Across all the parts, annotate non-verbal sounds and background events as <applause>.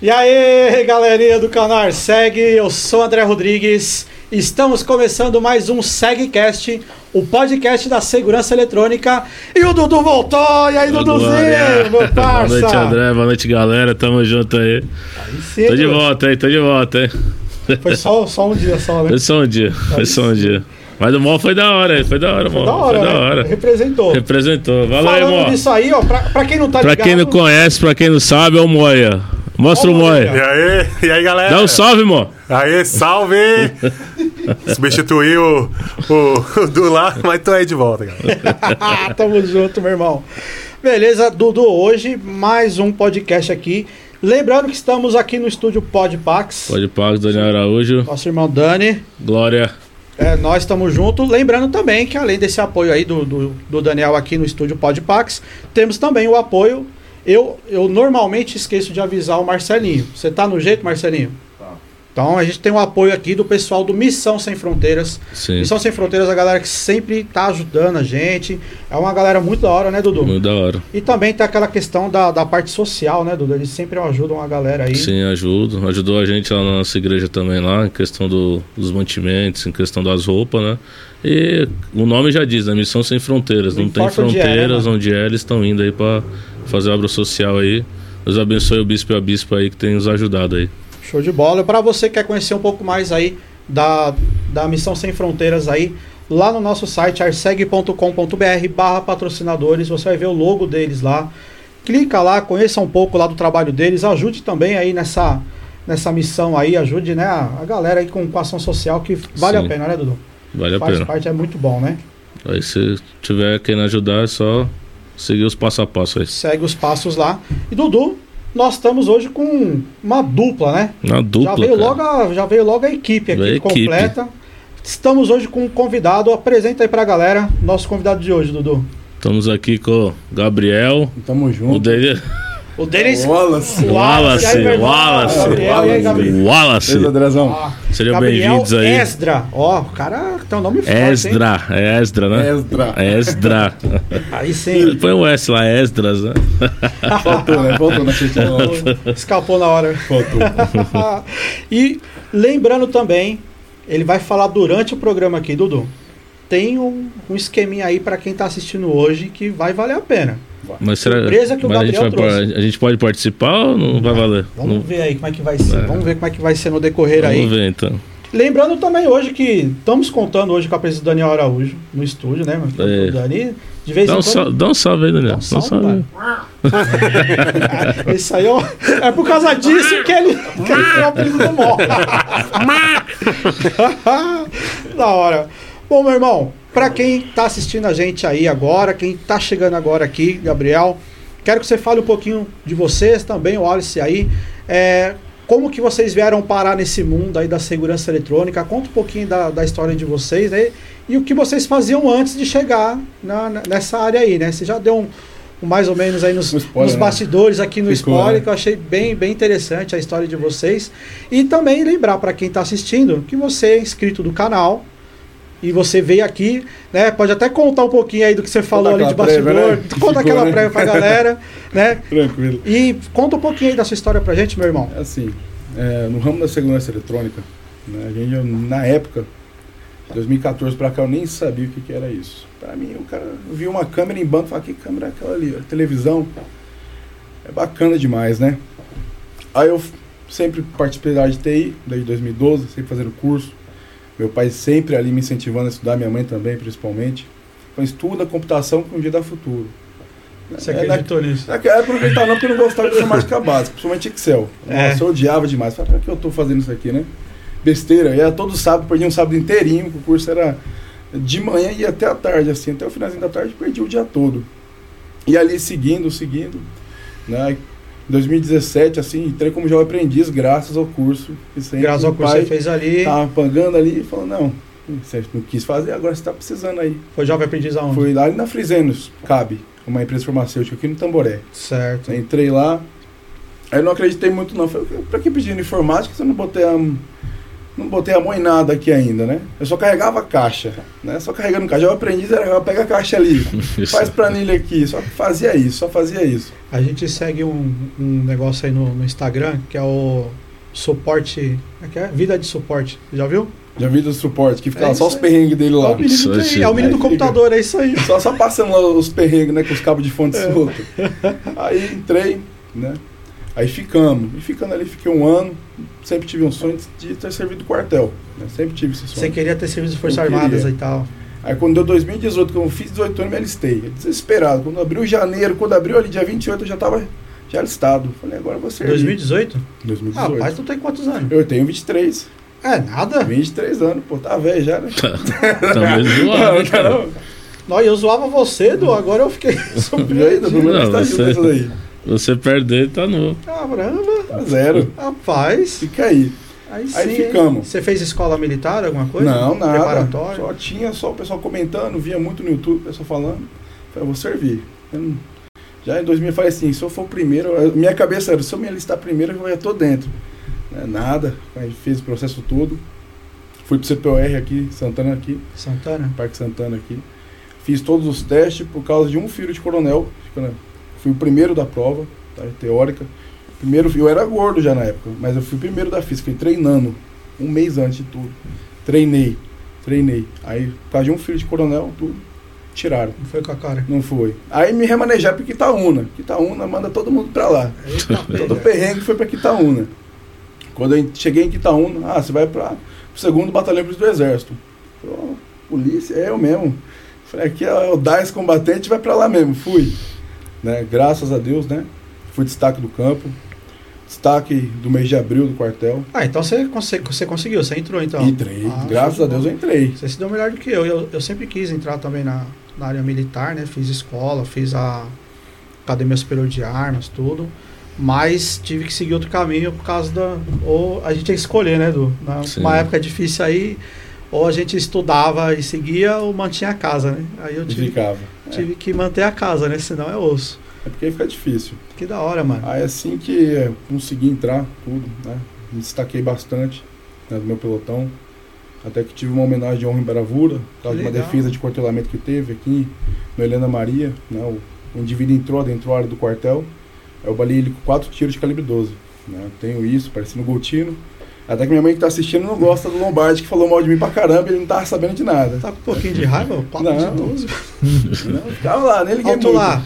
E aí, galerinha do canal Segue, eu sou André Rodrigues. Estamos começando mais um SegCast, o podcast da segurança eletrônica. E o Dudu voltou! E aí, Ô, Duduzinho, Glória. meu parça? Boa noite, André. Boa noite, galera. Tamo junto aí. Aí sim, Tô de volta aí, tô de volta aí. Foi só, só um dia só, né? Foi só um dia, foi só um dia. Mas o mó foi da hora, foi da hora, Foi da hora, Foi da né? hora. Representou. Representou. Valeu aí, Falando mó. disso aí, ó, pra, pra quem não tá Pra ligado... quem não conhece, pra quem não sabe, é o Moia. Mostra o Moia. E aí, e aí, galera? Dá um salve, mó. Aí, salve! <laughs> Substituiu o, o, o Du lá, mas tô aí de volta, cara. <laughs> Tamo junto, meu irmão. Beleza, Dudu, hoje mais um podcast aqui. Lembrando que estamos aqui no estúdio Podpax. Pode pagar, Daniel Araújo. Nosso irmão Dani. Glória. É, nós estamos juntos. Lembrando também que além desse apoio aí do, do, do Daniel aqui no estúdio Podpax, temos também o apoio. Eu, eu normalmente esqueço de avisar o Marcelinho. Você tá no jeito, Marcelinho? Então a gente tem o apoio aqui do pessoal do Missão Sem Fronteiras. Sim. Missão Sem Fronteiras é a galera que sempre tá ajudando a gente. É uma galera muito da hora, né, Dudu? Muito da hora. E também tem aquela questão da, da parte social, né, Dudu? Eles sempre ajudam a galera aí. Sim, ajuda. Ajudou a gente lá na nossa igreja também lá, em questão do- dos mantimentos, em questão das roupas, né? E o nome já diz, né? Missão Sem Fronteiras. Não Não, tem importa onde é, né, fronteiras onde é, eles estão indo aí pra fazer obra social aí. Deus abençoe o bispo e a bispa aí que tem nos ajudado aí. Show de bola. Para você que quer conhecer um pouco mais aí da, da Missão Sem Fronteiras aí, lá no nosso site arseg.com.br barra patrocinadores, você vai ver o logo deles lá. Clica lá, conheça um pouco lá do trabalho deles, ajude também aí nessa, nessa missão aí, ajude né, a, a galera aí com, com ação social que vale Sim. a pena, né, Dudu? Vale a Faz pena. parte, é muito bom, né? Aí se tiver quem ajudar, é só seguir os passo a passo aí. Segue os passos lá. E Dudu, nós estamos hoje com uma dupla, né? Na dupla. já, veio cara. logo a, já veio logo a equipe aqui Veio a equipe. completa. Estamos hoje com um convidado. Apresenta aí pra galera nosso convidado de hoje, Dudu. Estamos aqui com o Gabriel. Tamo O junto. dele. O Denis. Wallace. Wallace? Wallace. Wallace. Beleza, Andrezão? Ah, Sejam bem-vindos aí. Esdra. Ó, o cara tem um nome forte? Esdra. É Esdra, né? Esdra. Esdra. <laughs> Aí sim. Põe o S lá, Esdras, né? <laughs> Faltou, né? Faltou na questão. Escapou na hora. Faltou. <laughs> e lembrando também, ele vai falar durante o programa aqui, Dudu. Tem um, um esqueminha aí pra quem tá assistindo hoje que vai valer a pena. Mas será Surpresa que o mas a, gente Gabriel vai, a gente pode participar ou não vai valer? Vamos Não- ver aí como é que vai ser. É. Vamos ver como é que vai ser no decorrer aí. Vamos ver então. Lembrando também hoje que estamos contando hoje com a presença do Daniel Araújo no estúdio, né? mano? É. Dani, de vez Dá em um, quando. sal, dá um salve aí, Daniel. Dá um Dá um salve, salve. aí ó, <laughs> é por causa disso que ele, que ele tem o apelido do Mó. <laughs> da hora. Bom, meu irmão, pra quem tá assistindo a gente aí agora, quem tá chegando agora aqui, Gabriel, quero que você fale um pouquinho de vocês também, o Alice aí. É, como que vocês vieram parar nesse mundo aí da segurança eletrônica? Conta um pouquinho da, da história de vocês né? e o que vocês faziam antes de chegar na- nessa área aí, né? Você já deu um, um mais ou menos aí nos, spoiler, nos né? bastidores aqui no Ficou, spoiler, né? que eu achei bem, bem interessante a história de vocês. E também lembrar para quem está assistindo que você é inscrito do canal e você veio aqui, né? Pode até contar um pouquinho aí do que você falou ali de aquela prévia, bastidor, né? Conta aquela né? prévia pra galera, né? Tranquilo. E conta um pouquinho aí da sua história pra gente, meu irmão. É assim, é, no ramo da segurança eletrônica, né, a gente, na época, 2014 pra cá, eu nem sabia o que, que era isso. Pra mim, o cara eu vi uma câmera em banco e falei, que câmera é aquela ali? Televisão é bacana demais, né? Aí eu sempre participei da área de TI, desde 2012, sempre fazendo curso. Meu pai sempre ali me incentivando a estudar, minha mãe também, principalmente. Então, estuda computação que um dia dá futuro. Você É, na- acreditou nisso? Naquela época eu não acreditava não, porque eu não gostava de informática básica, principalmente Excel. É. Nossa, eu odiava demais. Falei, pra que eu tô fazendo isso aqui, né? Besteira. E era todo sábado, perdi um sábado inteirinho, o curso era de manhã e até a tarde, assim, até o finalzinho da tarde, perdi o dia todo. E ali seguindo, seguindo, né? Em 2017, assim, entrei como jovem aprendiz, graças ao curso. Graças ao curso que você fez ali, Tava pagando ali e falou, não, você não quis fazer, agora você tá precisando aí. foi jovem aprendiz aonde? Foi lá na Frisenos, cabe, uma empresa farmacêutica aqui no Tamboré. Certo. Entrei lá, aí eu não acreditei muito não. Falei, pra que pedindo informática se eu não botei a, não botei a mão em nada aqui ainda, né? Eu só carregava a caixa, né? Só carregando caixa. Eu aprendi, era, pega a caixa ali, <laughs> faz planilha aqui. Só fazia isso, só fazia isso. A gente segue um, um negócio aí no, no Instagram que é o suporte. é que é? Vida de suporte. Já viu? Já vi do suporte, que ficava É só os perrengues dele É lá. o menino, Isso, é o menino do computador, é isso aí. Só, só passando lá os perrengues, né? Com os cabos de fonte É. solto. Aí entrei, né? Aí ficamos. E ficando ali, fiquei um ano. Sempre tive um sonho de ter servido do quartel. Né? Sempre tive esse sonho. Você queria ter serviço de Forças. Armadas e tal. Aí quando deu 2018, que eu fiz 18 anos, me alistei. Desesperado. Quando abriu janeiro, quando abriu ali dia 28, eu já tava já alistado. Falei, agora servir. 2018? 2018. Rapaz, tu tem quantos anos? Eu tenho 23. É, nada. 23 anos, pô, tá velho já, né? Também <laughs> zoado, né, cara? Não, eu zoava você, Du, agora eu fiquei <laughs> aí, surpreendido. pelo menos Não, tá você- junto isso daí. Você perder, tá novo. Caramba, Tá zero. rapaz. Fica aí. Aí sim. Aí ficamos. Você fez escola militar, alguma coisa? Não, nada. Preparatório? Só tinha só o pessoal comentando, via muito no YouTube, o pessoal falando. Falei, eu vou servir. Eu Já em 2000 eu falei assim, se eu for o primeiro, minha cabeça era, se eu me alistar primeiro, eu já tô dentro. Né, Nada, aí fiz o processo todo. Fui pro CPOR aqui, Santana aqui, Santana? Parque Santana aqui. Fiz todos os testes por causa de um filho de coronel. Fui o primeiro da prova, tá, teórica. Primeiro, eu era gordo já na época, mas eu fui o primeiro da física, fui treinando, um mês antes de tudo. Treinei, treinei. Aí, por causa de um filho de coronel, tudo, tiraram. Não foi com a cara. Não foi. Aí me remanejaram para Quitaúna. Quitaúna manda todo mundo para lá. Eita, <laughs> Todo perrengue foi para Quitaúna. Quando eu cheguei em Quitaúna, ah, você vai para o segundo batalhão do Exército. Falei, "Ó, polícia, é eu mesmo. Falei, aqui é o DAIS combatente, vai para lá mesmo. Fui. Né? Graças a Deus, né? Fui destaque do campo. Destaque do mês de abril do quartel. Ah, então você, conse- você conseguiu, você entrou então. Entrei. Ah, Graças a de Deus eu entrei. Você se deu melhor do que eu. eu. Eu sempre quis entrar também na, na área militar, né? Fiz escola, fiz a Academia Superior de Armas, tudo. Mas tive que seguir outro caminho por causa da. Ou a gente tem que escolher, né, Du? Na-. Uma época difícil aí, ou a gente estudava e seguia, ou mantinha a casa, né? Aí eu tive, ficava. É, tive que manter a casa, né? Senão é osso. é porque fica difícil. Que da hora, mano. Aí assim que eu consegui entrar, tudo, né? Me destaquei bastante né, do meu pelotão. Até que tive uma homenagem de honra em bravura, por uma defesa de quartelamento que teve aqui no Helena Maria. Né? O, o indivíduo entrou dentro da área do quartel. Eu balei ele com quatro tiros de calibre 12. Né? Tenho isso, parecendo Goltino. Até que minha mãe que tá assistindo não gosta do Lombardi, que falou mal de mim pra caramba, ele não tava sabendo de nada. Tá com um pouquinho de raiva? 4 de Não. 12? <laughs> Não, ficava lá, nem liguei Alto muito. lá.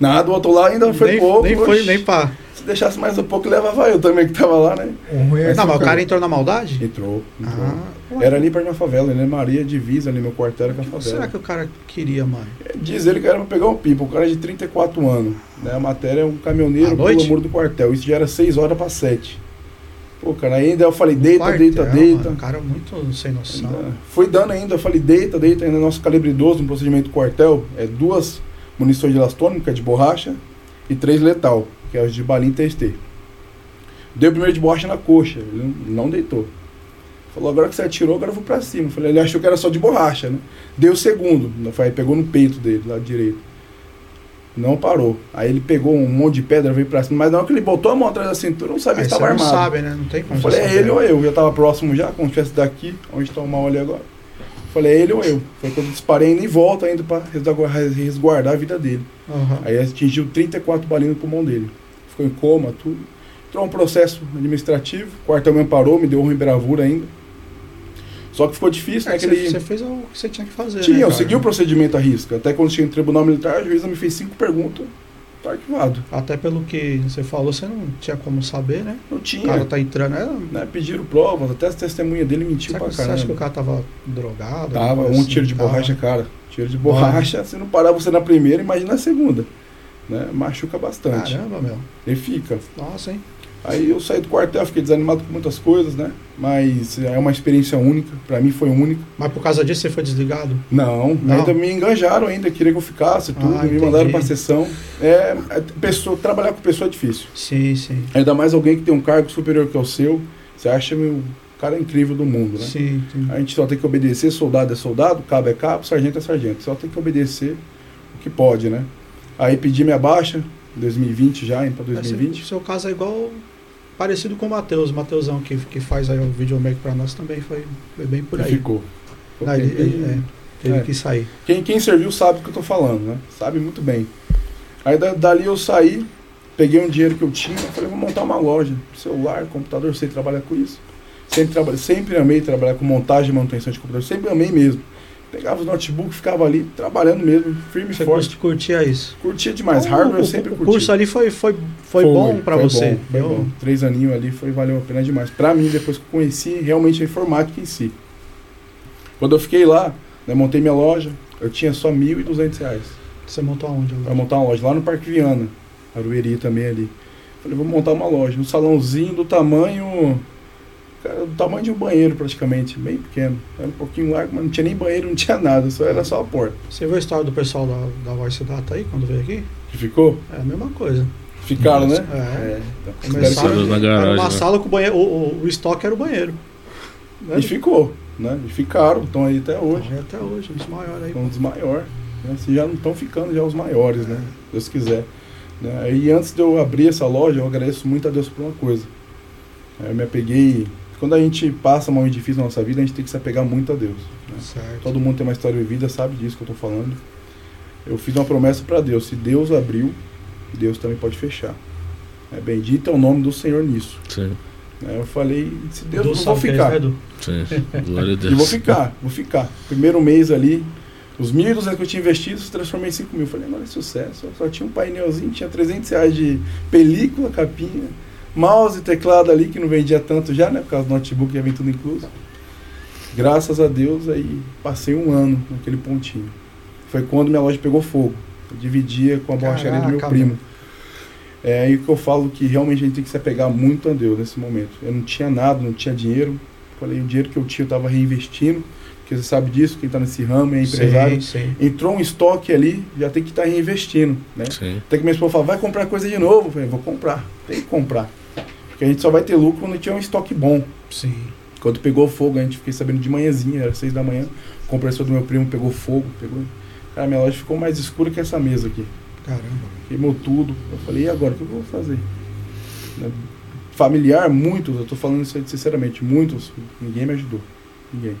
Nada, o outro lá ainda foi nem, pouco. nem foi, oxe. nem pá. Se deixasse mais um pouco, levava eu também que tava lá, né? Mas Não, mas o cara entrou na maldade? Entrou, entrou. Ah, Era ali perto da favela, né? Maria Divisa ali, meu quartel era com a favela. será que o cara queria, mano? Diz ele que era pra pegar um pipa, o cara é de 34 anos. Né? A matéria é um caminhoneiro pelo muro do quartel. Isso já era 6 horas pra 7. Pô, cara, ainda eu falei, deita, Quartel, deita, deita. Mano, cara muito sem noção. Ainda- Foi dando ainda, eu falei, deita, deita. Ainda nosso calibre 12 no procedimento quartel é duas munições de elastônico, que é de borracha, e três letal, que é os de balinha TST. Deu o primeiro de borracha na coxa, ele não deitou. Falou, agora que você atirou, agora eu vou pra cima. Eu Falei, ele achou que era só de borracha, né? Deu o segundo, falei, pegou no peito dele, lado direito. Não parou. Aí ele pegou um monte de pedra, veio pra cima, mas na hora que ele botou a mão atrás da cintura, eu não sabia você estava não armado. sabe, né? Não tem como Eu falei, é ele ou eu? Já tava próximo já, como se estivesse daqui, onde está o mal ali agora. Eu Falei, é ele ou eu? Foi quando eu disparei ainda em volta ainda pra resguardar, a vida dele. Aham. Aí atingiu 34 balinhas no pulmão dele. Ficou em coma, tudo. Entrou um processo administrativo, o quartel me parou, me deu e bravura ainda. Só que ficou difícil, É né? você, ele... você fez o que você tinha que fazer. Tinha, né, eu segui o procedimento à risca. Até quando cheguei no tribunal militar, a juíza me fez cinco perguntas, tá arquivado. Até pelo que você falou, você não tinha como saber, né? Não O tinha. cara tá entrando. É, Né, pediram provas, até as testemunhas dele mentiu será pra que você caramba. acha que o cara tava drogado? Tava, um coisa tiro assim? de Tava. borracha, cara. Tiro de borracha, se não parar você na primeira, imagina na segunda. Né? Machuca bastante. Caramba, meu. E fica. Nossa, hein? Aí eu saí do quartel, fiquei desanimado com muitas coisas, né? Mas é uma experiência única, pra mim foi única. Mas por causa disso você foi desligado? Não, Não. ainda me enganjaram ainda, queria que eu ficasse, tudo, Ah, me mandaram pra sessão. É, é, pessoa, trabalhar com pessoa é difícil. Sim, sim. Ainda mais alguém que tem um cargo superior que é o seu, você acha o cara incrível do mundo, né? Sim, sim. A gente só tem que obedecer, soldado é soldado, cabo é cabo, sargento é sargento. Só tem que obedecer o que pode, né? Aí pedi minha baixa, 2020 já, indo pra Esse- 2020. O seu caso é igual parecido com o Matheus, o Matheusão que, que faz aí o videomaker pra nós também foi, foi bem por aí. Ficou. Ah, ele, ele- é, teve É. que sair. Quem, quem serviu sabe do que eu tô falando, né? Sabe muito bem. Aí da- dali eu saí, peguei um dinheiro que eu tinha, falei, vou montar uma loja. Celular, computador, sei trabalhar com isso. Sempre, trabalhei, sempre amei trabalhar com montagem e manutenção de computador, sempre amei mesmo. Pegava os notebooks, ficava ali trabalhando mesmo, firme e Você forte. curte- curtia isso. Curtia demais. Então, Hardware o, eu sempre o curti. curso ali foi, foi, foi, bom pra foi você. bom, foi Eu- bom. Três aninhos ali foi, valeu a pena demais. Pra mim, depois que eu conheci realmente a informática em si. Quando eu fiquei lá, né, montei minha loja, eu tinha só 1.200 reais Você montou aonde? para montar uma loja. Lá no Parque Viana, Arueri também ali. Falei, vou montar uma loja. Um salãozinho do tamanho... Cara, do tamanho de um banheiro praticamente, bem pequeno. Era um pouquinho largo, mas não tinha nem banheiro, não tinha nada, só era só a porta. Você viu a história do pessoal da, da Voice Data aí, quando veio aqui? Que ficou? É a mesma coisa. Ficaram, né? É. então, Começaram, na era garagem, uma né? sala com o banheiro, o, o, o estoque era o banheiro. Né? E ficou, né? E ficaram, estão aí até hoje. Então, é até hoje, os maiores aí. São os maiores. Né? Se já não estão ficando já os maiores, né? Deus quiser. Né? E antes de eu abrir essa loja, eu agradeço muito a Deus por uma coisa. Eu me apeguei. Quando a gente passa um momento difícil na nossa vida, a gente tem que se apegar muito a Deus. né? Certo. Todo mundo tem uma história vivida, sabe disso que eu estou falando. Eu fiz uma promessa para Deus: se Deus abriu, Deus também pode fechar. É, bendito é o nome do Senhor nisso. Sim, né? Eu falei: se Deus, eu vou é ficar. sim. Glória a Deus. E vou ficar, vou ficar. Primeiro mês ali, os 1.200 que eu tinha investido, se transformei em 5 mil. Falei, agora é sucesso. Só tinha um painelzinho, tinha 300 reais de película, capinha, mouse e teclado ali, que não vendia tanto já, né? Por causa do notebook já vem tudo incluso. Graças a Deus, aí passei um ano naquele pontinho. Foi quando minha loja pegou fogo. Eu dividia com a borracharia do meu primo. É aí que eu falo que realmente a gente tem que se apegar muito a Deus nesse momento. Eu não tinha nada, não tinha dinheiro. Falei, o dinheiro que eu tinha eu estava reinvestindo. Porque você sabe disso, quem está nesse ramo é empresário. Sim, sim. Entrou um estoque ali, já tem que estar reinvestindo. Né? Sim, Até que minha esposa fala, vai comprar coisa de novo. Eu falei, vou comprar, tem que comprar. Porque a gente só vai ter lucro quando tiver um estoque bom. Sim. Quando pegou fogo, a gente fiquei sabendo de manhãzinha, era seis da manhã. O compressor do meu primo pegou fogo, pegou. Cara, minha loja ficou mais escura que essa mesa aqui. Caramba. Queimou tudo. Eu falei, e agora? O que eu vou fazer? Né? Familiar, muitos, eu tô falando isso sinceramente, muitos, ninguém me ajudou. Ninguém.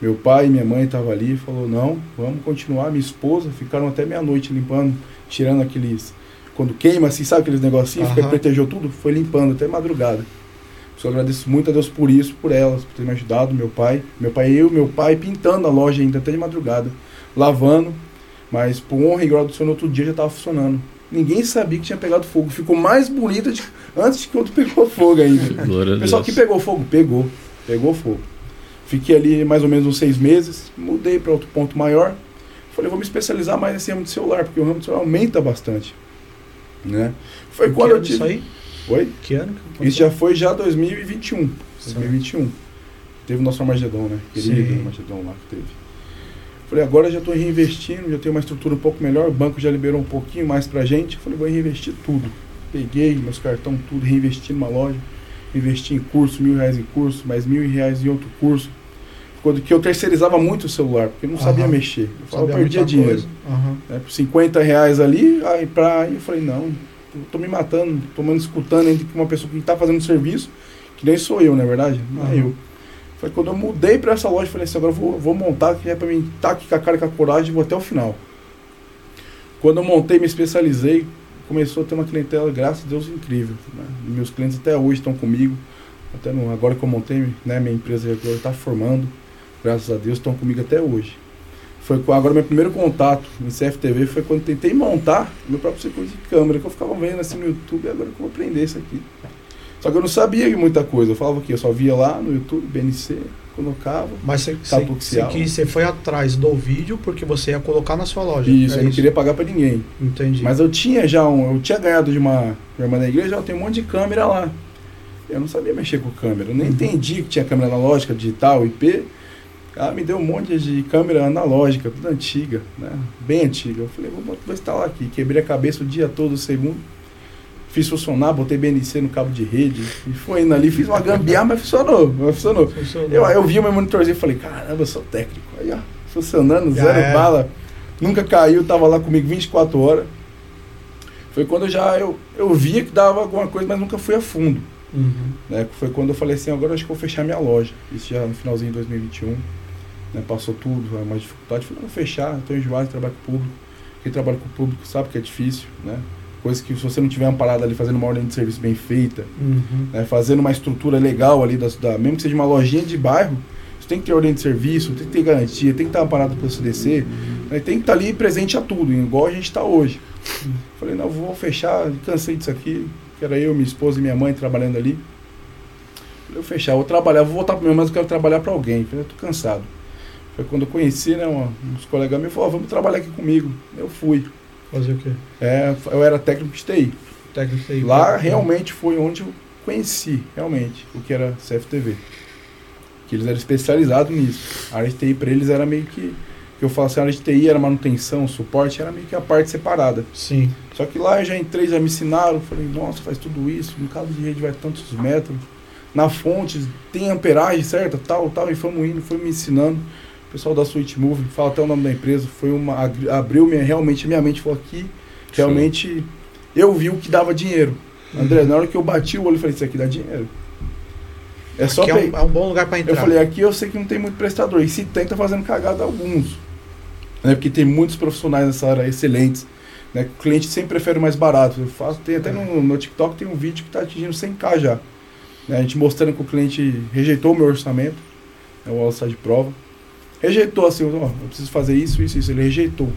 Meu pai e minha mãe estavam ali e falou, não, vamos continuar. Minha esposa ficaram até meia-noite limpando, tirando aqueles. Quando queima, assim, sabe aqueles negocinhos, fica Aham. protegeu tudo, foi limpando até madrugada. Eu agradeço muito a Deus por isso, por elas, por ter me ajudado, meu pai. Meu pai, eu, meu pai, pintando a loja ainda até de madrugada, lavando, mas por honra e glória do Senhor, no outro dia já estava funcionando. Ninguém sabia que tinha pegado fogo. Ficou mais bonita de- <laughs> antes de que o outro pegou fogo ainda. <laughs> glória a O pessoal Deus. que pegou fogo, pegou. Pegou fogo. Fiquei ali mais ou menos uns seis meses, mudei para outro ponto maior. Falei, vou me especializar mais nesse ramo de celular, porque o ramo de celular aumenta bastante. Né? Foi quando eu tive. Isso aí? Oi? Que ano? que Isso já foi já 2021. Certo. 2021. Teve o nosso Armagedon, né? Querido Sim. Armagedon lá que teve. Falei, agora já estou reinvestindo, já tenho uma estrutura um pouco melhor, o banco já liberou um pouquinho mais pra gente. Falei, vou reinvestir tudo. Peguei meus cartões, tudo, reinvesti numa loja, investi em curso, mil reais em curso, mais mil reais em outro curso. Quando que eu terceirizava muito o celular, porque eu não sabia Aham. mexer. Eu, falava, eu Sabia perdia dinheiro né, por 50 reais ali, aí, pra, aí eu falei, não, tô me matando, tô me escutando entre uma pessoa que tá fazendo serviço, que nem sou eu, não é verdade? Não é Aham. eu. Foi quando eu mudei pra essa loja, falei assim, agora eu vou, vou montar, que é pra mim estar aqui com a cara e com a coragem, vou até o final. Quando eu montei, me especializei, começou a ter uma clientela, graças a Deus, incrível. né? Meus clientes até hoje estão comigo, até no, agora que eu montei, né, minha empresa agora está formando, graças a Deus, estão comigo até hoje. Foi agora meu primeiro contato em CFTV foi quando tentei montar meu próprio circuito de câmera, que eu ficava vendo assim no YouTube, e agora que eu vou aprender isso aqui. Só que eu não sabia de muita coisa, eu falava que eu só via lá no YouTube, BNC, colocava. Mas você, foi atrás do vídeo porque você ia colocar na sua loja. Isso, é eu não queria pagar pra ninguém. Entendi. Mas eu tinha já um, eu tinha ganhado de uma irmã da igreja, eu tenho um monte de câmera lá. Eu não sabia mexer com câmera, eu nem Uhum. entendi que tinha câmera analógica, digital, IP. Ela me deu um monte de câmera analógica, tudo antiga, né? Bem antiga. Eu falei, vou, vou instalar aqui. Quebrei a cabeça o dia todo, segundo. Fiz funcionar, botei BNC no cabo de rede. E foi indo ali, fiz uma gambiarra, mas funcionou. Mas funcionou. Funcionou. Eu, eu vi o meu monitorzinho e falei, caramba, eu sou técnico. Aí, ó, funcionando, Já zero é. bala. Nunca caiu, tava lá comigo 24 horas. Foi quando eu já eu, eu via que dava alguma coisa, mas nunca fui a fundo. Uhum. Né? Foi quando eu falei assim, agora acho que vou fechar minha loja. Isso já no finalzinho de 2021. Né? Passou tudo, foi uma dificuldade. Falei, vou fechar, estou enjoado de trabalhar com o público. Quem trabalha com o público sabe que é difícil, né? Coisa que se você não tiver uma parada ali fazendo uma ordem de serviço bem feita, Uhum. né? fazendo uma estrutura legal ali, da, da- mesmo que seja uma lojinha de bairro, você tem que ter ordem de serviço, tem que ter garantia, tem que uma parada para você descer, né? tem que estar ali presente a tudo, igual a gente está hoje. Falei, não, vou fechar, cansei disso aqui, que era eu, minha esposa e minha mãe trabalhando ali. Falei, vou fechar, vou trabalhar, vou voltar para meu, mas eu quero trabalhar para alguém. Falei, eu tô cansado. Foi quando eu conheci, né, uns colegas meus falaram, "Ó, vamos trabalhar aqui comigo. Eu fui. Fazer o quê? É, eu era técnico de TI. Técnico aí. Lá realmente foi onde eu conheci, realmente, o que era CFTV. Que eles eram especializados nisso. A área de TI para eles era meio que. Que eu falo assim, a área de TI era manutenção, suporte, era meio que a parte separada. Sim. Só que lá eu já entrei, já me ensinaram, falei, nossa, faz tudo isso, no cabo de rede vai tantos metros. Na fonte tem amperagem certa, tal, tal, e fomos indo, foi me ensinando. Pessoal da Switch Move, fala até o nome da empresa, foi uma. abriu minha, realmente minha mente, falou aqui, realmente eu vi o que dava dinheiro. André, na hora que eu bati o olho, eu falei, isso aqui dá dinheiro. É só Aqui é pe- um, é um bom lugar para entrar. eu falei, aqui eu sei que não tem muito prestador. E se tem, tá fazendo cagada alguns. Né? Porque tem muitos profissionais nessa área excelentes. Né? O cliente sempre prefere o mais barato. Eu faço, tem até no, no TikTok tem um vídeo que está atingindo 100k já. Né? A gente mostrando que o cliente rejeitou o meu orçamento. Né? O alça de prova. Rejeitou assim, ó, eu preciso fazer isso, isso, isso. Ele rejeitou.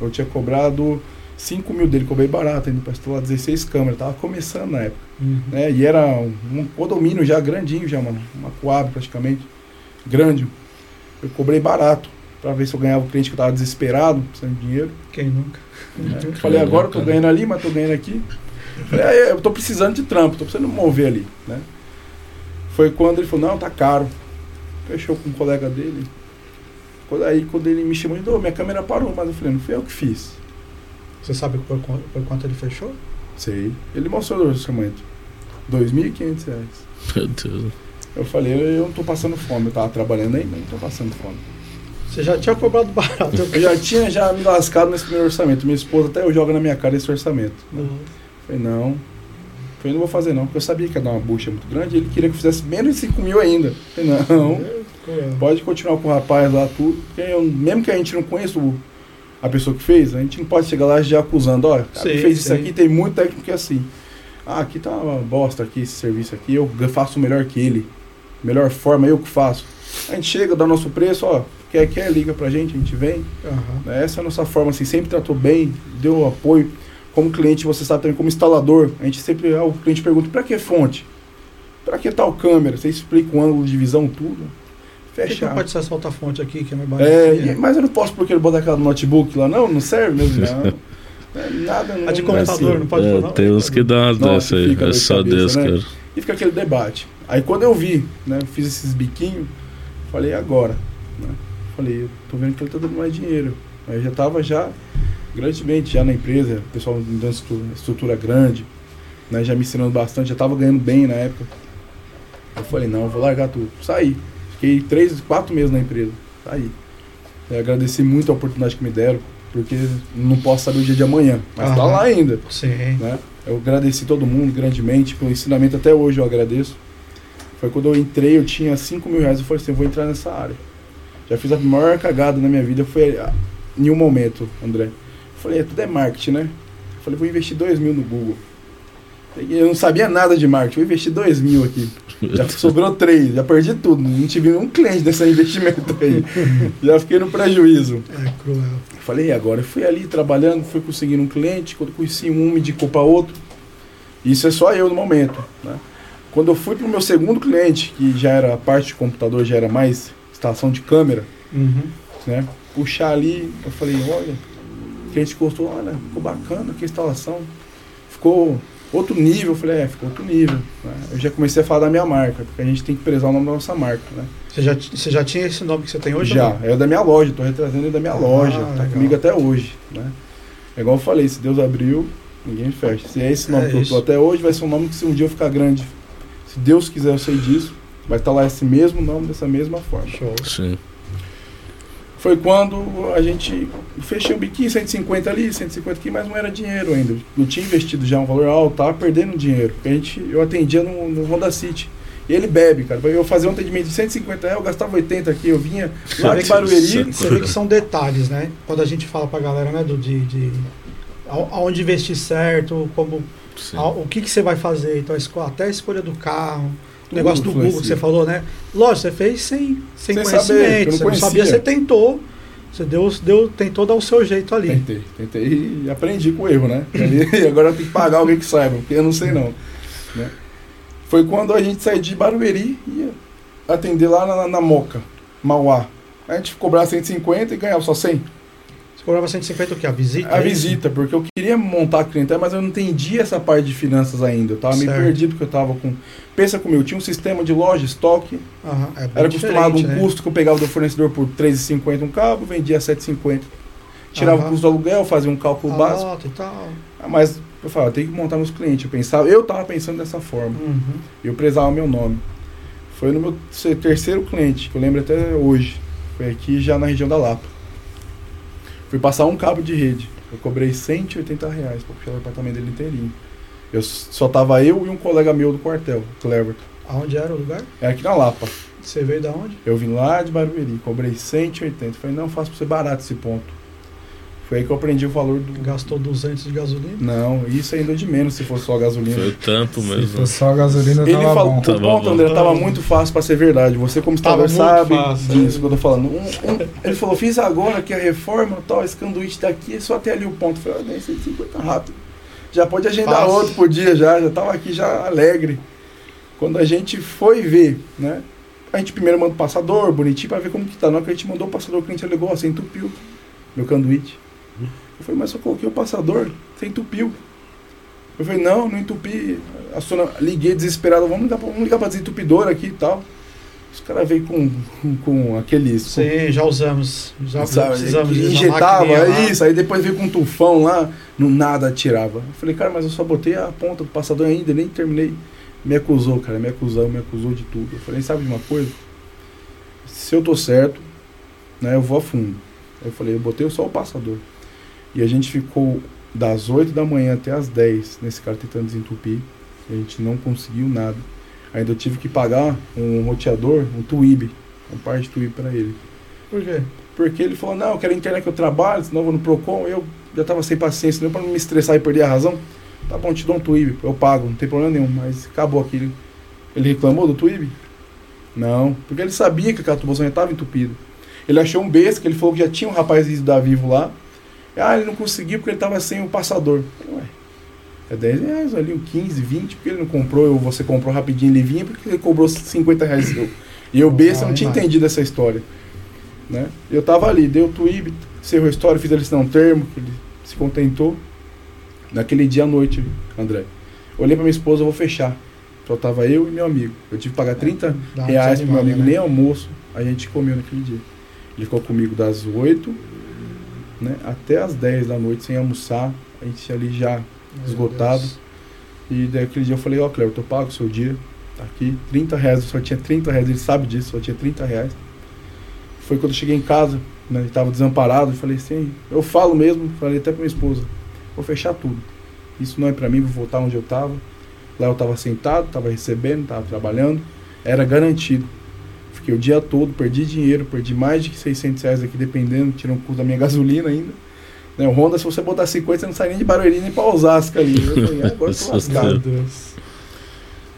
Eu tinha cobrado 5 mil dele, cobrei barato ainda para instalar 16 câmeras. Tava começando na época Uhum. né? E era um, um condomínio já grandinho já, mano. Uma coab praticamente. Grande. Eu cobrei barato. Pra ver se eu ganhava o cliente que eu tava desesperado, precisando de dinheiro. Quem nunca? né? Eu Falei, agora eu tô ganhando ali, mas tô ganhando aqui. Falei, ah, eu tô precisando de trampo, tô precisando mover ali, né? Foi quando ele falou, não, tá caro. Fechou com um colega dele. Quando, aí quando ele me chamou, ele falou, minha câmera parou, mas eu falei, não foi eu que fiz. Você sabe por, quanto- por quanto ele fechou? Sei. Ele mostrou o orçamento. 2.500 reais. Meu Deus. Eu falei, eu não tô passando fome, eu tava trabalhando aí, mas não tô passando fome. Você já tinha cobrado barato. Eu já tinha já me lascado nesse primeiro orçamento. Minha esposa até eu joga na minha cara esse orçamento. Uhum. Falei, não. Falei, não vou fazer não, porque eu sabia que ia dar uma bucha muito grande e ele queria que eu fizesse menos de 5 mil ainda. Falei, não, É. pode continuar com o rapaz lá, tudo. Porque eu- mesmo que a gente não conheça o- a pessoa que fez, a gente não pode chegar lá já acusando, ó, o cara que Sim, fez isso aqui, tem muito técnico que é assim. Ah, aqui tá uma bosta aqui, esse serviço aqui, eu faço melhor que ele. Melhor forma, eu que faço. A gente chega, dá nosso preço, ó, quer, quer, liga pra gente, a gente vem. Né? Essa é a nossa forma, assim, sempre tratou bem, deu apoio. Como cliente, você sabe também, como instalador, a gente sempre, ah, o cliente pergunta, para que fonte? Para que tal câmera? Você explica o ângulo de visão, tudo. Por que que Fecha. não pode ser essa outra fonte aqui, que é mais É, baratinha? e- mas eu não posso porque ele botar aquela notebook lá, não, não serve mesmo, <laughs> não. É, nada, não. A de é computador, assim. não pode É, falar, não? tem uns que dá dessas aí. É só cabeça, Deus, né? cara. E fica aquele debate. Aí quando eu vi, né, fiz esses biquinhos, falei, agora? Né? Falei, eu tô vendo que ele tá dando mais dinheiro. Aí eu já tava já grandemente já na empresa, o pessoal me dando estrutura, estrutura grande, né, já me ensinando bastante, já tava ganhando bem na época. Eu falei, não, eu vou largar tudo. Saí. Fiquei três, quatro meses na empresa. Saí. Eu agradeci muito a oportunidade que me deram, porque não posso saber o dia de amanhã, mas tá Aham. lá ainda Sim. né? Eu agradeci todo mundo grandemente pelo ensinamento, até hoje eu agradeço. Foi quando eu entrei, eu tinha 5 mil reais, eu falei assim, eu vou entrar nessa área. Já fiz a maior cagada na minha vida, foi ah, em um momento, André. Eu falei, é, tudo é marketing, né? Eu falei, vou investir 2 mil no Google. Eu não sabia nada de marketing, vou investir 2 mil aqui. Já <laughs> sobrou 3, já perdi tudo, não tive nenhum cliente desse investimento aí. <laughs> já fiquei no prejuízo. É cruel. Eu Falei, e agora? Eu fui ali trabalhando, fui conseguindo um cliente, quando conheci um, me indicou para outro. Isso é só eu no momento. Né? Quando eu fui para o meu segundo cliente, que já era a parte de computador, já era mais instalação de câmera, Uhum. né? Puxar ali, eu falei, olha, o cliente gostou, olha, ficou bacana que instalação. Ficou outro nível, eu falei, é, ficou outro nível. né? Eu já comecei a falar da minha marca, porque a gente tem que prezar o nome da nossa marca, né? Você já, você já tinha esse nome que você tem hoje? Já, é da minha loja, tô retrazendo ele da minha Ah, loja, tá legal. comigo até hoje, né? É igual eu falei, se Deus abriu, ninguém fecha. Se é esse nome É que eu tô até hoje, vai ser um nome que se um dia eu ficar grande, se Deus quiser eu sei disso, vai estar lá esse mesmo nome dessa mesma forma. Show. Sim. Foi quando a gente fechei um biquinho, 150 ali, 150 aqui, mas não era dinheiro ainda. Não tinha investido já um valor alto, tava perdendo dinheiro. A gente, eu atendia no, no Honda City. E ele bebe, cara. Eu fazia um atendimento de 150 reais, eu gastava 80 aqui, eu vinha lá de Barueri. Você vê que são detalhes, né? Quando a gente fala pra galera, né, do, de, de aonde investir certo, como, a, o que, que você vai fazer. Então, até a escolha do carro, o negócio do. Google que você falou, né? Lógico, você fez sem, sem, Sem conhecimento, saber, você não sabia, você tentou. Você deu, deu, tentou dar o seu jeito ali. Tentei, tentei e aprendi com o erro, né? E <laughs> agora eu tenho que pagar alguém que saiba, porque eu não sei não. né? Foi quando a gente saiu de Barueri e ia atender lá na, na Moca, Mauá. A gente cobrava 150 e ganhava só 100. Você cobrava 150 o quê? A visita? A é isso? visita, porque eu queria montar a clientela, mas eu não entendia essa parte de finanças ainda. Eu tava meio perdido, porque eu tava com... Pensa comigo, eu tinha um sistema de loja, estoque, é era acostumado um né? custo que eu pegava do fornecedor por R$ 3,50 um cabo, vendia R$ 7,50. Tirava Aham. o custo do aluguel, fazia um cálculo A básico. nota e tal. Ah, Mas eu falava, eu tenho que montar meus clientes. Eu pensava, eu tava pensando dessa forma. Uhum. Eu prezava meu nome. Foi no meu terceiro cliente, que eu lembro até hoje. Foi aqui já na região da Lapa. Fui passar um cabo de rede. Eu cobrei 180 reais pra puxar o apartamento dele inteirinho. Eu só tava eu e um colega meu do quartel, Cleverton. Aonde era o lugar? É aqui na Lapa. Você veio da onde? Eu vim lá de Barueri, cobrei 180. Falei, não, faço pra você barato esse ponto. Foi aí que eu aprendi o valor do. Gastou 200 de gasolina? Não, isso ainda de menos se fosse só gasolina. Foi o tampo Se mesmo. fosse só a gasolina, Ele tava falou, bom. o Tava ponto, bom. André, tava muito fácil pra ser verdade. Você, como Tava instalador, muito sabe fácil, disso que eu tô falando. Um- um- ele falou, fiz agora que a reforma, tal, esse canduíte daqui, é só até ali o ponto. Eu falei, ah, nem 150 rápido. Já pode agendar Fácil. outro por dia já, já tava aqui já alegre. Quando a gente foi ver, né? A gente primeiro manda o passador, bonitinho, pra ver como que tá. Na hora que a gente mandou o passador, o cliente alegou, ó, você entupiu meu canduíte. Eu falei, mas só coloquei o passador, você entupiu. Eu falei, não, não entupi. A Sona, liguei desesperado, vamos ligar, pra, vamos ligar pra desentupidora aqui e tal. Os caras veio com, com aqueles. com- Sim, já usamos. Já sabe, precisamos injetava, isso, aí depois veio com um tufão lá, no nada tirava. Eu falei, cara, mas eu só botei a ponta do passador ainda, nem terminei. Me acusou, cara, me acusou, me acusou de tudo. Eu falei, sabe de uma coisa? Se eu tô certo, né, eu vou a fundo. Aí eu falei, eu botei só o passador. E a gente ficou das 8 da manhã até as 10 nesse cara tentando desentupir. E a gente não conseguiu nada. Ainda eu tive que pagar um roteador, um Twib, um par de Twib para ele. Por quê? Porque ele falou, não, eu quero a internet que eu trabalho, senão eu vou no Procon. Eu já tava sem paciência, nem para não me estressar e perder a razão. Tá bom, te dou um Twib, eu pago, não tem problema nenhum. Mas acabou aquilo. Ele reclamou do Twib? Não, porque ele sabia que aquela tubação já estava entupida. Ele achou um besta, que ele falou que já tinha um rapaz da Vivo lá. Ah, ele não conseguiu porque ele estava sem o passador. Ué, é 10 reais ali, um 15, 20, porque ele não comprou, ou você comprou rapidinho ele vinha, porque ele cobrou 50 reais. Eu- E eu besta não tinha entendido essa história. Né? Eu tava ali, dei o Twib, encerrou a história, fiz ele assinar um termo, que ele se contentou. Naquele dia à noite, André. Olhei pra minha esposa, eu vou fechar. Só tava eu e meu amigo. Eu tive que pagar 30 Dá uma reais pro meu amigo, né? nem almoço a gente comeu naquele dia. Ele ficou comigo das 8 né, até as 10 da noite sem almoçar. A gente ali já Meu esgotado. Deus. E daquele dia eu falei, ó, Cleber, eu pago o seu dia. Tá aqui, 30 reais, só tinha 30 reais, ele sabe disso, só tinha 30 reais. Foi quando eu cheguei em casa, né, ele tava desamparado, eu falei assim, eu falo mesmo, falei até pra minha esposa, vou fechar tudo. Isso não é pra mim, vou voltar onde eu tava. Lá eu tava sentado, tava recebendo, tava trabalhando, era garantido. Fiquei o dia todo, perdi dinheiro, perdi mais de 600 reais aqui, dependendo, tirando o custo da minha <laughs> gasolina ainda. Né, o Honda, se você botar 50, você não sai nem de Barueri, nem pra Osasco ali. Eu falei, ah, agora eu tô lascado.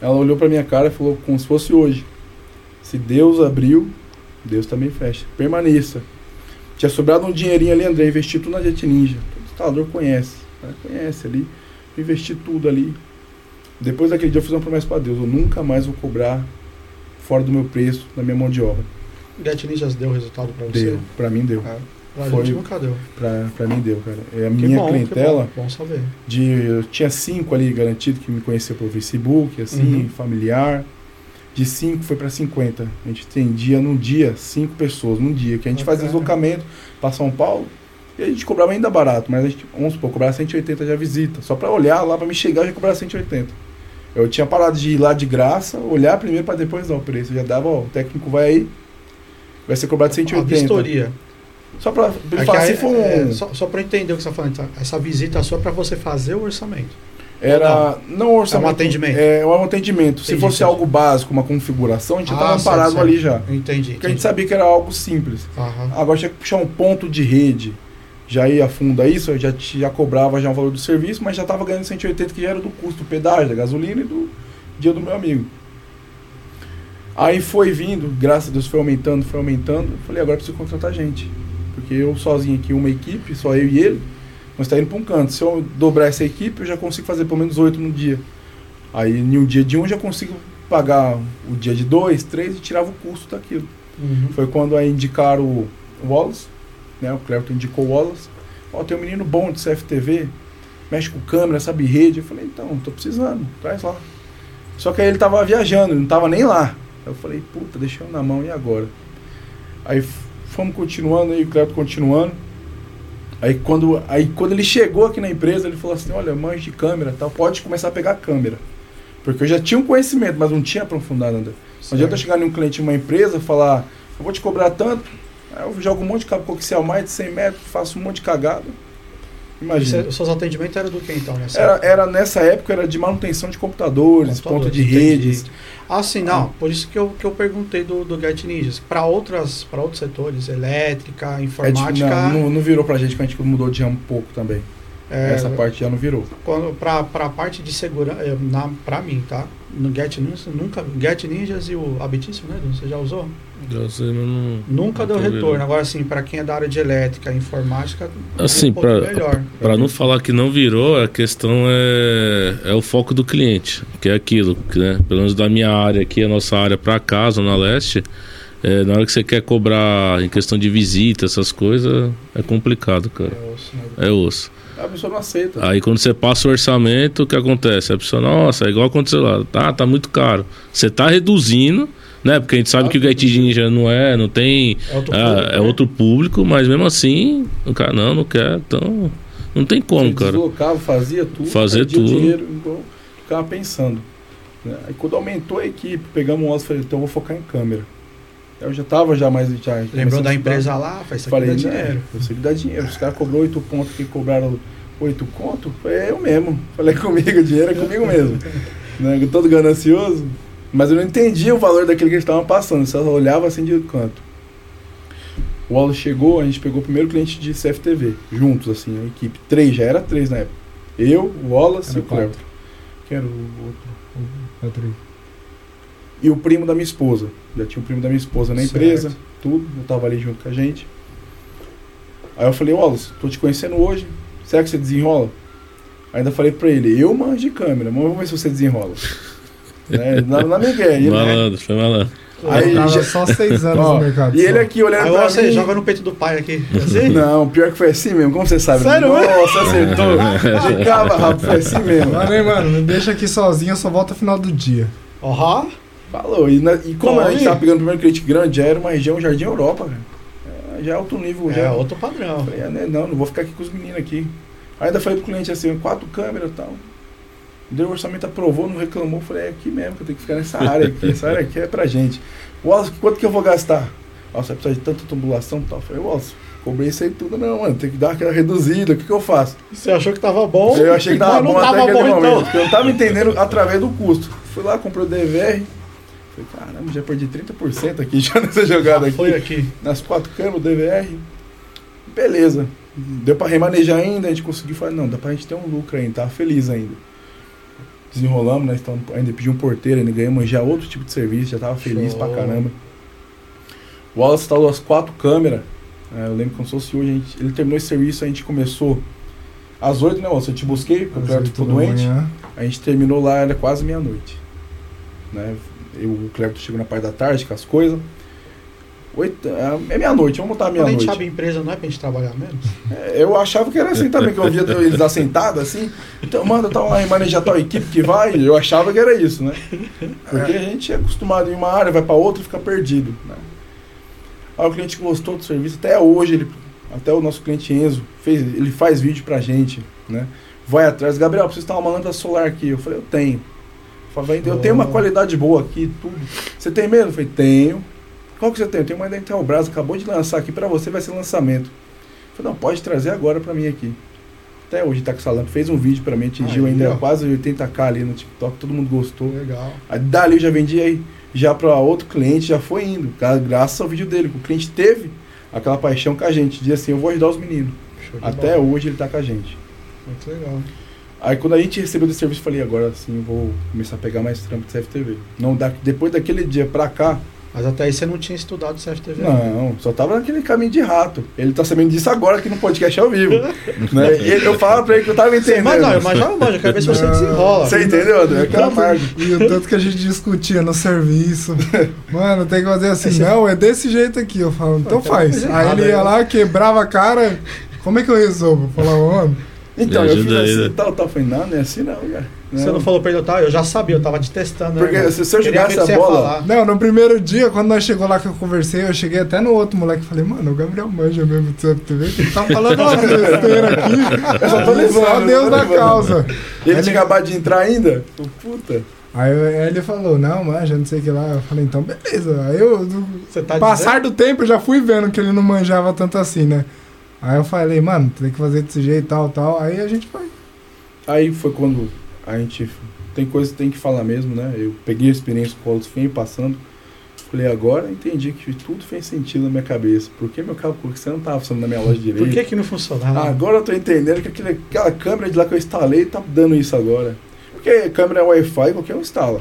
Ela olhou pra minha cara e falou como se fosse hoje. Se Deus abriu, Deus também fecha. Permaneça. Tinha sobrado um dinheirinho ali, André, investi tudo na Jet Ninja. Todo instalador conhece. né? Conhece ali. Investi tudo ali. Depois daquele dia eu fiz uma promessa pra Deus. Eu nunca mais vou cobrar fora do meu preço, da minha mão de obra. Get Ninjas deu resultado pra você? Deu. Pra mim deu. É. Pra Foi. gente nunca deu. Pra, pra mim deu, cara. É a Que minha bom, clientela. bom, bom saber. de eu tinha cinco ali garantido que me conheceu pelo Facebook, assim, Uhum. familiar. De cinco foi para 50. A gente atendia num dia cinco pessoas, num dia, que a gente fazia Bacana. deslocamento para São Paulo. E a gente cobrava ainda barato, mas a gente, vamos supor, cobrava 180 de a visita. Só para olhar lá, para me chegar, já cobrava 180. Eu tinha parado de ir lá de graça, olhar primeiro para depois dar o preço. Eu já dava, ó, o técnico vai aí, vai ser cobrado A 180. vistoria. Só ele É falar aí- assim, foi um- é, só, só para entender o que você está falando, essa- essa visita sua para você fazer o orçamento. Era. Não orçamento. É um atendimento. É um atendimento. Se Entendi, fosse entendi. algo básico, uma configuração, a gente Ah, tava certo, parado certo. ali já. Entendi. Porque a gente sabia que era algo simples. Aham. Agora tinha que puxar um ponto de rede. Já ia a fundo a isso, eu já, te- já cobrava já o valor do serviço, mas já estava ganhando 180 que já era do custo do pedágio, da gasolina e do dia do meu amigo. Aí foi vindo, graças a Deus foi aumentando, foi aumentando. Eu falei, agora eu preciso contratar gente. Porque eu sozinho aqui, uma equipe, só eu e ele, nós está indo para um canto. Se eu dobrar essa equipe, eu já consigo fazer pelo menos oito no dia. Aí em um dia de um eu já consigo pagar o dia de dois, três e tirava o custo daquilo. Uhum. Foi quando aí indicaram o Wallace, né? O Cleverton indicou o Wallace. Ó, tem um menino bom de CFTV, mexe com câmera, sabe rede. Eu falei, então, tô precisando, traz lá. Só que aí ele tava viajando, não tava nem lá. Eu falei, puta, deixei eu na mão, e agora? Aí fomos continuando, aí o Cleverton continuando. Aí quando, aí quando ele chegou aqui na empresa, ele falou assim, olha, manjo de câmera, tal, pode começar a pegar câmera. Porque eu já tinha um conhecimento, mas não tinha aprofundado ainda. Não adianta eu chegar num cliente de uma empresa e falar, eu vou te cobrar tanto, aí eu jogo um monte de coaxial mais de 100 metros, faço um monte de cagada. Imagina. Os seus atendimentos eram do que então? Nessa Era, época? era nessa época era de manutenção de computadores, Computadores, ponto de redes. Ah, sim, não. Por isso que eu, que eu perguntei do, do Get Ninjas. Para outras, para outros setores, elétrica, É, tipo, informática, não, não, não virou pra gente, que a gente mudou de ramo um pouco também. é, Essa parte já não virou. para para parte de segurança, para mim, tá? No Get Ninjas nunca, Get Ninjas e o Habitíssimo, né? Você já usou? Eu sei, mas não. Nunca não deu retorno. vendo. Agora, assim, para quem é da área de elétrica, informática, Assim, um. Pra não falar que não virou, a questão é, é o foco do cliente, que é aquilo, né? Pelo menos da minha área aqui, a nossa área pra cá, Zona Leste, é, na hora que você quer cobrar em questão de visita, essas coisas, é complicado, cara. É osso, né? É osso. A pessoa não aceita. Aí quando você passa o orçamento, o que acontece? A pessoa, nossa, é igual aconteceu lá, tá, tá muito caro. Você tá reduzindo, né? Porque a gente sabe que o Get Ninja não é, não tem. É outro É, público, é né? outro público, mas mesmo assim, o cara não, não quer, então. Não tem como, Você cara. Deslocava, fazia tudo. Fazer perdia tudo. dinheiro, então ficava pensando. né? Aí quando aumentou a equipe, pegamos um osso e falei, então eu vou focar em câmera. Eu já tava já mais. Já, Lembrou da empresa lá? Faz isso aqui Falei, dá dinheiro. sei que dá dinheiro. Os caras cobrou oito pontos que cobraram oito conto. Foi eu mesmo. Falei <laughs> comigo, dinheiro é comigo mesmo. né? Todo ganancioso. Mas eu não entendia o valor daquele que eles estavam passando. Só olhava assim de canto. O Wallace chegou, a gente pegou o primeiro cliente de CFTV. Juntos, assim, a equipe. Três, já era três na época. Eu, o Wallace Era e o Cleber. Quem era o outro? Outro aí. E o primo da minha esposa. Já tinha o primo da minha esposa na Certo. empresa, tudo. Eu tava ali junto com a gente. Aí eu falei, Wallace, tô te conhecendo hoje. Será que você desenrola? Ainda falei pra ele, eu manjo de câmera, mas vamos ver se você desenrola. <laughs> né? Na, na Miguel. Ele, Malandro, foi malandro. Aí tava já- só seis anos <laughs> Ó, no mercado. e ele só. aqui olhando Aí pra você mim. joga no peito do pai aqui. Assim? Não, pior que foi assim mesmo, como você sabe? Sério Nossa, acertou. <laughs> De cava, rápido, foi assim mesmo. Mano, hein, mano, me deixa aqui sozinho, eu só volto no final do dia. Aham. Falou. E, na- e como Bom, a gente e- tava pegando o primeiro cliente grande, já era uma região Jardim Europa, cara. É, já é alto nível, já. É outro padrão. Falei, ah, né, não, não vou ficar aqui com os meninos aqui. Ainda falei pro cliente assim, quatro câmeras e tal. Deu o orçamento, aprovou, não reclamou. Falei, é aqui mesmo que eu tenho que ficar nessa área aqui. Essa área aqui é pra gente. Wallace, quanto que eu vou gastar? Nossa, vai precisar de tanta tubulação e tal. Falei, Wallace, cobrei isso aí tudo não, mano. Tem que dar aquela reduzida. O que, que eu faço? Você achou que tava bom? Eu achei que tava bom até tava aquele bom, momento. então. Porque eu não tava entendendo através do custo. Fui lá, comprei o DVR. Falei, caramba, já perdi 30% aqui <laughs> já nessa jogada Ah, aqui Foi aqui. nas quatro câmeras, o DVR. Beleza. Deu pra remanejar ainda, a gente conseguiu falar, não, dá pra gente ter um lucro ainda, tava feliz ainda. Desenrolamos, né? Então, ainda pedi um porteiro, ainda ganhamos já outro tipo de serviço, já tava feliz Show. pra caramba. O Wallace instalou as quatro câmeras. é, eu lembro como se fosse hoje, a gente- ele terminou esse serviço, a gente começou às oito, né, Wallace? Eu te busquei, porque o Às Cleber oito ficou da doente. manhã. A gente terminou lá, era quase meia-noite. Né? Eu, o Cleber chegou na parte da tarde com as coisas. Oito, é é meia-noite, vamos botar Quando a gente meia-noite. abre empresa, não é pra gente trabalhar menos? É, Eu achava que era assim também, que eu via eles assentados assim. Então, manda, tá lá, remanejar tal equipe que vai. Eu achava que era isso, né? Porque a gente é acostumado em uma área, vai pra outra e fica perdido. Né? Aí o cliente gostou do serviço, até hoje, ele, até o nosso cliente Enzo, fez, ele faz vídeo pra gente, né? Vai atrás, Gabriel, preciso ter uma lâmpada solar aqui. Eu falei, eu tenho. Eu falei, eu tenho uma qualidade boa aqui, tudo. Você tem medo? Eu falei, tenho. Qual que você tem? Eu tenho uma da Intelbras, acabou de lançar aqui pra você, vai ser lançamento. Eu falei, não, pode trazer agora pra mim aqui. Até hoje tá com lâmpada. Fez um vídeo pra mim, atingiu Aí, ainda ó. quase 80k ali no TikTok, todo mundo gostou. Legal. Aí dali eu já vendi aí, já para outro cliente, já foi indo, gra- graças ao vídeo dele. O cliente teve aquela paixão com a gente, dizia assim, eu vou ajudar os meninos. Até bola. hoje ele tá com a gente. Muito legal. Aí quando a gente recebeu desse serviço, eu falei, agora sim eu vou começar a pegar mais trampo de CFTV. Não, da, depois daquele dia pra cá, Mas até aí você não tinha estudado CFTV. não, só tava naquele caminho de rato. Ele tá sabendo disso agora aqui no podcast ao vivo. <laughs> né? Ele- eu falava pra ele que eu tava entendendo. Mas não, mas já não manja, eu quero ver se você desenrola. Você entendeu, André? Aquela margem. E o tanto que a gente discutia no serviço. <laughs> Mano, tem que fazer assim. Esse- Não, é desse jeito aqui. Eu falo, então faz. Aí ele ia lá, quebrava a cara. Como é que eu resolvo? Eu falava, mano. Então, eu fiz assim, né? tal, tal. Falei, não, não é assim não, cara. Você não falou pra ele, tá? Eu já sabia, eu tava te testando. né, Porque irmão? se- se eu jogasse a bola- falar. Não, no primeiro dia, quando nós chegou lá que eu conversei, eu cheguei até no outro moleque e falei, mano, o Gabriel manja mesmo do CFTV, que ele tá falando uma <laughs> besteira aqui. Eu só tô levando, Só eu Deus da causa. E ele Ele- tinha acabado de entrar ainda? Eu, Puta. Aí ele falou, não, manja, não sei o que lá. Eu falei, então beleza. Aí eu, tá passar do tempo, eu já fui vendo que ele não manjava tanto assim, né? Aí eu falei, mano, tem que fazer desse jeito, tal, tal. Aí a gente foi. Aí foi quando a gente. Tem coisa que tem que falar mesmo, né? Eu peguei a experiência com o Carlos Fim passando. Falei, agora eu entendi que tudo fez sentido na minha cabeça. Por que meu carro, por que você não tava funcionando na minha loja direito? Por que que não funcionava? Ah, agora eu tô entendendo que aquele, aquela câmera de lá que eu instalei tá dando isso agora. Porque câmera é Wi-Fi, qualquer um instala.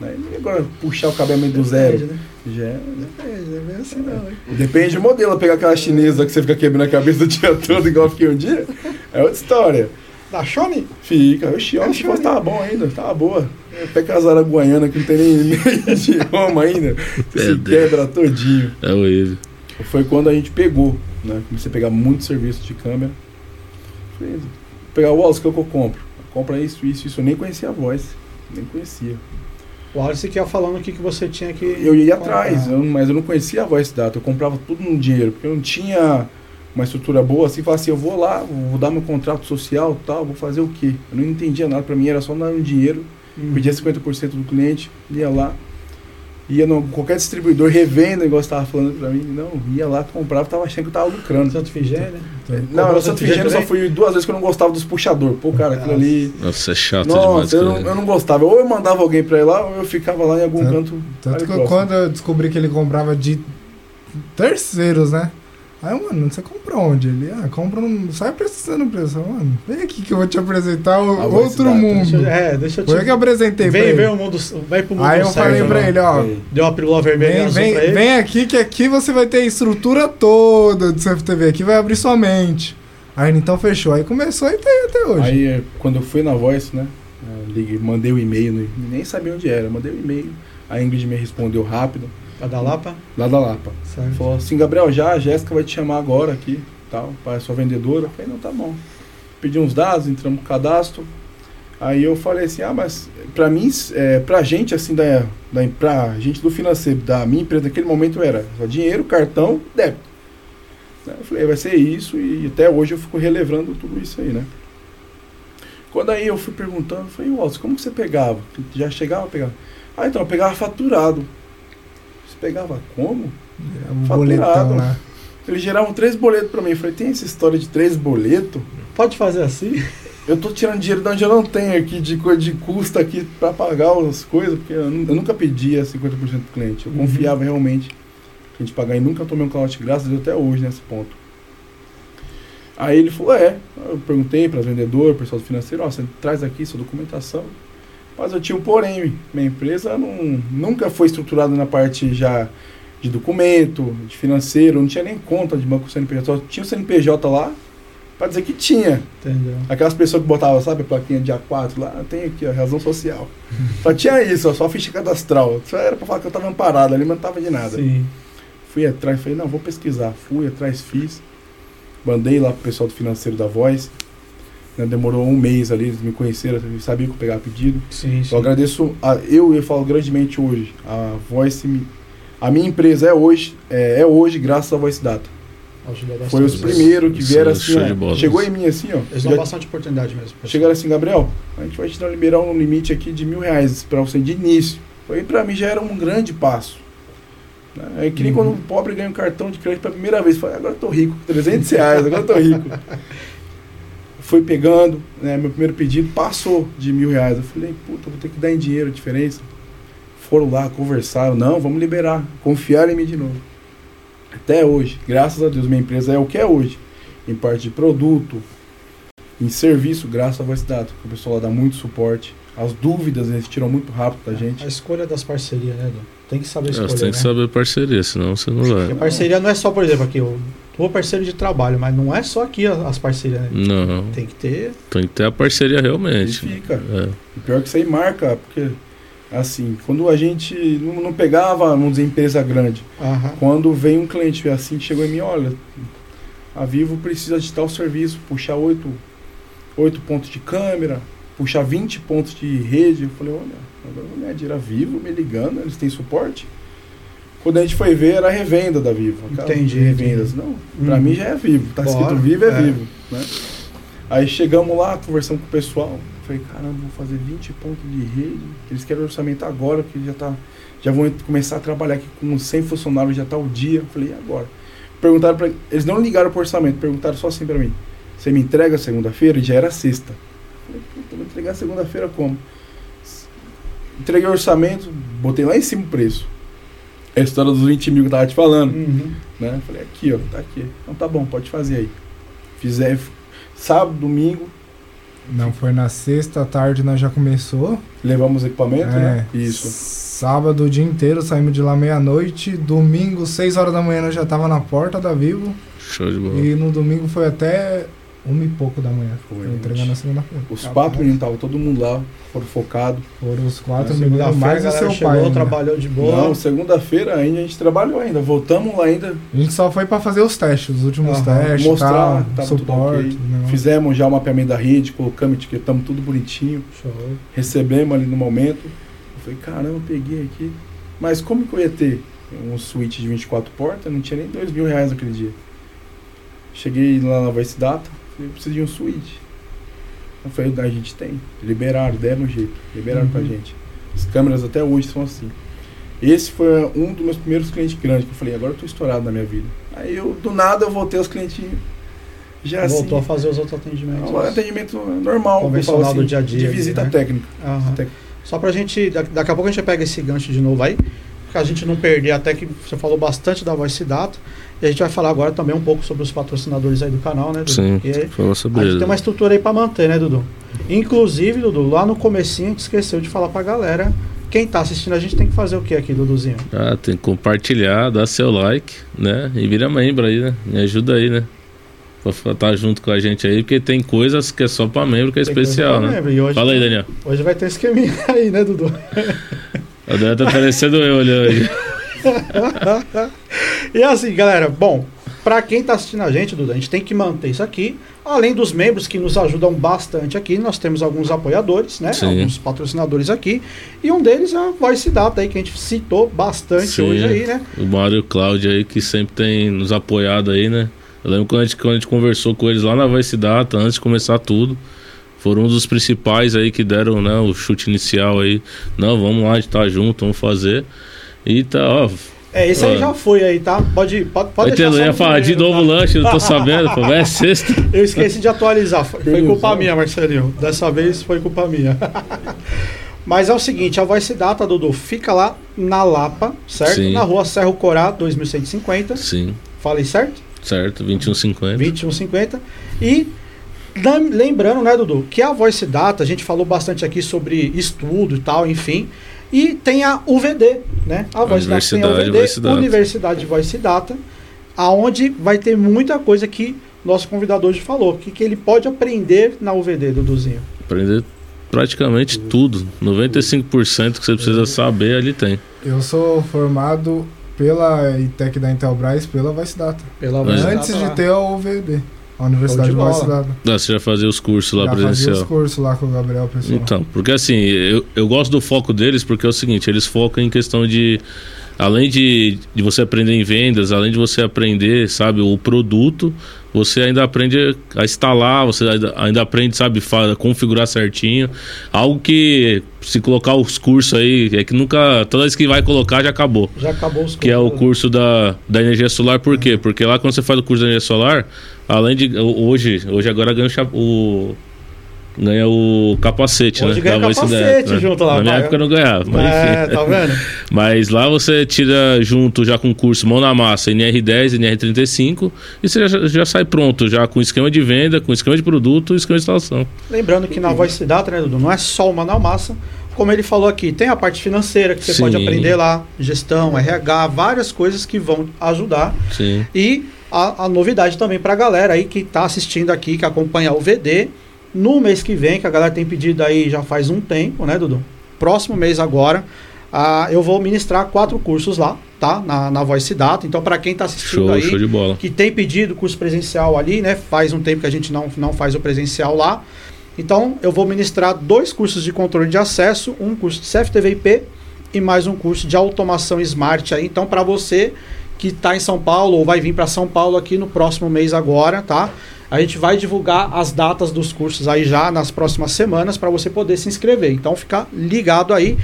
Né? E agora puxar o cabeamento do zero. Depende, né? Já é- Depende, não é bem assim não. hein? Depende do modelo. Pegar aquela chinesa que você fica quebrando a cabeça o dia <laughs> todo, igual eu fiquei um dia, é outra história. Da Sony? Fica, oxi, ontem fosse tava bom ainda, tava boa. Até com as araguaianas que não tem nem <laughs> nem idioma ainda, você se quebra todinho. É horrível. Foi quando a gente pegou, né? Comecei a pegar muito serviço de câmera. Falei, vou pegar o Wallace, que é o que eu compro. Compra isso, isso, isso. Eu nem conhecia a voz. Nem conhecia. O Alice que ia falando o que, que você tinha que. Eu ia comprar. atrás, eu- mas eu não conhecia a voice data. Eu comprava tudo no dinheiro, porque eu não tinha uma estrutura boa assim. Falava assim, eu vou lá, vou dar meu contrato social tal, vou fazer o quê? Eu não entendia nada. Pra mim era só dar um dinheiro, Hum. pedia 50% do cliente, ia lá. Ia no qualquer distribuidor revenda, igual você tava falando pra mim. Não, ia lá, comprava, tava achando que eu tava lucrando. Santo Figênio. Não, Comprou no Santo Santo Figênio eu só também? fui duas vezes que eu não gostava dos puxador. Pô, cara, aquilo ali. Nossa, é chato demais. Nossa, eu aquilo não, eu não gostava. Ou eu mandava alguém pra ir lá, ou eu ficava lá em algum Tanto- canto. Tanto que próximo. quando eu descobri que ele comprava de terceiros, né? Aí, eu, mano, você compra onde? Ele, ah, compra um. Sai precisando preço. Eu, Mano, vem aqui que eu vou te apresentar o- A voz outro mundo. Deixa eu, é, deixa eu te. Foi eu que apresentei pra Vem, ele. vem o mundo. Vai pro mundo Aí eu falei não. pra ele, ó. Deu uma pílula vermelha Vem, vem, pra ele. vem aqui que aqui você vai ter a estrutura toda do CFTV. Aqui vai abrir sua mente. Aí ele, então fechou. Aí começou e tem até hoje. Aí, eh, quando eu fui na Voice, né? Liguei, mandei o e-mail, no- nem sabia onde era, mandei o e-mail. A Ingrid me respondeu rápido, A da Lapa? lá da Lapa. Certo. Falou assim, Gabriel, já a Jéssica vai te chamar agora aqui, tal, para sua vendedora. Eu falei, não, tá bom. Pedi uns dados, entramos no cadastro. Aí eu falei assim, ah, mas pra mim, é, pra gente, assim, da, da, pra gente do financeiro, da minha empresa naquele momento era só dinheiro, cartão, débito. Eu falei, vai ser isso e até hoje eu fico relevando tudo isso aí, né? Quando aí eu fui perguntando, eu falei, Walter, como que você pegava? Já chegava a pegar? Ah, então, eu pegava faturado. Pegava como? É um boletão lá. Eles geravam três boletos pra mim. Eu falei, tem essa história de três boletos? Pode fazer assim? Eu tô tirando dinheiro de onde eu não tenho aqui, de coisa de custo aqui pra pagar as coisas, porque eu, eu nunca pedia 50% do cliente. Eu Uhum. confiava realmente que a gente pagar e nunca tomei um calote, graças a Deus, até hoje nesse ponto. Aí ele falou, é, eu perguntei para vendedor, pessoal do financeiro, ó, você traz aqui sua documentação. Mas eu tinha um porém, minha empresa não, nunca foi estruturada na parte já de documento, de financeiro, não tinha nem conta de banco CNPJ, só tinha o CNPJ lá para dizer que tinha. Entendeu? Aquelas pessoas que botavam, sabe, a plaquinha de A4 lá, tem aqui, a razão social. <laughs> Só tinha isso, ó, só ficha cadastral. Só era pra falar que eu tava amparado ali, mas não tava de nada. Sim. Fui atrás, falei, não, vou pesquisar. Fui atrás, fiz. Mandei lá pro pessoal do financeiro da Voz. Né, demorou um mês ali, eles me conheceram, sabiam que eu pegava pedido. Sim, sim. Eu agradeço, a, eu eu falo grandemente hoje. A Voice, me- a minha empresa é hoje, é, é hoje graças à Voice Data. Foi os primeiros que vieram assim, ó, chegou em mim assim, ó. Eles dão bastante oportunidade mesmo. pessoal. Chegaram assim, Gabriel, a gente vai te dar liberar um limite aqui de mil reais para você de início. Foi para mim já era um grande passo. Né? É que nem quando um pobre ganha um cartão de crédito pela primeira vez. Fala, agora eu tô rico, 300 reais, agora eu tô rico. <laughs> Foi pegando, né, meu primeiro pedido passou de mil reais. Eu falei, puta, vou ter que dar em dinheiro a diferença. Foram lá, conversaram, não, vamos liberar, confiaram em mim de novo. Até hoje, graças a Deus, minha empresa é o que é hoje. Em parte de produto, em serviço, graças à Voice Data. O pessoal lá dá muito suporte. As dúvidas eles tiram muito rápido da gente. A escolha das parcerias, né, Edu? Tem que saber escolher, você tem né? que saber parceria, senão você não Porque a vai. parceria não é só, por exemplo, aqui, o tua parceiro de trabalho, mas não é só aqui as parcerias, né? Não, Tem que ter. tem que ter a parceria E realmente. fica. É. E pior que isso aí marca, porque assim, quando a gente não, não pegava, vamos dizer, empresa grande, Aham. quando vem um cliente assim, chegou em mim, olha, a Vivo precisa de tal serviço, puxar oito, oito pontos de câmera, puxar 20 pontos de rede. Eu falei, olha, agora eu vou a Vivo me ligando, eles têm suporte. Quando a gente foi ver, era a revenda da Vivo. aquela Entendi, Revendas. Não, pra Uhum. mim já é Vivo. Tá Bora, escrito Vivo, é, é. Vivo. Né? Aí chegamos lá, conversamos com o pessoal. Falei, caramba, vou fazer 20 pontos de rede. Eles querem orçamento agora, porque já tá. Já vão começar a trabalhar aqui com 100 funcionários, já tá o dia. Falei, e agora? Perguntaram pra Eles não ligaram pro orçamento, perguntaram só assim pra mim. Você me entrega segunda-feira? E já era sexta. Falei, puta, vou entregar segunda-feira como? Entreguei o orçamento, botei lá em cima o preço. É a história dos 20 mil que eu tava te falando. Uhum. Né? Falei, aqui, ó, tá aqui. Então tá bom, pode fazer aí. Fizer sábado, domingo, Não, foi na sexta tarde nós já começou. levamos equipamento, né? É, Isso. Sábado o dia inteiro, saímos de lá meia-noite. Domingo, 6 horas da manhã, nós já tava na porta da Vivo. Show de bola. E no domingo foi até uma e pouco da manhã. Foi, Foi entregando na segunda-feira. Os Capaz. quatro meninos estavam todo mundo lá, foram focados. Foram os quatro meninos, mais a o galera seu chegou, pai. ainda. trabalhou de boa. Não, segunda-feira ainda a gente trabalhou ainda. Voltamos lá ainda, A gente só foi pra fazer os testes, os últimos Aham. testes, mostrar tal, suporte. ok. negócio. Fizemos já o mapeamento da rede, colocamos, etiquetamos tudo bonitinho. Show. Recebemos ali no momento. Eu falei, caramba, peguei aqui. Mas como que eu ia ter um switch de 24 portas? Não tinha nem 2 mil reais naquele dia. Cheguei lá na Vice Data, falei, eu preciso de um switch. Eu falei, a gente tem. Liberaram, deram um jeito. Liberaram pra Uhum. gente. As câmeras até hoje são assim. Esse foi um dos meus primeiros clientes grandes que eu falei, agora eu tô estourado na minha vida. Aí eu, do nada, eu voltei aos clientinhos. Já Voltou a assim. fazer os outros atendimentos. Um atendimento normal, Convencional falo do dia a dia De visita né? técnica. Aham. Tec- Só pra gente. da- Daqui a pouco a gente pega esse gancho de novo aí. Pra gente não perder, até que você falou bastante da Voice Data. E a gente vai falar agora também um pouco sobre os patrocinadores aí do canal, né, Dudu? Sim, fala a sobre gente ele. tem uma estrutura aí pra manter, né, Dudu? Inclusive, Dudu, lá no comecinho a gente esqueceu de falar pra galera. Quem tá assistindo a gente tem que fazer o que aqui, Duduzinho? Ah, tem que compartilhar, dar seu like, né? E vira membro aí, né? Me ajuda aí, né? Pra estar junto com a gente aí, porque tem coisas que é só pra membro, que é Tem especial, né? E hoje, Fala aí, Daniel. Hoje vai ter esqueminha <laughs> aí, né, Dudu? <laughs> O Daniel tá parecendo eu ali hoje. <laughs> E assim, galera, bom, pra quem tá assistindo a gente, Dudu, a gente tem que manter isso aqui. Além dos membros que nos ajudam bastante aqui, nós temos alguns apoiadores, né? Sim. Alguns patrocinadores aqui. E um deles é a Voice Data aí, que a gente citou bastante Sim. hoje aí, né? O Mário e o Cláudio aí, que sempre tem nos apoiado aí, né? Eu lembro quando a gente, quando a gente conversou com eles lá na Vice Data, antes de começar tudo. Foram um dos principais aí que deram né, o chute inicial aí. Não, vamos lá, a gente tá junto, vamos fazer. E tá, ó. É, esse aí Ó. já foi aí, tá? Pode, pode, pode deixar só ia falar de novo tá? lanche, não tô <laughs> sabendo, pô. É sexta. Eu esqueci de atualizar. Foi, foi culpa minha, Marcelinho. Dessa vez foi culpa minha. <laughs> Mas é o seguinte, a Voice Data, Dudu, fica lá na Lapa, certo? Sim. Na rua Serro Corá, 2150. Sim, Falei certo? certo, 21,50. 2150. E lem- lembrando, né, Dudu, que a Voice Data, a gente falou bastante aqui sobre estudo e tal, enfim. E tem a UVD, né? A Voice Data tem a Universidade UVD, Voice Data. Universidade Voice Data, aonde vai ter muita coisa que nosso convidado hoje falou, que, que ele pode aprender na UVD, Duduzinho. Aprender praticamente tudo. 95% que você precisa saber, ali tem. Eu sou formado pela ITEC da Intelbras, pela Vice Data. Pela Voice Antes Data de lá. ter a UVD, a Universidade de. Data. Ah, você já fazia os cursos lá Já fazia os presencial. cursos lá com o Gabriel Pessoal. Então, porque assim, eu, eu gosto do foco deles porque é o seguinte, eles focam em questão de além de, de você aprender em vendas, além de você aprender, sabe, o produto, você ainda aprende a instalar, você ainda, aprende, sabe, configurar certinho. Algo que, se colocar os cursos aí, é que nunca, toda vez que vai colocar já acabou. Já acabou os Que é o cursos. curso da, da energia solar, por quê? Porque lá quando você faz o curso da energia solar, além de. Hoje, hoje agora ganha o. Ganha o capacete, Hoje né? ganha capacete né? junto lá, Na minha época eu não ganhava, mas É, enfim. tá vendo? <laughs> Mas lá você tira junto já com o curso mão na massa, NR10, NR35, e você já, já sai pronto, já com esquema de venda, com esquema de produto e esquema de instalação. Lembrando que na Voice Data, né, Dudu, não é só o manual massa. Como ele falou aqui, tem a parte financeira que você Sim. pode aprender lá, gestão, RH, várias coisas que vão ajudar. Sim. E a, a novidade também para a galera aí que está assistindo aqui, que acompanha o VD, no mês que vem, que a galera tem pedido aí já faz um tempo, né, Dudu? Próximo mês agora, ah, eu vou ministrar quatro cursos lá, tá? Na, na Voice Data. Então, para quem está assistindo Show, aí, show de bola. que tem pedido curso presencial ali, né? Faz um tempo que a gente não, não faz o presencial lá. Então, eu vou ministrar dois cursos de controle de acesso, um curso de CFTV/IP e mais um curso de automação smart aí. Então, para você que está em São Paulo ou vai vir para São Paulo aqui no próximo mês agora, tá? A gente vai divulgar as datas dos cursos aí já nas próximas semanas para você poder se inscrever. Então, fica ligado aí.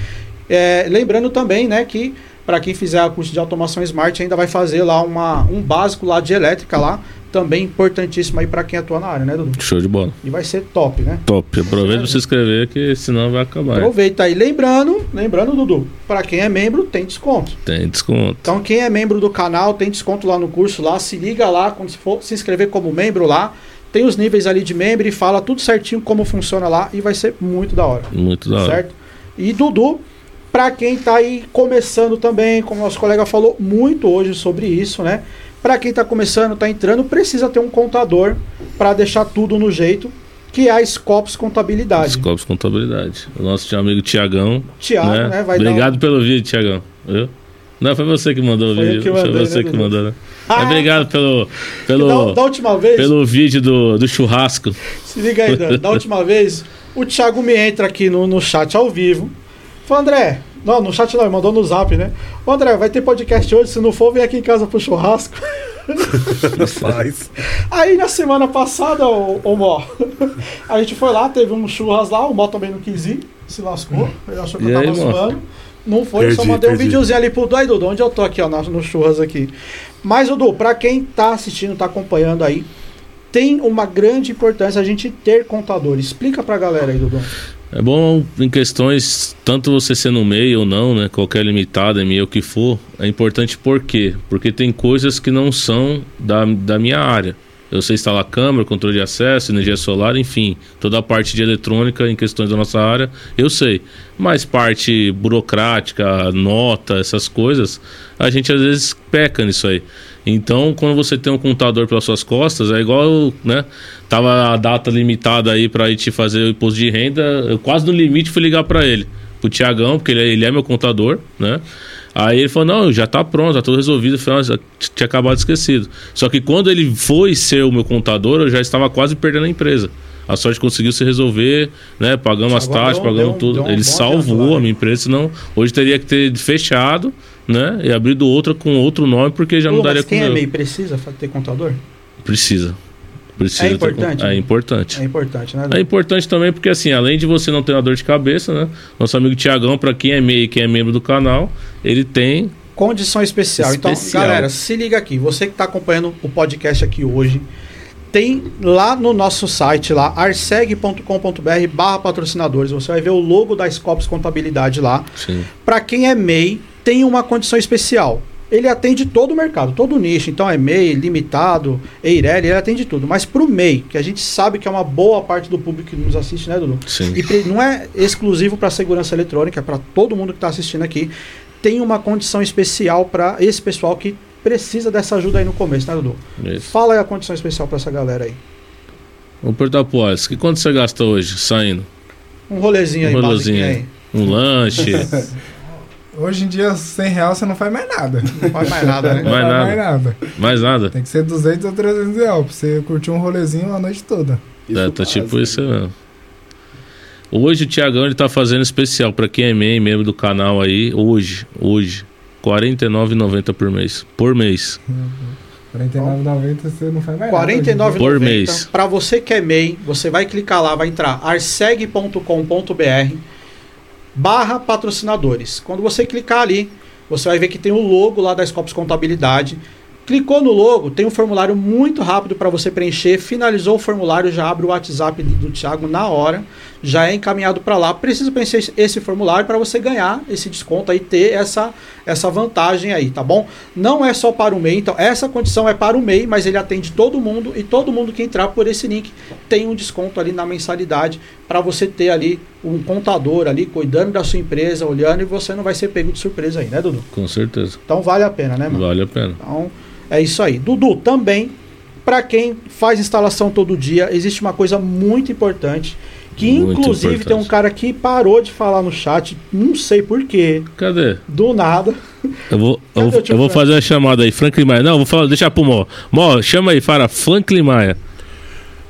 É, lembrando também, né, que para quem fizer o curso de automação smart ainda vai fazer lá uma, um básico lá de elétrica lá, também importantíssimo aí para quem atua na área, né, Dudu? Show de bola. E vai ser top, né? Top. Aproveita pra se inscrever, que senão vai acabar. Aproveita aí. Lembrando, lembrando, Dudu, para quem é membro, tem desconto. Tem desconto. Então, quem é membro do canal tem desconto lá no curso lá. Se liga lá, quando se for se inscrever como membro lá. Tem os níveis ali de membro e fala tudo certinho como funciona lá e vai ser muito da hora. Muito da hora. Certo? E Dudu, para quem tá aí começando também, como nosso colega falou muito hoje sobre isso, né? Para quem tá começando, tá entrando, precisa ter um contador para deixar tudo no jeito, que é a Scopus Contabilidade. Scopus Contabilidade. O nosso amigo Tiagão. Tiago, né? né? Vai Obrigado dar pelo vídeo, Tiagão. Viu? Não, foi você que mandou o Foi eu vídeo. que mandei, foi você né, que mandou, né? Ah! É, Obrigado pelo, um... pelo, da, da última vez, pelo vídeo do, do churrasco. se liga aí, Dan, da <laughs> última vez, o Thiago me entra aqui no, no chat ao vivo. Falou, André, não, no chat não, ele mandou no zap, né? Ô André, vai ter podcast hoje, se não for, vem aqui em casa pro churrasco. <laughs> Faz. Aí na semana passada, o, o Mó, <laughs> a gente foi lá, teve um churras lá, o Mó também não quis ir, se lascou, ele achou que E eu aí, tava Mó? zoando. Não foi, só Perdi, mandei um perdi. videozinho ali pro Dudu, Dudu, onde eu tô aqui, ó, no churras aqui. Mas, Dudu, pra quem tá assistindo, tá acompanhando aí, tem uma grande importância a gente ter contador. Explica pra galera aí, Dudu. É bom em questões, tanto você ser no meio ou não, né? Qualquer limitada, meio o que for, é importante por quê? Porque tem coisas que não são da, da minha área. Eu sei instalar câmera, controle de acesso, energia solar, enfim, toda a parte de eletrônica em questões da nossa área, eu sei. Mas parte burocrática, nota, essas coisas, a gente às vezes peca nisso aí. Então, quando você tem um contador pelas suas costas, é igual, né? Tava a data limitada aí pra ir te fazer o imposto de renda, eu quase no limite fui ligar pra ele, pro Tiagão, porque ele é, ele é meu contador, né? Aí ele falou: Não, já tá pronto, tá tudo resolvido. Eu falei: "Nossa, tinha acabado esquecido. Só que quando ele foi ser o meu contador, eu já estava quase perdendo a empresa. A sorte conseguiu se resolver, né? Pagamos as taxas, pagamos um- tudo. um ele salvou a minha empresa, senão hoje teria que ter fechado, né? E abrido outra com outro nome, porque já não Pô, daria mas quem com é meu. MEI precisa ter contador? Precisa. Precisa É ter importante, né? É importante. É importante, né? É importante também porque, assim, além de você não ter uma dor de cabeça, né? Nosso amigo Tiagão, para quem é MEI e quem é membro do canal, ele tem. Condição especial. Especial. Então, galera, se liga aqui. Você que está acompanhando o podcast aqui hoje, tem lá no nosso site, lá, arseg.com.br barra patrocinadores. Você vai ver o logo da Scopus Contabilidade lá. Sim. Para quem é MEI, tem uma condição especial. Ele atende todo o mercado, todo o nicho. Então é MEI, limitado, Eireli, ele atende tudo. Mas para o MEI, que a gente sabe que é uma boa parte do público que nos assiste, né, Dudu? Sim. E não é exclusivo para segurança eletrônica, é para todo mundo que está assistindo aqui. Tem uma condição especial para esse pessoal que precisa dessa ajuda aí no começo, né, Dudu? Isso. Fala aí a condição especial para essa galera aí. Pro Alisson, que quanto você gasta hoje saindo? Um rolezinho aí, Um rolezinho aí. Um lanche? <laughs> Hoje em dia, 100 reais você não faz mais nada. Não faz mais nada, né? Não Mais faz nada. mais nada. Mais nada? Tem que ser 200 ou 300 reais pra você curtir um rolezinho a noite toda. é, tá tipo básico. isso mesmo. Hoje o Tiagão ele tá fazendo especial para quem é MEI, membro do canal aí, hoje, hoje. R$ 49,90 por mês. Por mês. R$ 49,90 você não faz mais R$ nada. dia. 49,90. Por mês. Para você que é MEI, você vai clicar lá, vai entrar arseg.com.br barra patrocinadores. Quando você clicar ali, você vai ver que tem o logo lá da Scopus Contabilidade. Clicou no logo, tem um formulário muito rápido para você preencher. Finalizou o formulário, já abre o WhatsApp do Thiago na hora, já é encaminhado para lá. Precisa preencher esse formulário para você ganhar esse desconto aí, ter essa, essa vantagem aí, tá bom? Não é só para o MEI, então essa condição é para o MEI, mas ele atende todo mundo e todo mundo que entrar por esse link tem um desconto ali na mensalidade para você ter ali um contador ali cuidando da sua empresa, olhando e você não vai ser pego de surpresa aí, né, Dudu? Com certeza. Então vale a pena, né, mano? Vale a pena. Então, é isso aí. Dudu, também, para quem faz instalação todo dia, existe uma coisa muito importante. Que Muito inclusive importante. tem um cara que parou de falar no chat, não sei porquê, Cadê? do nada. Eu vou, <laughs> eu, Cadê eu vou Frank? fazer a chamada aí. Franklin Maia. Não, vou falar, deixar pro Mó. Mó, chama aí, fala. Franklin Maia.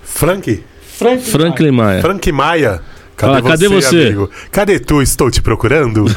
Frank? Franklin. Franklin Maia. Frank Maia? Fala, cadê você? amigo? Cadê tu? Estou te procurando? <laughs>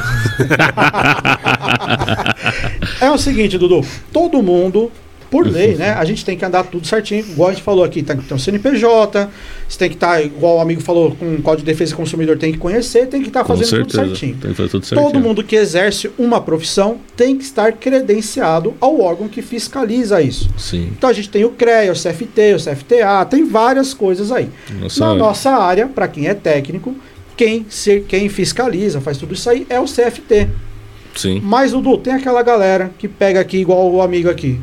É o seguinte, Dudu, todo mundo, por lei, né? A gente tem que andar tudo certinho, igual a gente falou aqui, tem que ter um CNPJ, você tem que estar, igual o amigo falou, com o Código de Defesa do Consumidor, tem que conhecer, tem que estar Com fazendo tudo certeza. certinho. Tem que fazer tudo certinho. Todo mundo que exerce uma profissão tem que estar credenciado ao órgão que fiscaliza isso. Sim. Então a gente tem o CREA, o CFT, o CFTA, tem várias coisas aí. Nossa, Na nossa área, para quem é técnico, quem, se, quem fiscaliza, faz tudo isso aí, é o CFT. Sim. Mas, Dudu, tem aquela galera que pega aqui, igual o amigo aqui,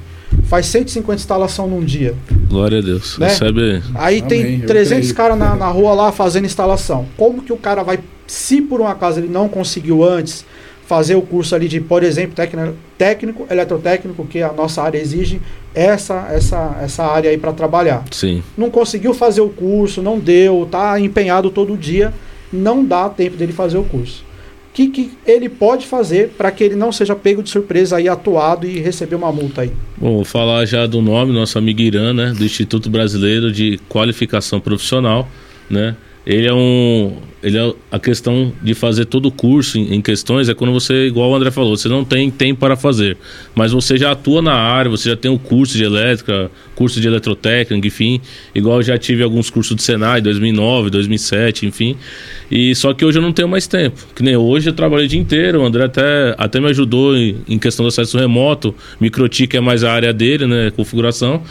faz 150 instalação num dia. Glória a Deus. Né? Recebe aí. Amém, tem eu 300 creio. caras na, na rua lá fazendo instalação. Como que o cara vai, se por um acaso ele não conseguiu antes fazer o curso ali de, por exemplo, técnico, técnico eletrotécnico, que a nossa área exige essa essa essa área aí para trabalhar. Sim. Não conseguiu fazer o curso, não deu, tá empenhado todo dia, não dá tempo dele fazer o curso. Que, que ele pode fazer para que ele não seja pego de surpresa aí, atuado e receber uma multa aí? Bom, vou falar já do nome, nosso amigo Irã, né? Do Instituto Brasileiro de Qualificação Profissional, né? Ele é um. Ele é a questão de fazer todo o curso em, em questões é quando você, igual o André falou, você não tem tempo para fazer. Mas você já atua na área, você já tem o curso de elétrica, curso de eletrotécnica, enfim. Igual eu já tive alguns cursos do Senai, 2009, 2007, enfim. E só que hoje eu não tenho mais tempo. Que nem hoje eu trabalhei o dia inteiro. O André até, até me ajudou em, em questão do acesso remoto. Microtik é mais a área dele, né? Configuração.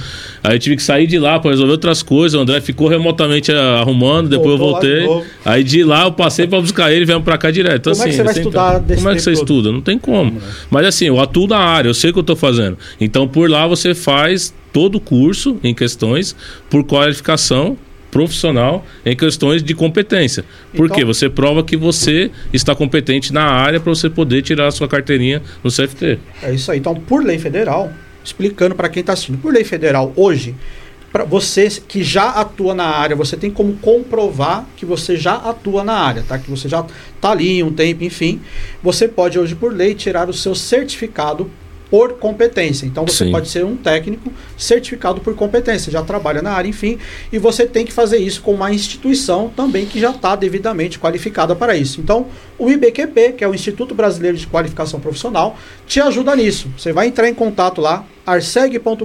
Aí eu tive que sair de lá para resolver outras coisas. O André ficou remotamente ah, arrumando, depois eu de voltei. novo. Aí de lá eu passei para buscar ele viemos para cá direto. Então, Como é que assim, você vai estudar Como é que você todo? estuda? Não tem como. Mas assim, eu atuo na área, eu sei o que eu estou fazendo. Então por lá você faz todo o curso em questões por qualificação profissional em questões de competência. Porque Então- você prova que você está competente na área para você poder tirar a sua carteirinha no CFT. É isso aí. Então, por lei federal, explicando para quem está assistindo, por lei federal, hoje, para você que já atua na área, você tem como comprovar que você já atua na área, tá? Que você já está ali um tempo, enfim. Você pode hoje, por lei, tirar o seu certificado por competência. Então você Sim. pode ser um técnico certificado por competência, já trabalha na área, enfim, e você tem que fazer isso com uma instituição também que já está devidamente qualificada para isso. Então, o IBQP, que é o Instituto Brasileiro de Qualificação Profissional, te ajuda nisso. Você vai entrar em contato lá, arseg.com.br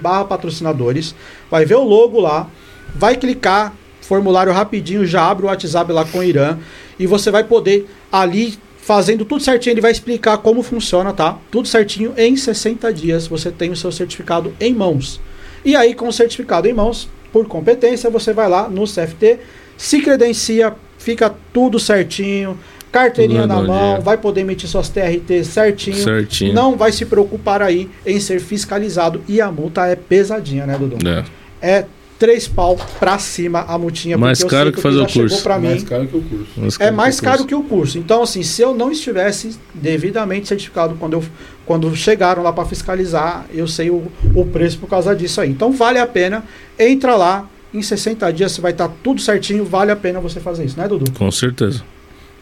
barra patrocinadores, vai ver o logo lá, vai clicar, formulário rapidinho, já abre o WhatsApp lá com o Irã, e você vai poder ali fazendo tudo certinho, ele vai explicar como funciona, tá? Tudo certinho, em 60 dias você tem o seu certificado em mãos. E aí, com o certificado em mãos, por competência, você vai lá no CFT, se credencia, fica tudo certinho, carteirinha Tudo na mão, vai poder emitir suas TRT certinho. Certinho. Não vai se preocupar aí em ser fiscalizado. E a multa é pesadinha, né, Dudu? É. É três pau pra cima a multinha. Mais porque eu caro sei que o fazer já o curso. Chegou pra mim. Mais caro que o curso. Mas É mais caro curso. que o curso. Então, assim, se eu não estivesse devidamente certificado quando, eu, quando chegaram lá para fiscalizar, eu sei o, o preço por causa disso aí. Então, vale a pena. Entra lá. Em 60 dias você vai estar tudo certinho. Vale a pena você fazer isso, né, Dudu? Com certeza.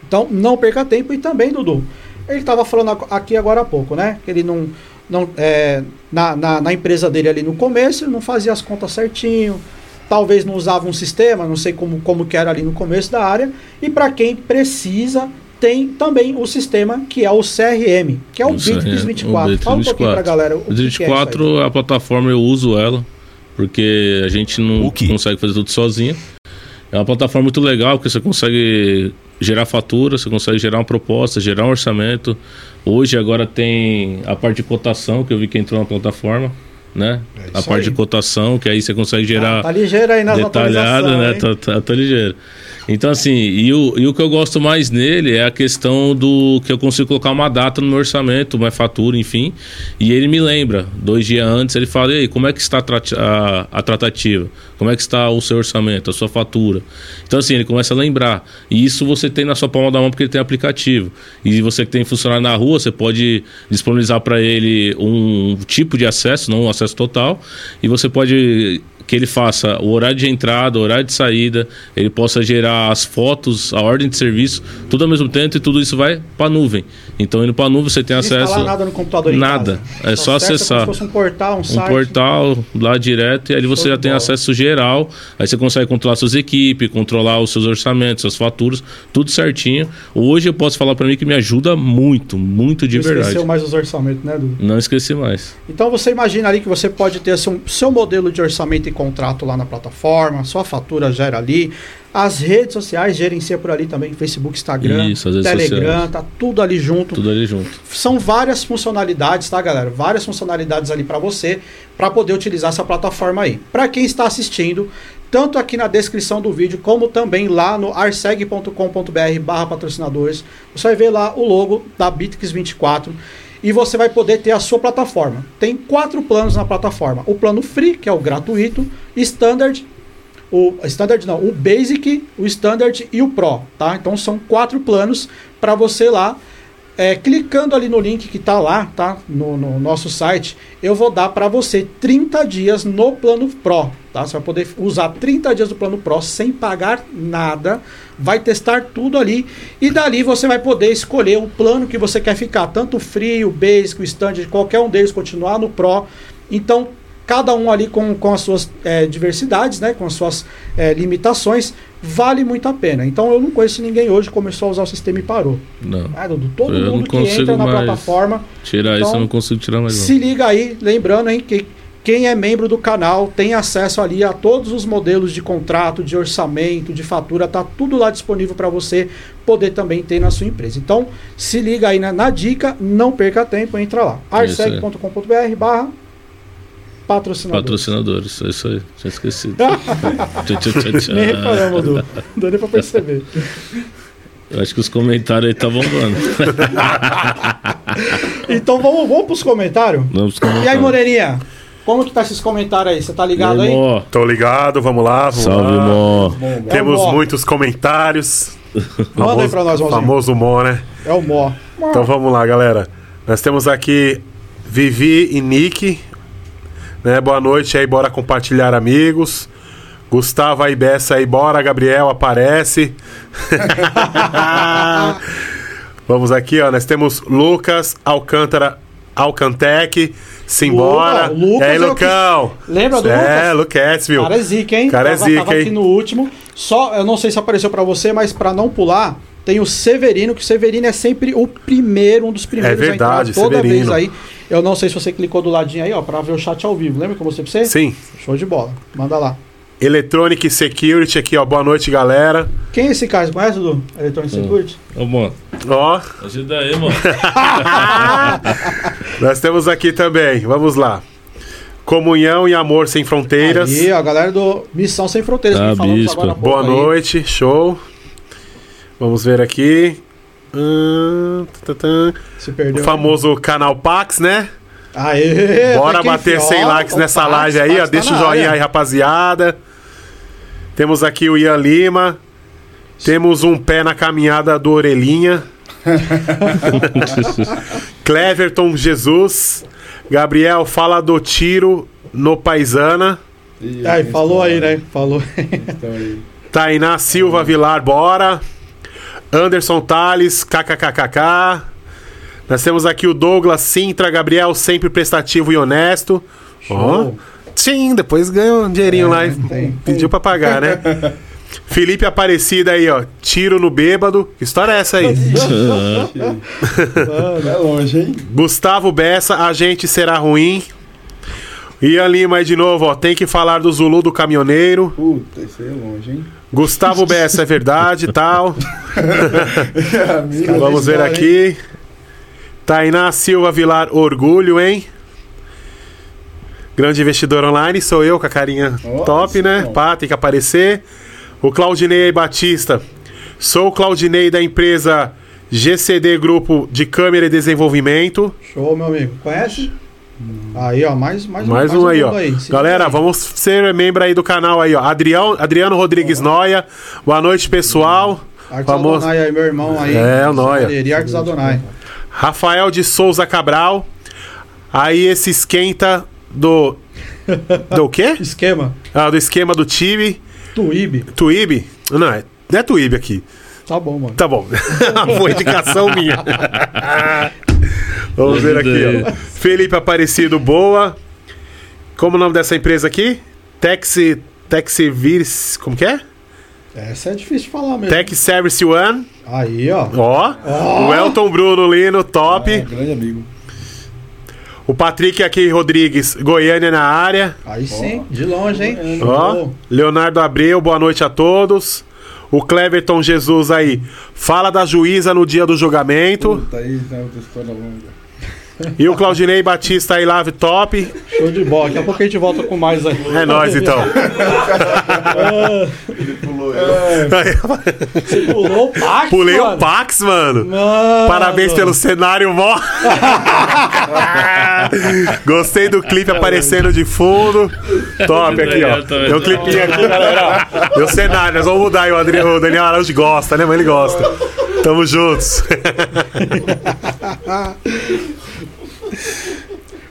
Então, não perca tempo. E também, Dudu, ele estava falando aqui agora há pouco, né? Que ele não. Não é, na, na, na empresa dele ali no começo, ele não fazia as contas certinho. Talvez não usava um sistema, não sei como, como que era ali no começo da área. E para quem precisa tem também o sistema que é o CRM, que é o, O Bitrix CRM, 24. o Fala um pouquinho pra 24. galera. O O que que é isso aí? 24, a plataforma eu uso ela, porque a gente não consegue fazer tudo sozinho. É uma plataforma muito legal, porque você consegue gerar fatura, você consegue gerar uma proposta, gerar um orçamento. Hoje agora tem a parte de cotação, que eu vi que entrou na plataforma, né? É a parte aí. de cotação, que aí você consegue gerar Ah, tá ligeiro aí detalhado, atualizações, né? Tá, tá, tá ligeiro. Então, assim, e o, e o que eu gosto mais nele é a questão do que eu consigo colocar uma data no meu orçamento, uma fatura, enfim. E ele me lembra, dois dias antes, ele fala: e aí, como é que está a, a tratativa? Como é que está o seu orçamento, a sua fatura? Então, assim, ele começa a lembrar. E isso você tem na sua palma da mão porque ele tem aplicativo. E você que tem funcionário na rua, você pode disponibilizar para ele um tipo de acesso, não um acesso total. E você pode que ele faça o horário de entrada, o horário de saída, ele possa gerar as fotos, a ordem de serviço, tudo ao mesmo tempo e tudo isso vai para a nuvem. Então, indo para a nuvem, você tem Não acesso. nada no computador Nada. casa. É só acessa acessar. Como se fosse um portal, um, Um site. portal lá direto e ali você Show já tem bola. acesso geral. Aí você consegue controlar suas equipes, controlar os seus orçamentos, suas faturas, tudo certinho. Hoje eu posso falar para mim que me ajuda muito, muito de Não verdade. esqueceu mais os orçamentos, né, Dudu? Não esqueci mais. Então você imagina ali que você pode ter seu, seu modelo de orçamento contrato lá na plataforma, sua fatura gera ali, as redes sociais gerencia por ali também, Facebook, Instagram, Isso, Telegram, sociais. tá tudo ali junto. Tudo ali junto. São várias funcionalidades, tá, galera? Várias funcionalidades ali para você, para poder utilizar essa plataforma aí. Para quem está assistindo, tanto aqui na descrição do vídeo, como também lá no arseg.com.br barra patrocinadores, você vai ver lá o logo da Bitrix24 e você vai poder ter a sua plataforma. Tem quatro planos na plataforma. O plano Free, que é o gratuito, Standard, o Standard não, o Basic, o Standard e o Pro, tá? Então são quatro planos para você lá é, clicando ali no link que tá lá, tá? No, no nosso site, eu vou dar para você 30 dias no plano Pro, tá? Você vai poder usar 30 dias do plano Pro sem pagar nada, vai testar tudo ali e dali você vai poder escolher o plano que você quer ficar, tanto o Free, o Basic, o Standard, qualquer um deles continuar no Pro. Então, cada um ali com, com as suas é, diversidades, né? Com as suas é, limitações, vale muito a pena. Então, eu não conheço ninguém hoje que começou a usar o sistema e parou. Não. Ah, Dudu, todo Eu não mundo que entra na plataforma, Tirar Então, isso eu não consigo tirar mais. Se liga aí, lembrando hein, que quem é membro do canal tem acesso ali a todos os modelos de contrato, de orçamento, de fatura, tá tudo lá disponível para você poder também ter na sua empresa. Então, se liga aí na, na dica, não perca tempo, entra lá. Isso aí. arseg.com.br barra patrocinador. Patrocinadores, é isso aí. Tinha esquecido. <laughs> Tchau, tchau, tchau, tchau. Nem reparamos, Dudu. Não deu nem pra perceber. Eu acho que os comentários aí tá bombando. <laughs> Então vamos, vamos pros comentários? Vamos E aí. Moreirinha? Como que tá esses comentários aí? Você tá ligado aí? Mó. Tô ligado, vamos lá, vamos Salve, lá. Mó. É Temos o Mó. muitos comentários. <laughs> Manda aí pra nós, Mauzinho. Famoso Mó, né? É o Mó. Então vamos lá, galera. Nós temos aqui Vivi e Nick. Né? Boa noite aí, bora compartilhar amigos. Gustavo aí, Bessa aí, bora, Gabriel, aparece. <laughs> <laughs> Vamos aqui, ó. Nós temos Lucas Alcântara Alcantec. Simbora. Luca, Lucas e aí, é o Lucão? Lembra do É, Lucas? Lucas, viu? Cara é zica, hein? Cara é zica, tava hein? aqui no último. Só, eu não sei se apareceu pra você, mas pra não pular, tem o Severino, que o Severino é sempre o primeiro, um dos primeiros É verdade, a entrar toda Severino. vez aí. Eu não sei se você clicou do ladinho aí, ó, pra ver o chat ao vivo. Lembra que eu mostrei pra você? Sim. Show de bola. Manda lá. Electronic Security aqui, ó. Boa noite, galera. Quem é esse cara? Você conhece, do Electronic Security? Ô, Mó. Ó, Ajuda aí, mano. <laughs> nós temos aqui também. Vamos lá. Comunhão e amor sem fronteiras. Ó, a galera do Missão Sem Fronteiras Ah, bispo. Boa aí. noite, show. Vamos ver aqui. Hum, tá, tá. Se O perdeu. famoso canal Pax, né? Aê! Bora bater fiel, 100 likes nessa Pax, live aí, ó. tá Deixa o joinha área. aí, rapaziada. Temos aqui o Ian Lima. Temos um pé na caminhada do Orelhinha. <laughs> Cleverton Jesus. Gabriel, fala do tiro no Paisana. Aí, tem falou aí, né? Falou. Então aí. Tainá Silva Vilar, bora. Anderson Tales, kkkk. Nós temos aqui o Douglas Sintra, Gabriel, sempre prestativo e honesto. Show. Sim, depois ganhou um dinheirinho lá e tem. pediu pra pagar, né? <laughs> Felipe Aparecida aí, ó. Tiro no bêbado. Que história é essa aí? <laughs> É longe, hein? Gustavo Bessa, a gente será ruim. Ian Lima aí de novo, ó. Tem que falar do Zulu do caminhoneiro. Puta, isso aí é longe, hein? Gustavo Bessa, é verdade tal. <laughs> Amigo, Vamos ver aqui. Tainá Silva Vilar, orgulho, hein? Grande investidor online, sou eu com a carinha Nossa, top, né? não. Pá, tem que aparecer. O Claudinei Batista. Sou o Claudinei da empresa GCD Grupo de Câmera e Desenvolvimento. Show, meu amigo. Conhece? Aí, ó, mais, mais, Mais um aí, ó. Se Galera, aí. vamos ser membro aí do canal aí, ó. Adrião, Adriano Rodrigues Noia. Boa noite, pessoal. Artes famoso- Adonai aí, meu irmão aí. É, o Noia. Artes Adonai. Rafael de Souza Cabral. Aí esse esquenta do. Do <laughs> quê? Esquema. Ah, do esquema do time. Tuíbe. Tuíbe? Não, é, não é Tuíbe aqui. Tá bom, mano. Tá bom. <laughs> Foi indicação minha. <laughs> Vamos ver aqui, ó. Felipe Aparecido, boa. Como o nome dessa empresa aqui? Taxi. Taxi Virs. Como que é? Essa é difícil de falar mesmo. Tech Service One. Aí, ó. Ó. O Elton Bruno Lino, top. É, grande amigo. O Patrick aqui Rodrigues, Goiânia na área. Aí sim, de longe, hein? Ó. Show. Leonardo Abreu, boa noite a todos. O Cleverton Jesus aí. Fala da juíza no dia do julgamento. Puta, aí tá outra história longa. E o Claudinei Batista aí, live top. Show de bola. Daqui a pouco a gente volta com mais aí. É nóis então. Você pulou o Pax, Pulei mano. o Pax, mano. Mano. Parabéns pelo cenário, mó. <laughs> Gostei do clipe aparecendo de fundo. Top aqui, ó. Tem um clipinho aqui, galera. o cenário, nós vamos mudar aí. O, Adriano, o Daniel Araújo gosta, né? Mas ele gosta. Tamo juntos. <laughs>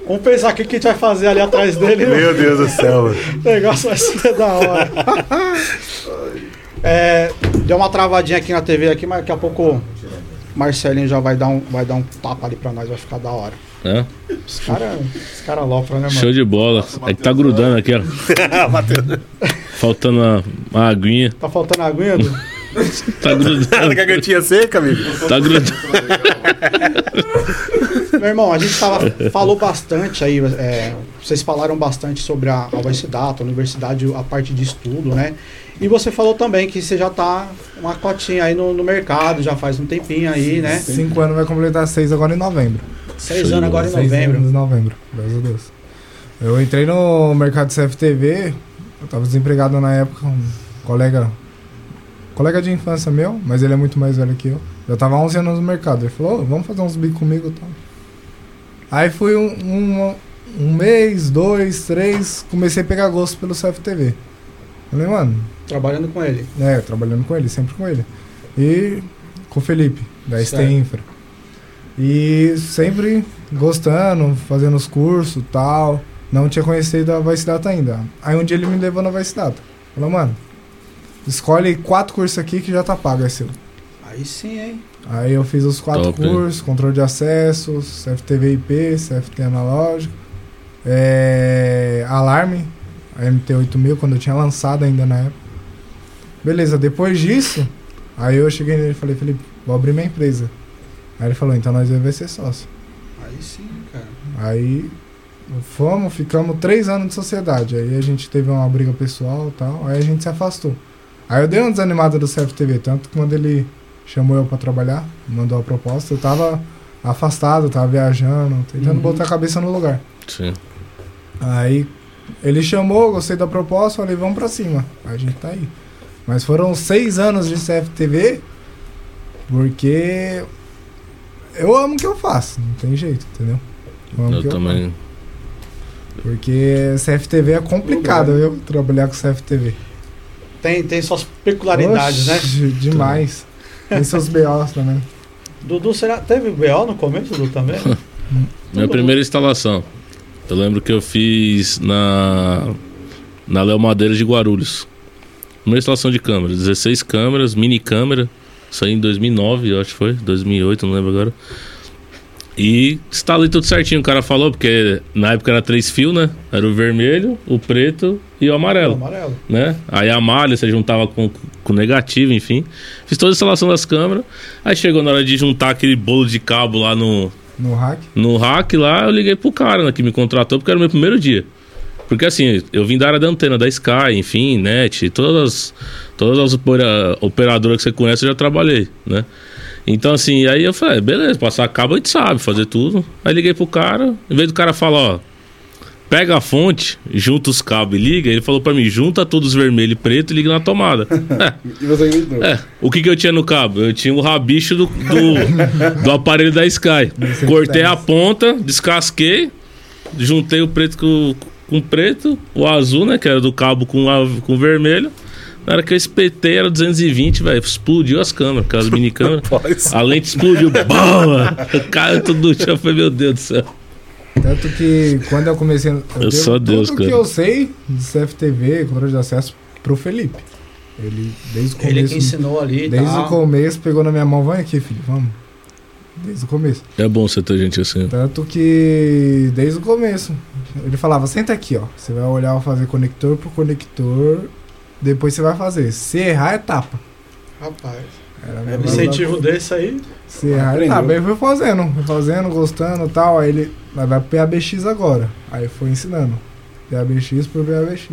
Vamos pensar o que que a gente vai fazer ali atrás dele. Meu Deus do céu, mano. O negócio vai ser da hora. É, deu uma travadinha aqui na TV aqui, mas daqui a pouco o Marcelinho já vai dar um, vai dar um tapa ali pra nós, vai ficar da hora. É? Os caras cara lopram, né, mano? Show de bola. É que tá grudando aqui, ó. <laughs> Faltando uma, uma aguinha. Tá faltando aguinha, Du? Tá grudando. Tá com a cantinha seca, amigo? Tá grudando. Meu irmão, a gente tava, falou bastante aí, é, vocês falaram bastante sobre a, a Universidade, a universidade, a parte de estudo, né? E você falou também que você já tá uma cotinha aí no, no mercado, já faz um tempinho aí, né? Cinco anos vai completar seis agora em novembro. Seis anos agora em Seis novembro. anos em novembro, graças a Deus. Eu entrei no mercado de CFTV, eu tava desempregado na época, um colega, colega de infância meu, mas ele é muito mais velho que eu. Eu tava 11 anos no mercado, ele falou, "Ô, vamos fazer uns bicos comigo e tal. Aí fui um, um, um mês, dois, três, comecei a pegar gosto pelo CFTV. Falei, mano, Trabalhando com ele. é, trabalhando com ele, sempre com ele. E com o Felipe, da. ST Infra. E sempre gostando, fazendo os cursos e tal. Não tinha conhecido a Vice Data ainda. Aí um dia ele me levou na Vice Data. Falou, mano, escolhe quatro cursos aqui que já tá pago, é seu. Aí sim, hein? Aí eu fiz os quatro Top, hein? cursos, controle de acessos, CFTV IP, CFT analógico, é, alarme, a MT8000, quando eu tinha lançado ainda na época. Beleza, depois disso, aí eu cheguei nele e falei, Felipe, vou abrir minha empresa. Aí ele falou, então nós vamos ser sócio. Aí sim, cara. Aí fomos, ficamos três anos de sociedade. Aí a gente teve uma briga pessoal e tal, aí a gente se afastou. Aí eu dei uma desanimada do CFTV, tanto que quando ele chamou eu pra trabalhar, mandou a proposta, eu tava afastado, tava viajando, tentando Uhum. botar a cabeça no lugar. Sim. Aí ele chamou, gostei da proposta, falei, vamos pra cima. Aí a gente tá aí. Mas foram seis anos de CFTV, porque eu amo o que eu faço, não tem jeito, entendeu? Eu que também. porque CFTV é complicado, eu trabalhar com CFTV. Tem, tem suas peculiaridades, né? Demais. Tem seus BOs também. Dudu, será, teve BO no começo, Dudu, também? <laughs> Minha primeira instalação. Eu lembro que eu fiz na. Na Léo Madeira de Guarulhos. Primeira instalação de câmeras. 16 câmeras, mini câmera. Isso aí em 2009, eu acho que foi. 2008, não lembro agora. E instalei tudo certinho, o cara falou, porque na época era três fios, né? Era o vermelho, o preto e o amarelo. Amarelo. né? Aí a malha você juntava com, com negativo, enfim. Fiz toda a instalação das câmeras. Aí chegou na hora de juntar aquele bolo de cabo lá no, No hack. no rack lá, eu liguei pro cara né, que me contratou, porque era o meu primeiro dia. Porque assim, eu vim da área da antena, da Sky, enfim, net, todas as, todas as opera- operadoras que você conhece eu já trabalhei, né? Então assim, aí eu falei, beleza, passar cabo a gente sabe fazer tudo. Aí liguei pro cara, em vez do cara falar, ó, pega a fonte, junta os cabos e liga, ele falou pra mim, junta todos vermelho e preto e liga na tomada. <laughs> E você gritou. É, o que, que eu tinha no cabo? Eu tinha o rabicho do, do, do aparelho da Sky. <laughs> Cortei a ponta, descasquei, juntei o preto com, com o preto, o azul, né? Que era do cabo com, a, com o vermelho. Na hora que eu espetei era 220, velho. Explodiu as câmeras, aquelas mini câmeras. <laughs> A lente explodiu. Bola! Caiu tudo no chão. Eu falei, meu Deus do céu. Tanto que quando eu comecei. Eu, Eu devo sou Deus, tudo cara. que eu sei de CFTV, controle de acesso, pro Felipe. Ele, desde o começo. Ele que ensinou ali. e Desde tal. o começo pegou na minha mão, vem aqui, filho, vamos. Desde o começo. É bom você ter gente assim. Tanto que desde o começo. Ele falava, senta aqui, ó. Você vai olhar, fazer conector por conector. Depois você vai fazer. Se errar, é tapa. Rapaz, Era um incentivo desse aí. Se errar, é Aprendeu. tapa. Aí foi fazendo, foi fazendo, gostando e tal. Aí ele vai vai pro PABX agora. Aí foi ensinando. PABX por PABX.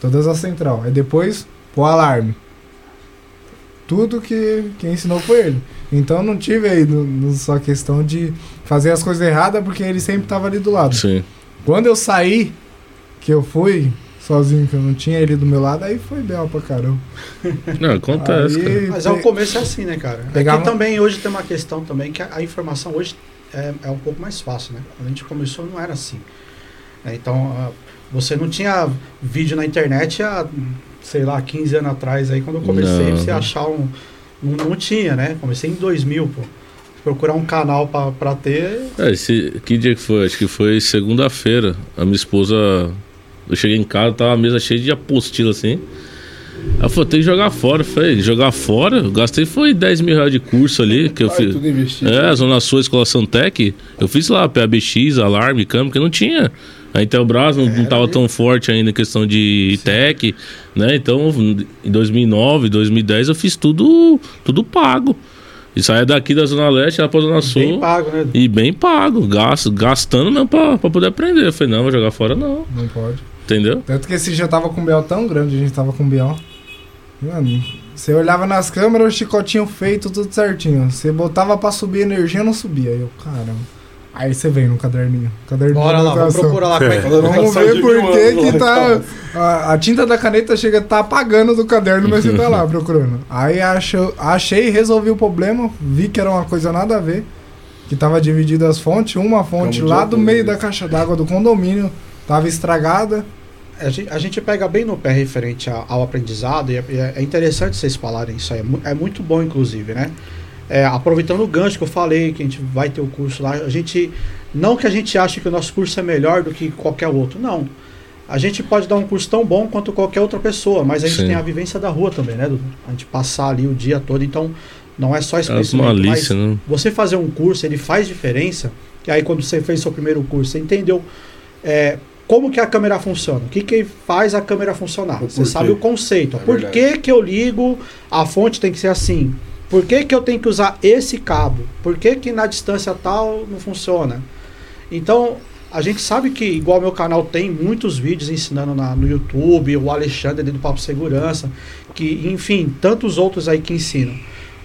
Todas as central. Aí depois, o alarme. Tudo que quem ensinou foi ele. Então não tive aí no, no- só questão de fazer as coisas erradas porque ele sempre tava ali do lado. Sim. Quando eu saí, que eu fui sozinho, que eu não tinha ele do meu lado, aí foi bem pra caramba. <laughs> Não, acontece, cara. Aí, Mas é o pe- começo é assim, né, cara? Pegava- Aqui também hoje tem uma questão também que a, a informação hoje é, é um pouco mais fácil, né? Quando a gente começou não era assim. É, então, ah, você não tinha vídeo na internet há, sei lá, 15 anos atrás aí, quando eu comecei, Não. você achar um... Não, não tinha, né? Comecei em 2000, pô. Procurar um canal pra, pra ter... É, esse, que dia que foi? Acho que foi segunda-feira. A minha esposa. Eu cheguei em casa, tava a mesa cheia de apostila assim. Ela falou, tem que jogar fora. Eu falei, jogar fora? Eu gastei foi 10 mil reais de curso ali que eu Vai, fiz. tudo investido. É, Zona Sul, Escola Santec. Eu fiz lá PABX, alarme, câmera, porque não tinha. A Intelbras não, não tava tão forte ainda em questão de tech, né? Então, em 2009, 2010 eu fiz tudo, tudo pago. E saía daqui da Zona Leste, lá pra Zona Sul. Bem pago, né? E bem pago, gasto, gastando mesmo pra, pra poder aprender. Eu falei, não, vou jogar fora não, Não pode. Entendeu? Tanto que esse dia tava com um BO tão grande, a gente tava com um BO. Mano, você olhava nas câmeras, o chicotinho feito, tudo certinho. Você botava pra subir energia, não subia. Aí eu, caramba. Aí você vem no caderninho. Caderninho Bora lá, vamos procurar lá é que Vamos ver por que que tá. A, a tinta da caneta chega a tá apagando do caderno, mas você tá lá <laughs> procurando. Aí achou, achei, resolvi o problema, vi que era uma coisa nada a ver. Que tava dividida as fontes, uma fonte lá do meio da caixa d'água do condomínio tava estragada. A gente, a gente pega bem no pé referente a- ao aprendizado e é, e é interessante vocês falarem isso aí. É, é muito bom, inclusive, né? É, aproveitando o gancho que eu falei, que a gente vai ter o curso lá, a gente. Não que a gente ache que o nosso curso é melhor do que qualquer outro, não. A gente pode dar um curso tão bom quanto qualquer outra pessoa, mas a gente Sim. tem a vivência da rua também, né? A gente passar ali o dia todo, então não é só conhecimento, mas malícias, né? você fazer um curso, ele faz diferença. E aí, quando você fez seu primeiro curso, você entendeu é, como que a câmera funciona, o que, que faz a câmera funcionar. Você sabe o conceito. É Por verdade. que, que eu ligo, a fonte tem que ser assim? Por que, que eu tenho que usar esse cabo? Por que, que na distância tal não funciona? Então, a gente sabe que, igual meu canal tem muitos vídeos ensinando na- no YouTube, o Alexandre do Papo Segurança, que, enfim, tantos outros aí que ensinam.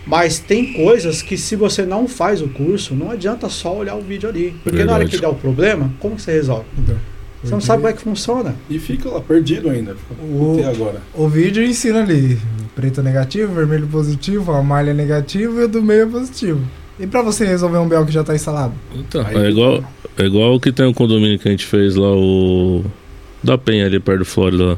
Mas tem coisas que se você não faz o curso, não adianta só olhar o vídeo ali. Porque na hora Verdade. que der o problema, como que você resolve? Então, Você não sabe como é que funciona. E fica lá perdido ainda. O- Até agora. O vídeo ensina ali: preto negativo, vermelho positivo, a malha negativa e o do meio é positivo. E pra você resolver um BO que já tá instalado? Então, Aí- é igual, é igual o que tem um condomínio que a gente fez lá, o. Da Penha ali perto do Flórida lá.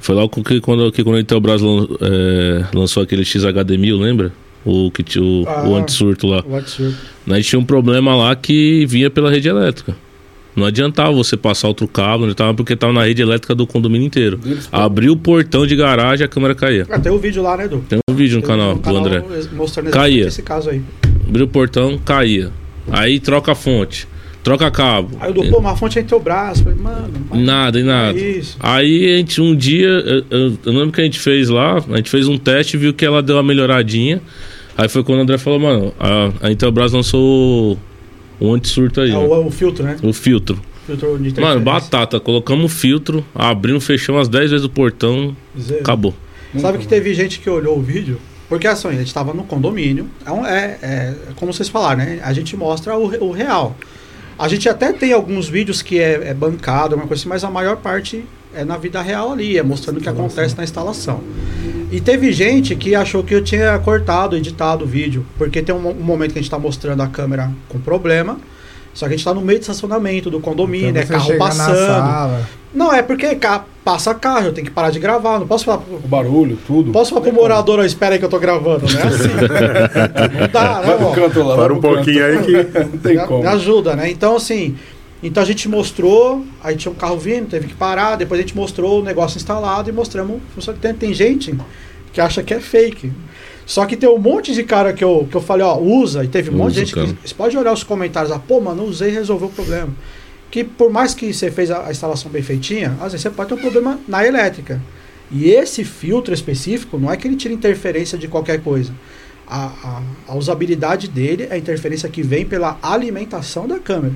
Foi lá que quando, que quando a Intelbras lan, é, lançou aquele XHD1000, lembra? O, que tinha o, Ah. o antissurto lá. What's your... A gente tinha um problema lá que vinha pela rede elétrica. Não adiantava você passar outro cabo, não adiantava porque estava na rede elétrica do condomínio inteiro. Abriu o portão de garagem a câmera caía. Ah, tem o vídeo lá, né, Edu? Tem um vídeo no Tem canal um do André. mostrando Caía. esse caso aí. Abriu o portão, caía. Aí troca a fonte, troca cabo. Aí o do, pô, uma fonte aí no teu braço. Falei, mano, mas Nada e nada. é isso. Aí a gente, um dia, eu, eu, eu lembro que a gente fez lá, a gente fez um teste e viu que ela deu uma melhoradinha. Aí foi quando o André falou, mano, a, a Intelbras lançou o, o anti-surto aí, É o, o filtro, né? o filtro. Filtro Mano, batata, colocamos o filtro, abrimos, fechamos as 10 vezes o portão, Zero. acabou. Sabe que teve gente que olhou o vídeo? Porque assim, a gente estava no condomínio. É, é- é como vocês falaram, né? A gente mostra o, o real. A gente até tem alguns vídeos que é, é bancado, uma coisa assim, mas a maior parte é na vida real ali, é mostrando o que acontece na instalação. E teve gente que achou que eu tinha cortado, editado o vídeo, porque tem um, um momento que a gente está mostrando a câmera com problema. Só que a gente está no meio do estacionamento do condomínio, Então é carro passando. Não, é porque ca- passa carro, eu tenho que parar de gravar. Não posso falar. pro- O barulho, tudo. Posso falar pro morador, ó, espera aí que eu tô gravando, né? <laughs> Assim. não dá, né? Canto. Para um pouquinho aí que. canto. <laughs> Não tem Me- como. Me ajuda, né? Então, assim, então a gente mostrou, aí tinha um carro vindo, teve que parar, depois a gente mostrou o negócio instalado e mostramos. Tem, tem gente que acha que é fake. Só que tem um monte de cara que eu, que eu falei, ó, usa, e teve um monte de gente cara. que. Você pode olhar os comentários, ah, pô, mano, usei e resolveu o problema. Que por mais que você fez a, a instalação bem feitinha, às vezes você pode ter um problema na elétrica. E esse filtro específico não é que ele tira interferência de qualquer coisa. A, a, a usabilidade dele é a interferência que vem pela alimentação da câmera.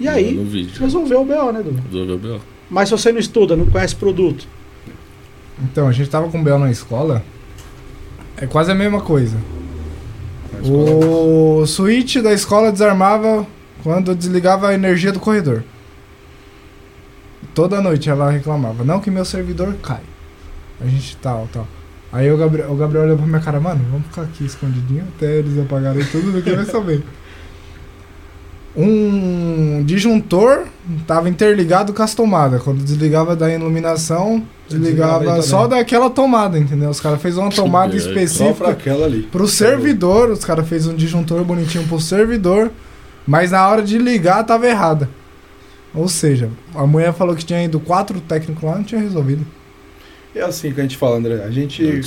E aí, No vídeo. resolveu o BO, né, Dudu? Resolveu bem, ó. Mas se você não estuda, não conhece produto, Então, a gente tava com o Bel na escola. É quase a mesma coisa. O switch da escola desarmava quando desligava a energia do corredor. Toda noite ela reclamava. Não que meu servidor cai. A gente tal, tal. Aí o Gabriel, o Gabriel olhou pra minha cara, mano, vamos ficar aqui escondidinho até eles apagarem tudo, ninguém vai saber. <laughs> Um disjuntor tava interligado com as tomadas. Quando desligava da iluminação, Desligava desligava só daquela tomada, entendeu? Os caras fez uma tomada pra específica aquela ali. pro servidor. Os caras fez um disjuntor bonitinho pro servidor, mas na hora de ligar tava errada. Ou seja, a mulher falou que tinha ido quatro técnicos lá, não tinha resolvido. É assim que a gente fala, André. A gente É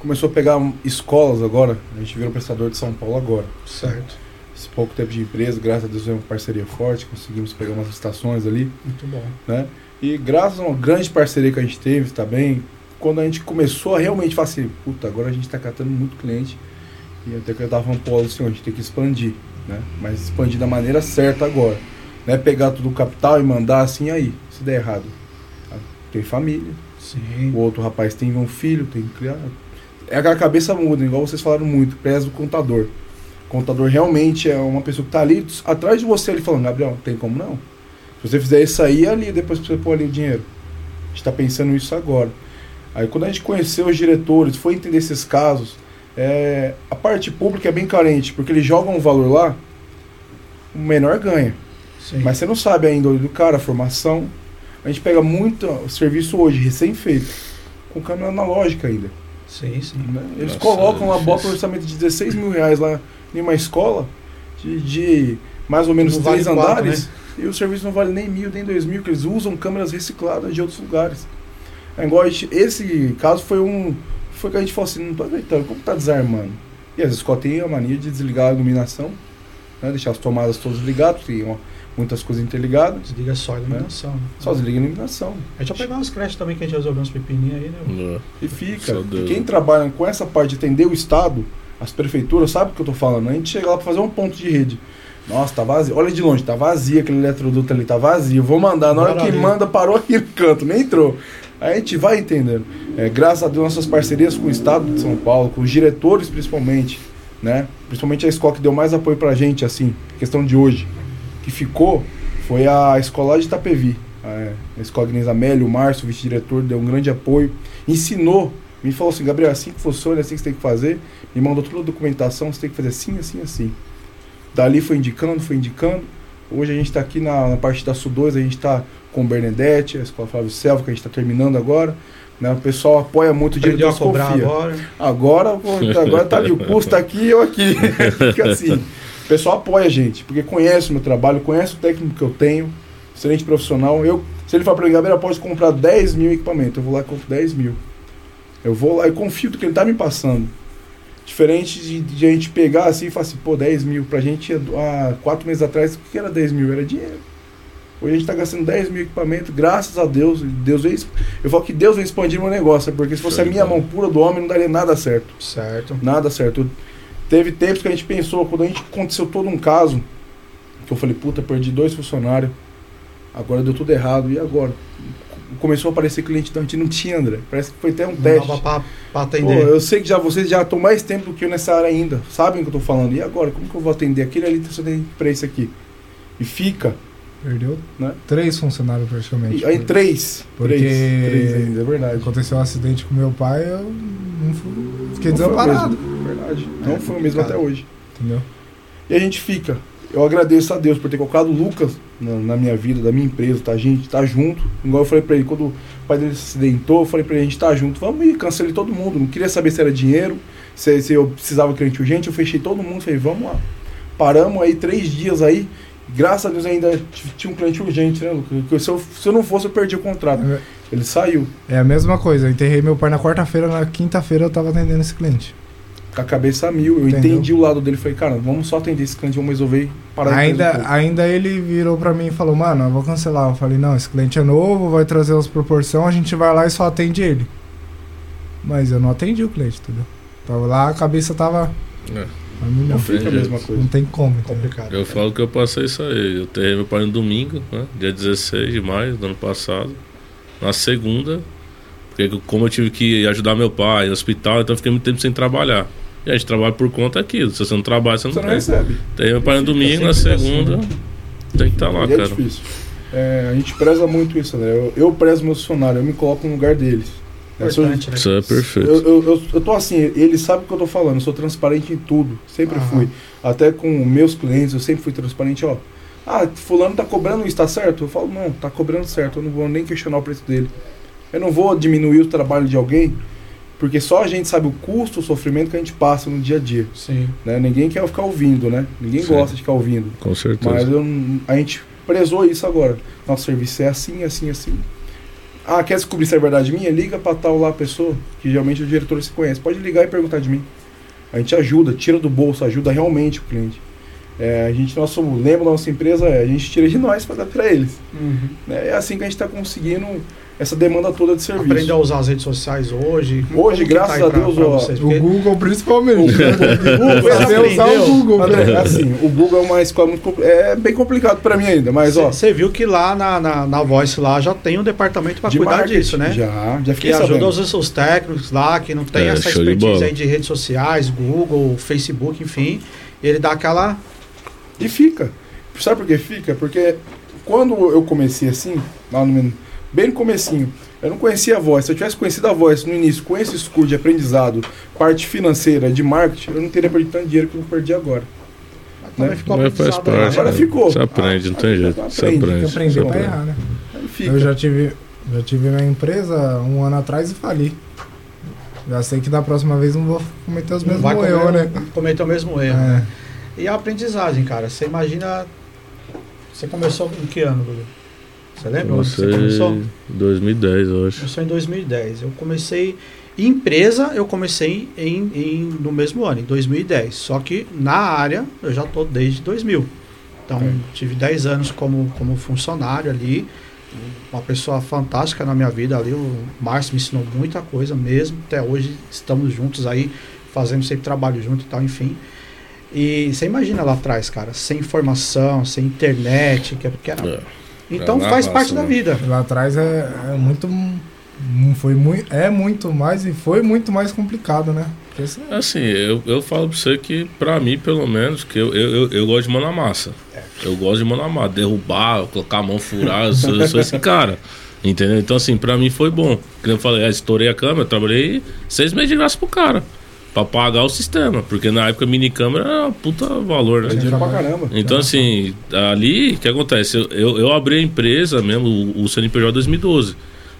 começou a pegar escolas agora. A gente virou prestador de São Paulo agora. certo? Esse pouco tempo de empresa, graças a Deus, é uma parceria forte. Conseguimos pegar umas estações ali. Muito bom. né? E graças a uma grande parceria que a gente teve também, quando a gente começou a realmente falar assim, puta, agora a gente está catando muito cliente. E até que eu tava falando assim, a gente tem que expandir, né? Mas expandir da maneira certa agora. Não é pegar tudo o capital e mandar assim aí, se der errado. Tem família, Sim. o outro rapaz tem um filho, tem que criar. É que a cabeça muda, igual vocês falaram muito, pesa o contador. Contador realmente é uma pessoa que tá ali atrás de você ali falando, Gabriel, tem como não? Se você fizer isso aí, é ali, depois que você pôr ali o dinheiro. A gente tá pensando isso agora. Aí quando a gente conheceu os diretores, foi entender esses casos, é, a parte pública é bem carente, porque eles jogam um valor lá, o menor ganha. Sim. Mas você não sabe ainda o do cara, a formação. A gente pega muito serviço hoje, recém-feito, com câmera analógica ainda. sim, sim. né? Eles Nossa, colocam lá, botam um orçamento de 16 mil reais lá em uma escola de, de mais ou menos Não vale três quatro, andares. E o serviço não vale nem mil, nem dois mil, que eles usam câmeras recicladas de outros lugares. É igual a gente- esse caso foi um. Foi que a gente falou assim, não tô aguentando, como tá desarmando? E as escolas têm a mania de desligar a iluminação, né? deixar as tomadas todas ligadas, tem ó, muitas coisas interligadas. Desliga só a iluminação. né? Só desliga a iluminação. A gente vai pegar umas creches também que a gente resolveu uns pepininhos aí, né? É. E fica. E quem trabalha com essa parte de atender o Estado, as prefeituras, sabe o que eu tô falando? A gente chega lá pra fazer um ponto de rede. Nossa, tá vazio. Olha de longe, tá vazio aquele eletroduto ali, tá vazio. Vou mandar. Na hora Bora que manda, parou aqui no canto, nem entrou. Aí a gente vai entendendo. É, graças a Deus, nossas parcerias com o Estado de São Paulo, com os diretores principalmente, né? Principalmente a escola que deu mais apoio pra gente, assim, questão de hoje, que ficou, foi a escola de Itapevi. É, a escola Inês Amélio, o Márcio, o vice-diretor, deu um grande apoio. Ensinou, me falou assim, Gabriel, é assim que funciona, é assim que você tem que fazer. Me mandou toda a documentação, você tem que fazer assim, assim, assim. Dali foi indicando, foi indicando. Hoje a gente está aqui na, na parte da Sul 2, a gente está com o Bernadette, a escola Flávio Selva, que a gente está terminando agora. Né? O pessoal apoia muito o diretor a cobrar confia. agora. Agora, agora tá ali, o custo tá aqui eu aqui. <laughs> Fica assim. O pessoal apoia a gente, porque conhece o meu trabalho, conhece o técnico que eu tenho, excelente profissional. Eu, se ele falar pra mim, Gabriel, pode comprar 10 mil equipamentos, eu vou lá e compro 10 mil. Eu vou lá e confio no que ele tá me passando. Diferente de, de a gente pegar assim e falar assim, pô, 10 mil. Pra gente, há quatro meses atrás, o que era 10 mil? Era dinheiro. Hoje a gente tá gastando 10 mil equipamentos, graças a Deus. Deus vem, eu falo que Deus vem expandir meu negócio, porque se fosse a minha mão pura do homem, não daria nada certo. Certo. Nada certo. Teve tempos que a gente pensou, quando a gente aconteceu todo um caso, que eu falei, puta, perdi dois funcionários, agora deu tudo errado, e agora? Começou a aparecer cliente, então a gente não tinha, André. Parece que foi até um Não teste. pra, pra Pô, atender. eu sei que já vocês já estão mais tempo do que eu nessa área ainda. Sabem o que eu tô falando. E agora, como que eu vou atender? Aquele ali tá só tem pra esse aqui. E fica. Perdeu Né? três funcionários praticamente. E, aí três. Porque- Três. Três ainda, é verdade. Aconteceu um acidente com meu pai, eu não fui, fiquei Não foi desamparado. mesmo, Verdade. Não foi o mesmo até hoje. Entendeu? E a gente fica. Eu agradeço a Deus por ter colocado o Lucas na, na minha vida, da minha empresa, tá? A gente tá junto. Igual eu falei pra ele, quando o pai dele se acidentou, eu falei pra ele, a gente tá junto. Vamos ir, cancelei todo mundo. Não queria saber se era dinheiro, se, se eu precisava de cliente urgente. Eu fechei todo mundo, falei, vamos lá. Paramos aí três dias aí. Graças a Deus ainda tinha um cliente urgente, né, Lucas? Porque Se eu, se eu não fosse, eu perdi o contrato. É, Ele saiu. é a mesma coisa, eu enterrei meu pai na quarta-feira, na quinta-feira eu tava atendendo esse cliente. Com a cabeça a mil. Eu Entendeu? entendi o lado dele. Falei, cara, vamos só atender esse cliente, vamos resolver parar de perder um Ainda, ainda ele virou pra mim e falou, mano, eu vou cancelar. Eu falei, não, esse cliente é novo, vai trazer as proporções, a gente vai lá e só atende ele. Mas eu não atendi o cliente, entendeu? Tava lá, a cabeça tava. É. a milhão. Não fica a mesma coisa. Não tem como, entendeu? Complicado. Eu falo que eu passei isso aí. Eu terrei meu pai no domingo, né? dia 16 de maio do ano passado. Na segunda, porque como eu tive que ajudar meu pai no hospital, então eu fiquei muito tempo sem trabalhar. E a gente trabalha por conta aquilo. Se você não trabalha, você não, Você não tem. recebe. Terrei meu pai no domingo, na sempre segunda, assim, tem que estar lá, E é cara. difícil. É, a gente preza muito isso, André. Eu, eu prezo meus funcionários, eu me coloco no lugar deles. É, eu- Importante, né? Isso é perfeito. Eu, eu, eu, eu tô assim, ele sabe o que eu tô falando, eu sou transparente em tudo, sempre Aham. fui. Até com meus clientes, eu sempre fui transparente, ó. Ah, fulano tá cobrando isso, tá certo? Eu falo, não, tá cobrando certo, eu não vou nem questionar o preço dele. Eu não vou diminuir o trabalho de alguém, porque só a gente sabe o custo, o sofrimento que a gente passa no dia a dia. Sim. Né? Ninguém quer ficar ouvindo, né? Ninguém Sim. gosta de ficar ouvindo. Com certeza. Mas eu a gente prezou isso agora. Nosso serviço é assim, assim, assim. Ah, quer descobrir se é verdade minha? Liga pra tal lá pessoa, que geralmente o diretor se conhece. Pode ligar e perguntar de mim. A gente ajuda, tira do bolso, ajuda realmente o cliente. É, a gente, nosso lema da nossa empresa é a gente tira de nós para dar para eles. né? É assim que a gente está conseguindo essa demanda toda de serviço. Aprender a usar as redes sociais hoje. Hoje, como que graças aí a pra- Deus, pra ó, vocês? O Porque- Google principalmente. Google, <laughs> Saber assim, usar o Google. André, assim, o Google é uma escola muito compli- é bem complicado para mim ainda, mas ó, Você viu que lá na, na, na Voice lá já tem um departamento para de cuidar disso, né? Já, já Que fiquei ajuda sabendo. os, os técnicos lá, que não tem É, essa de expertise bola. aí de redes sociais, Google, Facebook, enfim. Ele dá aquela. E fica. Sabe por que fica? Porque quando eu comecei assim, lá no, bem no comecinho, eu não conhecia a voz. Se eu tivesse conhecido a voz no início, com esse escudo de aprendizado, parte financeira, de marketing, eu não teria perdido tanto dinheiro que eu perdi agora. Também Né? ficou Mas faz parte. Agora né? ficou. Você aprende, não tem Ah, jeito. aprende, Você aprende. Você aprender pra aprende. errar, né? Eu já tive, já tive minha empresa um ano atrás e fali. Já sei que da próxima vez não vou cometer os mesmos erros, comer- né? cometer o mesmo erro. É. né? E a aprendizagem, cara. Você imagina. Você começou em que ano, Dudu? Você lembra onde você começou? Comecei em 2010, eu acho. Começou em 2010. Eu comecei. Em empresa, eu comecei em, em- no mesmo ano, em 2010. Só que na área, eu já estou desde 2000. Então, É. tive 10 anos como, como funcionário ali. Uma pessoa fantástica na minha vida ali. O Márcio me ensinou muita coisa mesmo. Até hoje estamos juntos aí, fazendo sempre trabalho junto e tal, enfim. E você imagina lá atrás, cara, sem informação, sem internet, que, que era. É. Então na faz parte da vida. Lá atrás é, é muito. não Foi muito, é muito mais e foi muito mais complicado, né? Você- Assim, eu, eu falo pra você que, pra mim, pelo menos, que eu, eu, eu, eu gosto de mão na massa. Eu gosto de mão na massa. Derrubar, colocar a mão furar, eu sou, eu sou esse cara. Entendeu? Então, assim, pra mim foi bom. Como eu falei, ah, estourei a câmera, trabalhei seis meses de graça pro cara. Pra pagar o sistema. Porque na época a mini câmera era um puta valor, né? dinheiro pra caramba. Então, assim, ali, o que acontece? Eu, eu, eu abri a empresa mesmo, o, o CNPJ em 2012,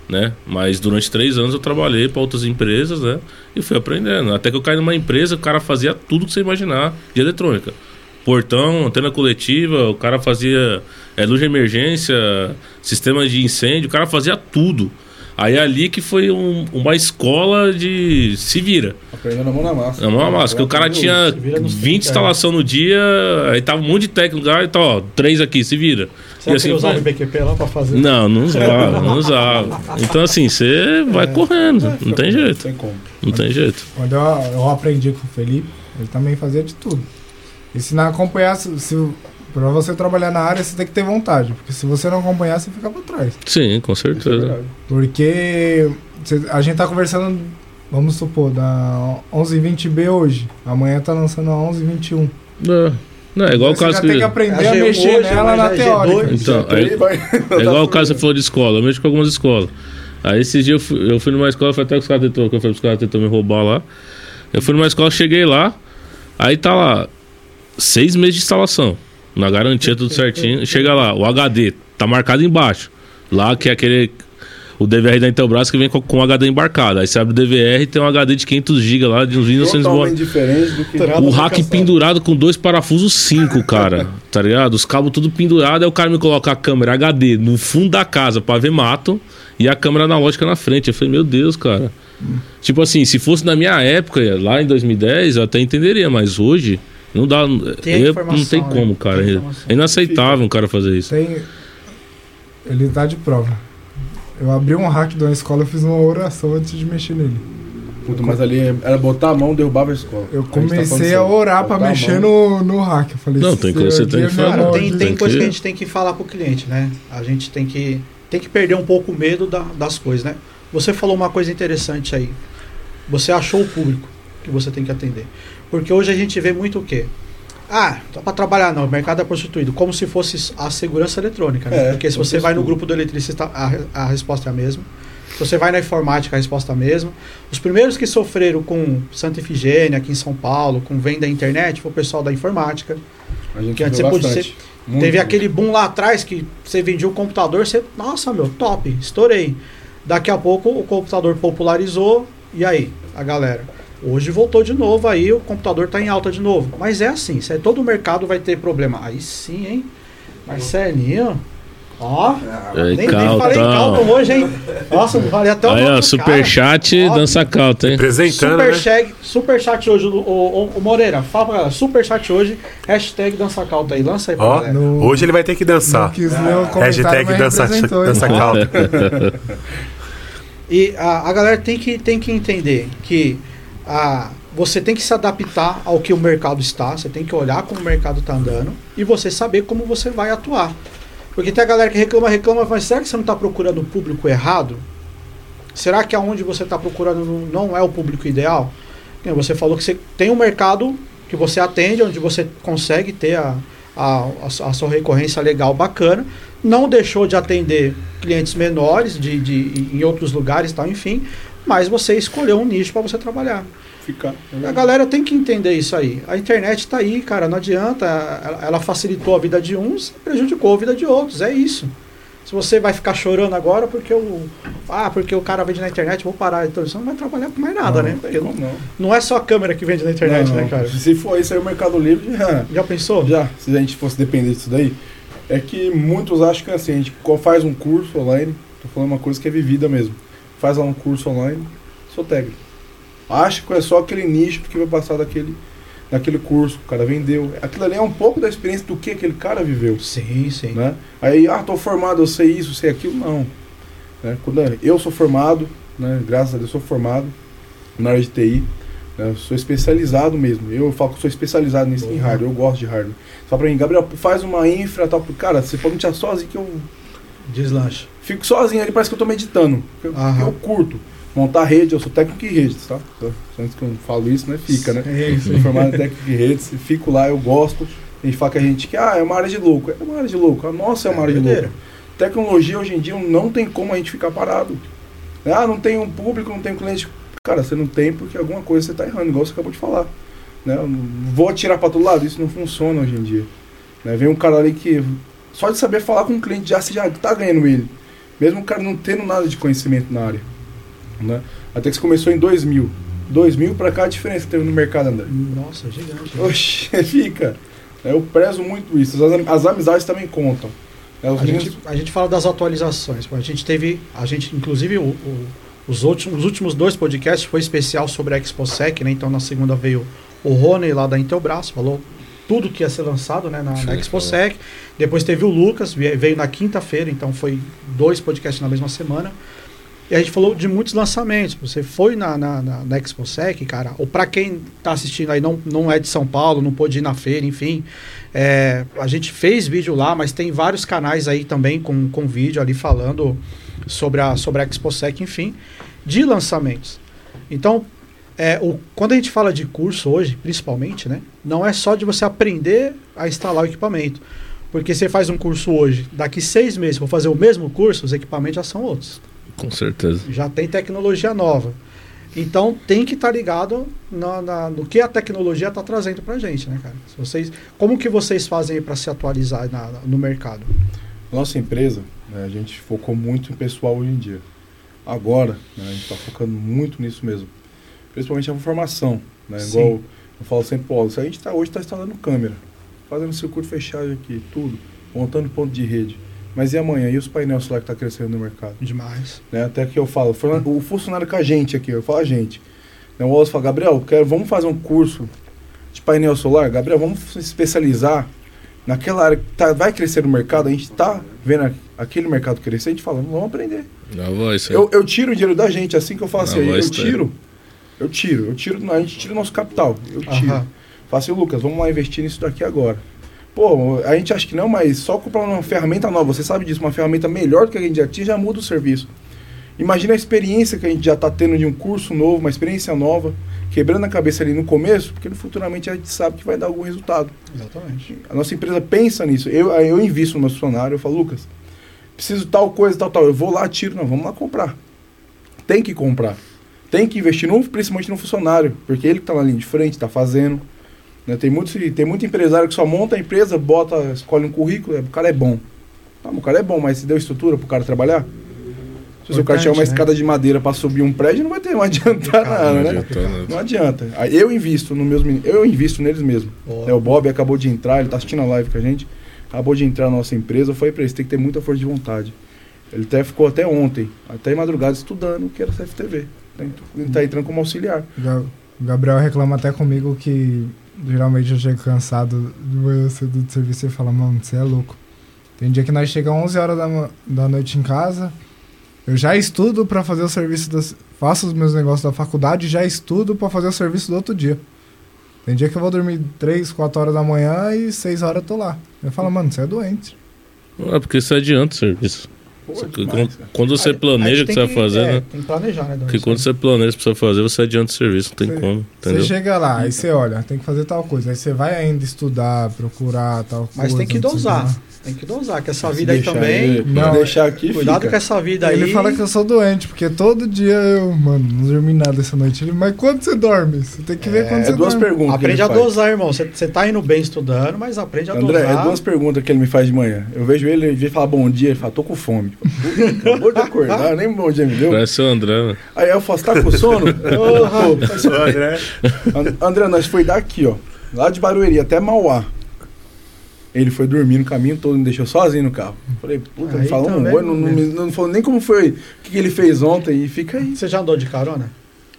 né? Mas durante três anos eu trabalhei para outras empresas, né? E fui aprendendo. Até que eu caí numa empresa, o cara fazia tudo que você imaginar de eletrônica. Portão, antena coletiva, o cara fazia é, luz de emergência, sistema de incêndio, o cara fazia tudo. Aí ali que foi um- uma escola de se vira. Aprendendo a mão na massa. Na mão na massa. Que o cara tinha se vira nos 20 trinta, instalação no dia, aí tava um monte de técnico lá, então, ó, três aqui, se vira. Que ele usava o BQP lá pra fazer? Não, não usava, não usava. Então assim, você vai correndo, não tem jeito, Tem como. não tem jeito. Quando eu, eu aprendi com o Felipe, ele também fazia de tudo. E se não acompanhasse, se, pra você trabalhar na área, você tem que ter vontade. Porque se você não acompanhar, você fica pra trás. Sim, com é certeza. verdade. Porque cê- a gente tá conversando, vamos supor, da 11h20B hoje. Amanhã tá lançando a 11h21. Não, não, é igual o você caso que. tem que aprender A a G1 mexer hoje, nela na a G2. teórica. Então, Aí é, <laughs> é igual o caso que você falou de escola. Eu mexo com algumas escolas. Aí esses dias eu fui, eu fui numa escola, foi até que os caras tentou, que eu falei, os caras tentou me roubar lá. Eu fui numa escola, cheguei lá, aí tá lá, seis meses de instalação. Na garantia, tudo certinho. Chega lá, o HD tá marcado embaixo. Lá que é aquele. O DVR da Intelbras que vem com, com o HD embarcado. Aí você abre o DVR e tem um HD de 500 GB lá, de uns 1900 Totalmente diferente do que. Terá- o rack pendurado com dois parafusos 5, cara. <laughs> tá ligado? Os cabos tudo pendurado, aí o cara me coloca a câmera HD no fundo da casa pra ver mato e a câmera analógica na frente. Eu falei, meu Deus, cara. Tipo assim, se fosse na minha época, lá em 2010, eu até entenderia, mas hoje não dá. Tem a eu- não tem né? como, cara. Tem É inaceitável um cara fazer isso. Tem. Ele tá de prova. Eu abri um hack de uma escola, eu fiz uma oração antes de mexer nele. Puta, mas ali era botar a mão, derrubava a escola. Eu A tá comecei a sério. orar pra a mexer no, no hack. Eu falei, Não, tem coisa que você tem que "Senhor, fazer. minha Cara, mão tem, tem Tem coisa que- que a gente tem que falar pro cliente, né? A gente tem que, tem que perder um pouco o medo da- das coisas, né? Você falou uma coisa interessante aí. Você achou o público que você tem que atender. Porque hoje a gente vê muito o quê? Ah, só para trabalhar não, o mercado é prostituído, como se fosse a segurança eletrônica, né? É, Porque se você vai no grupo do eletricista, a, a resposta é a mesma. Se você vai na informática, a resposta é a mesma. Os primeiros que sofreram com Santa Efigênia, aqui em São Paulo, com venda da internet, foi o pessoal da informática. A gente Que antes você podia bastante. Muito. Teve aquele boom lá atrás que você vendia o computador, você, nossa, meu, top, estourei. Daqui a pouco o computador popularizou e aí, a galera. Hoje voltou de novo aí, o computador tá em alta de novo. Mas é assim, se todo o mercado vai ter problema. Aí sim, hein? Marcelinho. Ó, É, nem, nem falei Caltão. caldo hoje, hein? Nossa, vale até o Aí, ó, superchat, dança calta, hein? Apresentando, né? chat, super chat hoje, o, o, o Moreira, fala pra galera, super chat hoje, hashtag dança calta aí, lança aí pra Ó, galera. No- hoje ele vai ter que Não dançar. quis ler o comentário, Hashtag dança, dança. <laughs> E a, a galera tem que, tem que entender que a, você tem que se adaptar ao que o mercado está, você tem que olhar como o mercado está andando e você saber como você vai atuar. Porque tem a galera que reclama, reclama, mas será que você não está procurando o público errado? Será que aonde você está procurando não- é o público ideal? Você falou que você tem um mercado que você atende, onde você consegue ter a, a, a sua recorrência legal bacana, não deixou de atender clientes menores de, de, em outros lugares, tal, enfim, mas você escolheu um nicho para você trabalhar. Ficar. A galera tem que entender isso aí. A internet está aí, cara, não adianta. Ela, facilitou a vida de uns e prejudicou a vida de outros. É isso. Se você vai ficar chorando agora porque o. Ah, porque o cara vende na internet, vou parar. Então você não vai trabalhar com mais nada, Não, né? não Porque como não. não é só a câmera que vende na internet, Não, né, não. cara? Se for isso aí, o Mercado Livre já, Já pensou? já, se a gente fosse depender disso daí, é que muitos acham que assim, a gente faz um curso online, tô falando uma coisa que é vivida mesmo, faz lá um curso online, sou técnico. Acha que é só aquele nicho que vai passar daquele, daquele curso, o cara vendeu. Aquilo ali é um pouco da experiência do que aquele cara viveu. Sim, sim. né? Aí, ah, tô formado, eu sei isso, sei aquilo, não. Né? Quando é- eu sou formado, né? Graças a Deus sou formado na área de TI, né? Eu sou especializado mesmo. Eu falo que sou especializado nisso em hardware, eu gosto de hardware. Só pra mim, Gabriel, faz uma infra tal, cara, você pode me tirar sozinho que eu Deslanche. fico sozinho ali, parece que eu tô meditando. Eu, eu curto. Montar rede, eu sou técnico em redes, tá? Só- só Antes que eu falo isso, né? Fica, né? É isso Sou formado em técnico de redes, fico lá, eu gosto. A gente fala que a gente que ah, é uma área de louco. É uma área de louco. A nossa é uma área de doideira. louco. Tecnologia hoje em dia não tem como a gente ficar parado. Ah, não tem um público, não tem um cliente. Cara, você não tem porque alguma coisa você está errando, igual você acabou de falar. Né? Vou atirar para todo lado, isso não funciona hoje em dia. Né? Vem um cara ali que só de saber falar com um cliente já você já está ganhando ele. Mesmo o cara não tendo nada de conhecimento na área. Né? Até que você começou em 2000. 2000 para cá a diferença que teve no mercado, André. Nossa, gigante. Oxe, <laughs> fica. Eu prezo muito isso. As, as amizades também contam. É, A gente, a gente fala das atualizações. A gente teve, a gente, inclusive, o- o- os, últimos, os últimos dois podcasts foi especial sobre a ExpoSec, né? Então na segunda veio o Rony lá da Intelbras, falou tudo que ia ser lançado né, na, na Sim, ExpoSec. Depois teve o Lucas, veio na quinta-feira, então foi dois podcasts na mesma semana. E a gente falou de muitos lançamentos. Você foi na, na, na, na ExpoSec, cara, ou para quem tá assistindo aí, não, não é de São Paulo, não pôde ir na feira, enfim. é, a gente fez vídeo lá, mas tem vários canais aí também com, com vídeo ali falando sobre a, sobre a ExpoSec, enfim, de lançamentos. Então, é, o, quando a gente fala de curso hoje, principalmente, né, não é só de você aprender a instalar o equipamento. Porque você faz um curso hoje, daqui seis meses for fazer o mesmo curso, os equipamentos já são outros Com certeza. já tem tecnologia nova. Então tem que estar ligado na- na- no que a tecnologia está trazendo para a gente, né, cara? Se vocês, como que vocês fazem para se atualizar na- no mercado? Nossa empresa, né, a gente focou muito em pessoal hoje em dia. Agora, né, a gente está focando muito nisso mesmo. Principalmente a formação. Né, Sim. igual eu falo sempre, Paulo, se a gente tá, hoje está instalando câmera, fazendo circuito fechado aqui, tudo, montando ponto de rede. Mas e amanhã? E os painéis solar que está crescendo no mercado? Demais. né? Até que eu falo, o funcionário com a gente aqui, eu falo a gente. Né, o Wallace fala, Gabriel, quero, vamos fazer um curso de painel solar? Gabriel, vamos se especializar naquela área que tá, vai crescer no mercado, a gente está vendo a- aquele mercado crescer, a gente fala, vamos aprender. É. Eu, eu tiro o dinheiro da gente, assim que eu falo assim, eu, tiro, eu tiro, eu tiro, a gente tira o nosso capital, eu tiro. Aham. Fala assim, Lucas, vamos lá investir nisso daqui agora. Pô, a gente acha que não, mas só comprar uma ferramenta nova, você sabe disso, uma ferramenta melhor do que a gente já tinha, já muda o serviço. Imagina a experiência que a gente já está tendo de um curso novo, uma experiência nova, quebrando a cabeça ali no começo, porque futuramente a gente sabe que vai dar algum resultado. Exatamente. A nossa empresa pensa nisso. Eu, eu invisto no meu funcionário, eu falo, Lucas, preciso tal coisa, tal, tal. Eu vou lá, tiro, não, vamos lá comprar. Tem que comprar. Tem que investir, no, principalmente no funcionário, porque ele que está na linha de frente, está fazendo. né? Tem, muito, tem muito empresário que só monta a empresa, bota, escolhe um currículo, o cara é bom. Tá, o cara é bom, mas se deu estrutura para o cara trabalhar? Se o cara tiver uma Importante, né? escada de madeira para subir um prédio, não vai ter, não adiantar nada, Não né? adianta nada. Não adianta. Eu invisto nos meus meninos, eu invisto neles mesmo. É, o Bob acabou de entrar, ele tá assistindo a live com a gente. Acabou de entrar na nossa empresa. Falei pra ele, tem que ter muita força de vontade. Ele até ficou até ontem, até em madrugada, estudando o que era CFTV. Tá Ele tá entrando como auxiliar. O Gabriel reclama até comigo que geralmente eu chego cansado de manhã cedo do serviço e fala, mano, você é louco. Tem dia que nós chegamos 11 horas da, da noite em casa, eu já estudo pra fazer o serviço das. Faço os meus negócios da faculdade e já estudo pra fazer o serviço do outro dia. Tem dia que eu vou dormir 3, 4 horas da manhã e 6 horas eu tô lá. Eu falo, mano, você é doente. É porque isso adianta o serviço. Pô, Você- demais, quando, você planeja o que você vai fazer, é, né? Tem que planejar, né? Porque quando você planeja o que você vai fazer, você adianta o serviço, não tem Você- como, entendeu? Você chega lá, aí você olha, tem que fazer tal coisa. Aí você vai ainda estudar, procurar tal coisa. Mas tem que dosar. Tem que dosar, que essa vida aí também. ele- Não, deixar aqui, Cuidado fica. com essa vida aí. Ele fala que eu sou doente, porque todo dia eu, mano, não dormi nada essa noite. Ele, mas quando você dorme? Você tem que ver É, quando É você duas dorme. perguntas. Aprende a faz. dosar, irmão. Você você tá indo bem estudando, mas aprende a André, dosar. é duas perguntas que ele me faz de manhã. Eu vejo ele, ele vem falar bom dia, ele fala, tô com fome. Acabou de acordar, <laughs> nem bom dia me deu. Parece o André, né? Aí eu falo, você tá com sono? Porra. Só, né? And- André, nós foi daqui, ó. Lá de Barueri até Mauá. Ele foi dormir no caminho todo, me deixou sozinho no carro. Falei, puta, não falou um oi, não, não, me- não falou nem como foi, o que, que ele fez ontem e fica aí. Você já andou de carona?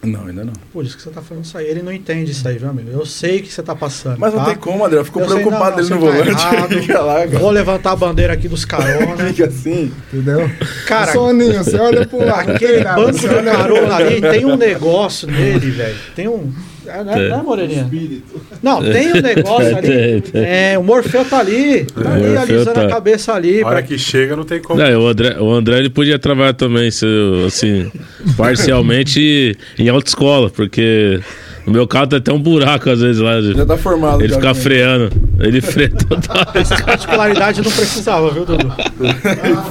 Não, ainda não. Por isso que você tá falando isso aí. Ele não entende isso aí, viu, amigo? Eu sei que você tá passando. Mas não tá? tem como, André. Eu fico Eu sei, preocupado não, dele no não, você tá volante. errado. <laughs> fica lá, cara. Vou levantar a bandeira aqui dos carona. <laughs> Fica assim. Entendeu? Cara, Soninho, você olha pro <laughs> lado. não aquele banco do olha- carona ali tem um negócio nele, velho. Tem um. É, né, É. né, Moreninha? Não, tem um negócio <laughs> ali. Tem, tem. É, o Morfeu tá ali. Tá É, ali, o alisando a tá. cabeça ali. A hora pra- que chega não tem como. Não, o, André, o André ele podia trabalhar também, se, assim, <laughs> parcialmente em autoescola, porque no meu carro tem até um buraco às vezes lá. Já tá formado. Ele fica né? freando. Ele freia total. <laughs> Essa particularidade não precisava, viu, Dudu?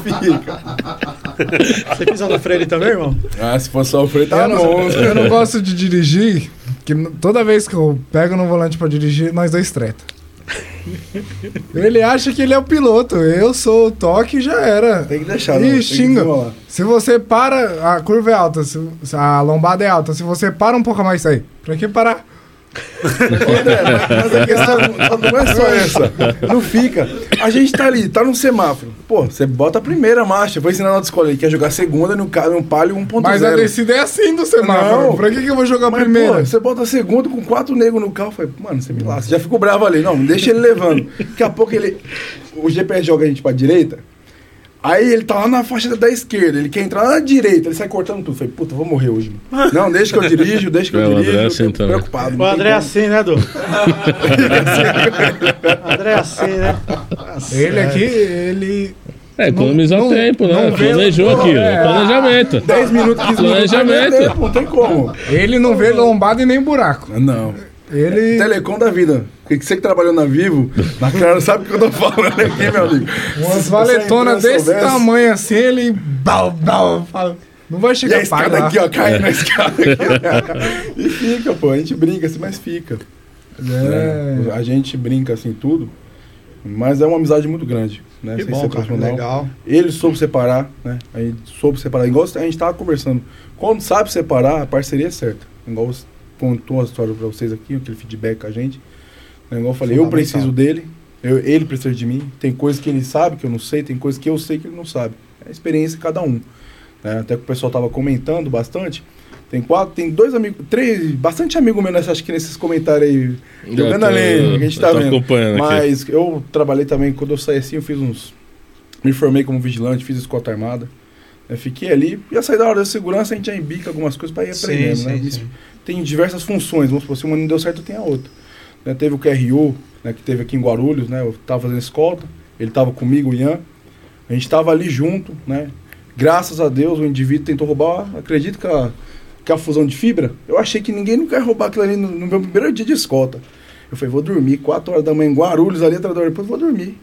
Fica. Você pisa no freio ali também, irmão? Ah, se for só o freio, tá eu, bom. eu não gosto de dirigir, que toda vez que eu pego no volante pra dirigir, nós dois treta. Ele acha que ele é o piloto, eu sou o toque e já era. Tem que deixar, não. Que xinga. Se você para, a curva é alta, se, a lombada é alta, se você para um pouco mais aí, pra que parar? André, mas a questão não, é só essa. Não fica. A gente tá ali, tá no semáforo. Pô, você bota a primeira marcha. Vou ensinar na escola. Ele quer jogar segunda no, no palio 1.0. Mas a descida é assim do semáforo. Não. Pra que, que eu vou jogar Mas, primeiro? pô, você bota a segunda com quatro negros no carro. Eu falei, mano, você me lasca. Já ficou bravo ali. Não, não deixa ele levando. Daqui a pouco ele. O GPS joga a gente pra direita. Aí ele tá lá na faixa da esquerda, ele quer entrar na direita, ele sai cortando tudo. Eu falei, puta, eu vou morrer hoje. Mano. <laughs> Não, deixa que eu dirijo, deixa que É, eu o André dirijo. é eu assim preocupado. O André é como. assim, né, Du? <laughs> André é assim, né? Nossa, Ele é. aqui, ele. É, economizar Não- tempo, né? não vê- Planejou aquilo. é. Planejamento. 10 minutos, 15 minutos. Planejamento. tempo, Não tem como. Ele não vê lombada e nem buraco. Não. Ele. Telecom da vida. Porque você que trabalhou na Vivo, na cara <laughs> sabe o que eu tô falando aqui, meu amigo. Umas valetonas desse soubesse- tamanho assim, ele. Bau, bau, fala, não vai E chegar a escada lá. aqui, ó, cai na escada aqui. <laughs> e fica, pô. A gente brinca assim, mas fica. né? É. A gente brinca assim tudo, mas é uma amizade muito grande, né? Que Sem bom, cara, legal. Ele soube separar, né? Aí soube separar. Igual a gente tava conversando. Quando sabe separar, a parceria é certa. Igual contou a história pra vocês aqui, aquele feedback com a gente. Né? Igual eu falei, eu preciso dele, eu- ele precisa de mim. Tem coisas que ele sabe que eu não sei, tem coisas que eu sei que ele não sabe. É a experiência de cada um. né? Até que o pessoal tava comentando bastante. Tem quatro, tem dois amigos, três, bastante amigo meu, nessa, acho que nesses comentários aí, jogando a tô- lenha, que a gente tá eu vendo. acompanhando aqui. Mas eu trabalhei também, quando eu saí assim, eu fiz uns. Me formei como vigilante, fiz escolta armada. Eu fiquei ali, ia sair da hora da segurança, a gente já embica algumas coisas para ir Sim, aprendendo, né? sim, sim. Tem diversas funções, vamos supor, se uma não deu certo, tem a outra. Né, Teve o QRU, né, que teve aqui em Guarulhos, né? Eu tava fazendo escolta, ele tava comigo, o Ian. A gente tava ali junto, né? Graças a Deus, o indivíduo tentou roubar, acredito que a, que a fusão de fibra, eu achei que ninguém nunca ia roubar aquilo ali no, no meu primeiro dia de escolta. Eu falei, vou dormir, 4 horas da manhã em Guarulhos, ali atrás do aeroporto, vou dormir.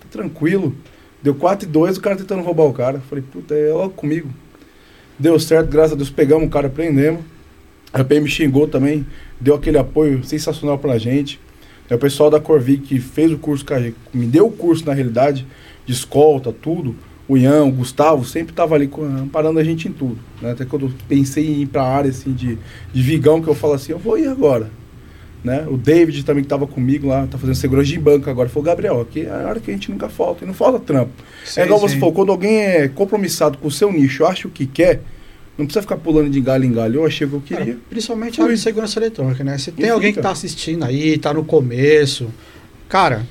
Tá tranquilo. Deu 4 e 2, o cara tentando roubar o cara. Falei, puta, é logo comigo. Deu certo, graças a Deus, pegamos o cara, prendemos. A PM xingou também, deu aquele apoio sensacional pra gente. É o pessoal da Corvic que fez o curso, me deu o curso na realidade, de escolta, tudo. O Ian, o Gustavo, sempre tava ali amparando a gente em tudo. né? Até quando eu pensei em ir pra área assim, de, de vigão, que eu falo assim, eu vou ir agora. Né? O David também que tava comigo lá, tá fazendo segurança de banco agora. Falou, Gabriel, aqui é a hora que a gente nunca falta. E não falta trampo. Sim, é igual sim. você falou, quando alguém é compromissado com o seu nicho, acha o que quer, não precisa ficar pulando de galho em galho. Eu achei o que eu Cara, queria. principalmente a segurança eletrônica, né? Se tem E alguém que fica. tá assistindo aí, tá no começo, cara,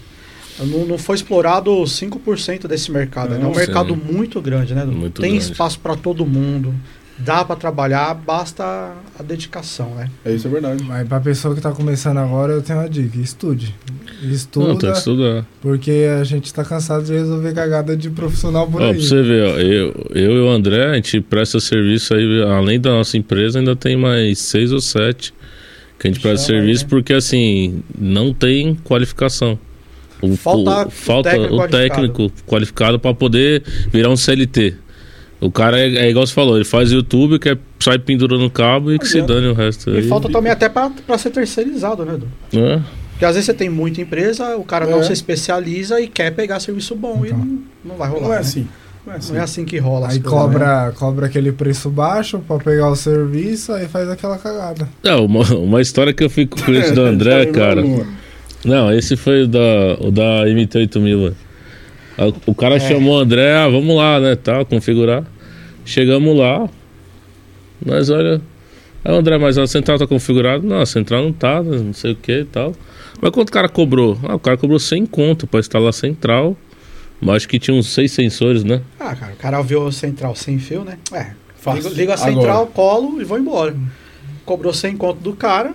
não, não foi explorado 5% desse mercado. né? É um Não, mercado muito grande, né? Muito tem grande. espaço para todo mundo, dá para trabalhar, basta a dedicação, né? É isso, é verdade. Mas pra pessoa que tá começando agora, eu tenho uma dica: estude. Não, Estuda, tem que estudar. porque a gente tá cansado de resolver cagada de profissional por Ó, aí. pra você ver, ó, eu, eu e o André, a gente presta serviço aí, além da nossa empresa, ainda tem mais seis ou sete que a gente presta Chama serviço, né? porque assim, não tem qualificação. O, Falta o falta técnico o qualificado. técnico qualificado para poder virar um CLT. O cara é, é igual você falou, ele faz YouTube, que é, sai pendurando cabo e que se Adianta. dane o resto. E aí. falta também até para ser terceirizado, né, Edu? É, Porque às vezes você tem muita empresa, o cara não É. se especializa e quer pegar serviço bom e Então. não, não vai rolar. Não é né? assim. Não é assim. Não é assim que rola. Aí coisas, né? cobra, cobra aquele preço baixo pra pegar o serviço, aí faz aquela cagada. Não, uma, uma história que eu fico com esse do <laughs> Tá André, cara. Uma. Não, esse foi o da, o da MT8000. A- O cara É. chamou o André, ah, vamos lá, né, tal, configurar. Chegamos lá, nós olha... Ah, André, mas a central tá configurada? Não, a central não tá, né, não sei o que e tal. Mas quanto o cara cobrou? Ah, o cara cobrou 100 conto pra instalar a central. Mas acho que tinha uns seis sensores, né? Ah, cara, o cara viu a central sem fio, né? É. Fácil. Liga, liga a Agora. central, colo e vou embora. Cobrou 100 conto do cara,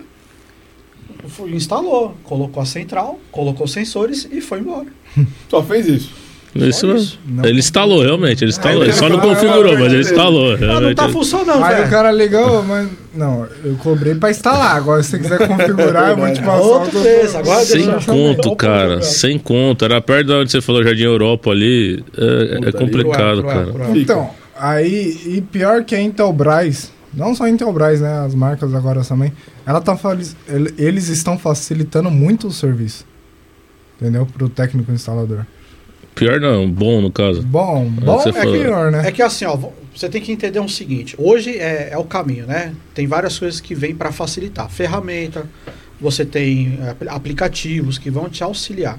instalou, colocou a central, colocou os sensores e foi embora. <laughs> Só fez isso. Isso, isso. Não. Ele instalou, realmente. Ele instalou. Ah, ele só não configurou, mas ele instalou. Ah, não tá funcionando, Aí velho. o cara ligou, mas. Não, eu cobrei pra instalar. Agora, se você quiser <laughs> configurar, eu vou te passar Outro preço, agora Sem conto, cara. Sem conto. Era perto de onde você falou Jardim Europa ali. É, Puta, é complicado, cara. Então, aí, e pior que a Intelbras, não só a Intelbras, né? As marcas agora também, ela tá, eles estão facilitando muito o serviço. Entendeu? Pro técnico instalador. Pior não, bom no caso. Bom, bom é falou. pior, né? É que assim, ó, você tem que entender o seguinte: hoje é, é o caminho, né? Tem várias coisas que vêm para facilitar. Ferramenta, você tem é, apl- aplicativos que vão te auxiliar.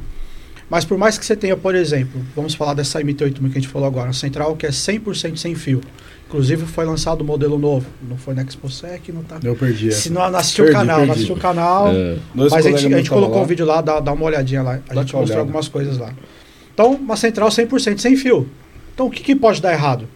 Mas por mais que você tenha, por exemplo, vamos falar dessa MT8000 que a gente falou agora, a central que é 100% sem fio. Inclusive foi lançado o modelo novo, não foi na ExpoSec, não tá. Eu perdi essa. Se não, não assistiu o canal, não perdi. assistiu o canal, É, mas a gente, a gente colocou lá. um vídeo lá, dá, dá uma olhadinha lá. A Dá gente mostrou olhada. algumas coisas lá. Então, uma central 100% sem fio. Então, o que, que pode dar errado?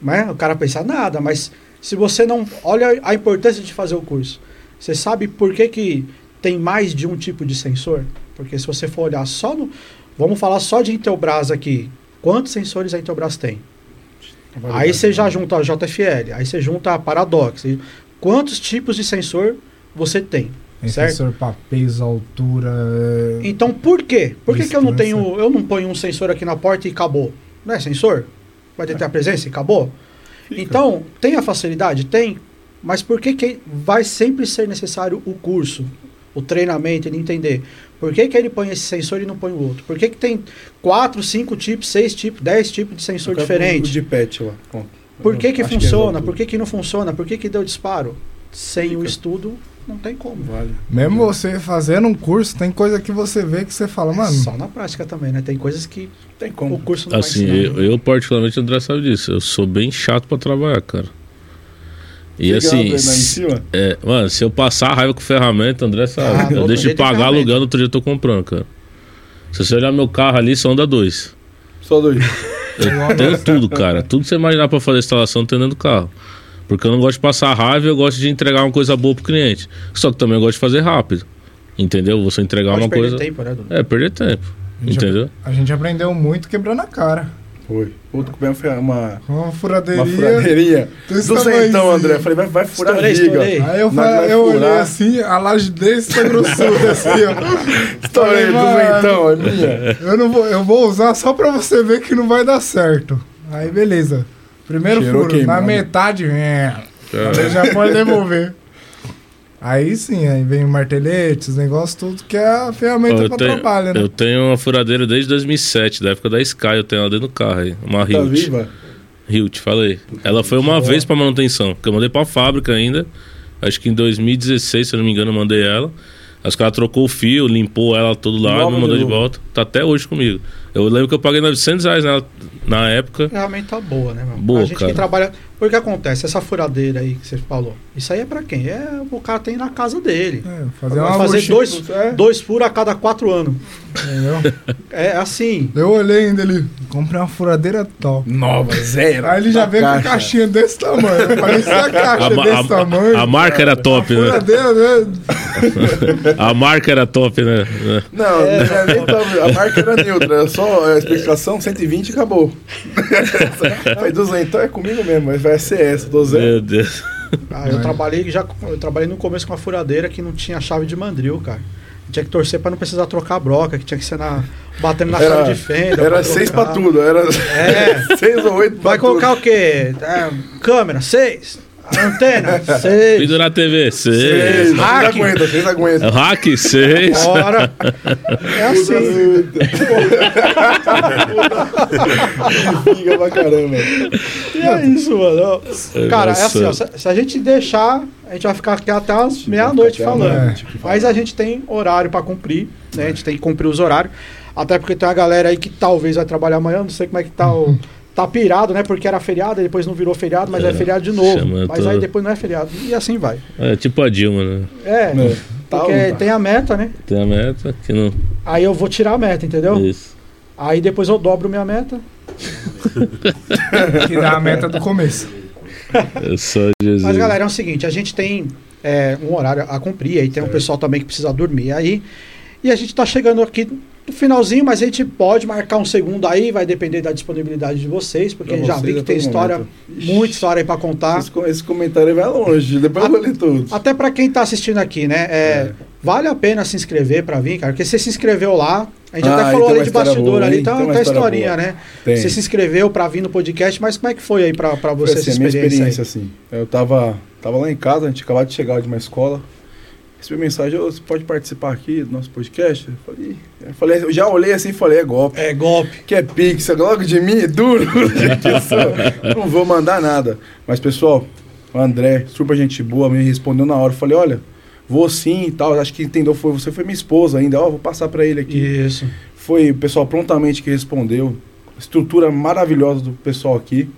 Né? O cara pensa, nada, mas se você não. Olha a importância de fazer o curso. Você sabe por que, que tem mais de um tipo de sensor? Porque se você for olhar só no. Vamos falar só de Intelbras aqui. Quantos sensores a Intelbras tem? Aí você já junta a JFL, aí você junta a Paradox. Quantos tipos de sensor você tem? Sensor para peso, altura. é, Então por quê? Por que, que eu não tenho. Eu não ponho um sensor aqui na porta e acabou? Não é sensor? Vai ter a presença e acabou? Então, tem a facilidade? Tem. Mas por que, que vai sempre ser necessário o curso, o treinamento, ele entender? Por que, que ele põe esse sensor e não põe o outro? Por que, que tem quatro, cinco tipos, seis tipos, dez tipos de sensor? O de pet lá. Por que, que funciona? é Por que, que não funciona? Por que, que deu disparo? Sem o Fica. estudo, não tem como. Vale. Mesmo você fazendo um curso, tem coisa que você vê que você fala, mano. Só na prática também, né? Tem coisas que Tem o como. curso não assim, vai ensinar. eu, eu particularmente, o André sabe disso. Eu sou bem chato pra trabalhar, cara. E Legal, assim, se- cima. é, mano, se eu passar raiva com ferramenta, André sabe. Ah, eu deixo de tem pagar alugando, outro dia eu tô comprando, cara. Se você olhar meu carro ali, só anda dois. Só dois. Eu tenho tudo, cara. Tudo que você imaginar pra fazer instalação tem dentro do carro. Porque eu não gosto de passar raiva, eu gosto de entregar uma coisa boa pro cliente. Só que também eu gosto de fazer rápido. Entendeu? Você entregar Pode uma perder coisa. tempo, né, Dudu? É, perder tempo. A gente, Entendeu? a gente aprendeu muito quebrando a cara. Foi. Outro que foi uma, uma uma furadeirinha. furadeirinha. desse Do centão. André. Eu falei, vai, vai furar Estourei, giga. estourei. Aí eu, falei, eu olhei furar. assim, a laje desse tá grossuda <laughs> assim, ó. Estourei, do centão, é minha. Eu, não vou, eu vou usar só pra você ver que não vai dar certo. Aí beleza. Primeiro Cheirou furo, na metade, é, aí já pode devolver. Aí sim, aí vem o martelete, os negócios, tudo que é a ferramenta eu, pra tenho, trabalho, né? eu tenho uma furadeira desde 2007, da época da Sky. Eu tenho ela dentro do carro aí. Uma Tá Hilt. viva? Hilt, falei. Ela foi uma vez pra manutenção, porque eu mandei pra fábrica ainda. Acho que em 2016, se eu não me engano, eu mandei ela. Os caras trocou o fio, limpou ela todo lá, Nova me mandou de volta. Tá até hoje comigo. Eu lembro que eu paguei 900 reais na, na época. Ferramenta boa, né, mano? Boa, a gente cara. que trabalha. Por que acontece? Essa furadeira aí que você falou. Isso aí é pra quem? É o cara tem na casa dele. É, fazer uma fazer dois, é. dois furos a cada quatro anos. entendeu? É assim. Eu olhei ainda ele, comprei uma furadeira top. Nova, zero. Aí ele já veio com a caixinha desse tamanho. Parecia a caixa A, ma- desse a- tamanho. a marca era top, né? Furadeira, né? <laughs> A marca era top, né? Não, É. não era nem pra- a marca era neutra, era só a explicação 120 e acabou. <laughs> Falei, 200, então é comigo mesmo, mas vai ser essa, tô zero. Meu Deus. Ah, eu trabalhei já. Eu trabalhei no começo com uma furadeira que não tinha chave de mandril, cara. Tinha que torcer pra não precisar trocar a broca, que tinha que ser na, batendo na chave de fenda. era pra seis pra trocar. tudo, era É. <laughs> seis ou oito pra Vai colocar o quê? É, câmera, seis. Antena, <laughs> seis. Pendurar a TV, seis. Seis, seis Hack. aguenta, seis aguenta. Hack, seis. Hora. É assim. Fica pra caramba. E é isso, mano. Cara, é assim, ó, se, a gente deixar, a gente vai ficar aqui até as meia-noite falando. Mas a gente tem horário pra cumprir, né? A gente tem que cumprir os horários. Até porque tem uma galera aí que talvez vai trabalhar amanhã, não sei como é que tá o. <laughs> Tá pirado, né? Porque era feriado, depois não virou feriado, mas é, É, feriado de novo. Mas todo- aí depois não é feriado. E assim vai. É tipo a Dilma, né? É, É. Tá porque tá? tem a meta, né? Tem a meta que não. Aí eu vou tirar a meta, entendeu? Isso. Aí depois eu dobro minha meta. <laughs> Que dá a meta do começo. É só Jesus. Mas, galera, é o seguinte, a gente tem é, um horário a cumprir, aí tem um pessoal também que precisa dormir aí. E a gente tá chegando aqui no finalzinho, mas a gente pode marcar um segundo aí, vai depender da disponibilidade de vocês, porque Pra já vocês vi que a tem história, momento. muita história aí pra contar. Esse, esse comentário vai longe, depois eu vou ler tudo. Até pra quem tá assistindo aqui, né? é, É. Vale a pena se inscrever pra vir, cara, porque você se inscreveu lá, a gente Ah, até aí falou ali de bastidor boa, ali, então Tem uma historinha, boa. né? Tem. Você se inscreveu pra vir no podcast, mas como é que foi aí pra, pra Foi você assim, essa a minha experiência? experiência, aí? assim. Eu tava, tava lá em casa, a gente acabou de chegar de uma escola. Recebi mensagem, "Ô, você pode participar aqui do nosso podcast? Eu falei, eu falei, eu já olhei assim e falei, é golpe. É golpe. Que é pix, logo de mim, é duro. <laughs> Não vou mandar nada. Mas, pessoal, o André, super gente boa, me respondeu na hora. Eu falei, olha, vou sim e tal. Acho que entendeu, foi, você foi minha esposa ainda, ó, vou passar pra ele aqui. Isso. Foi o pessoal prontamente que respondeu. Estrutura maravilhosa do pessoal aqui.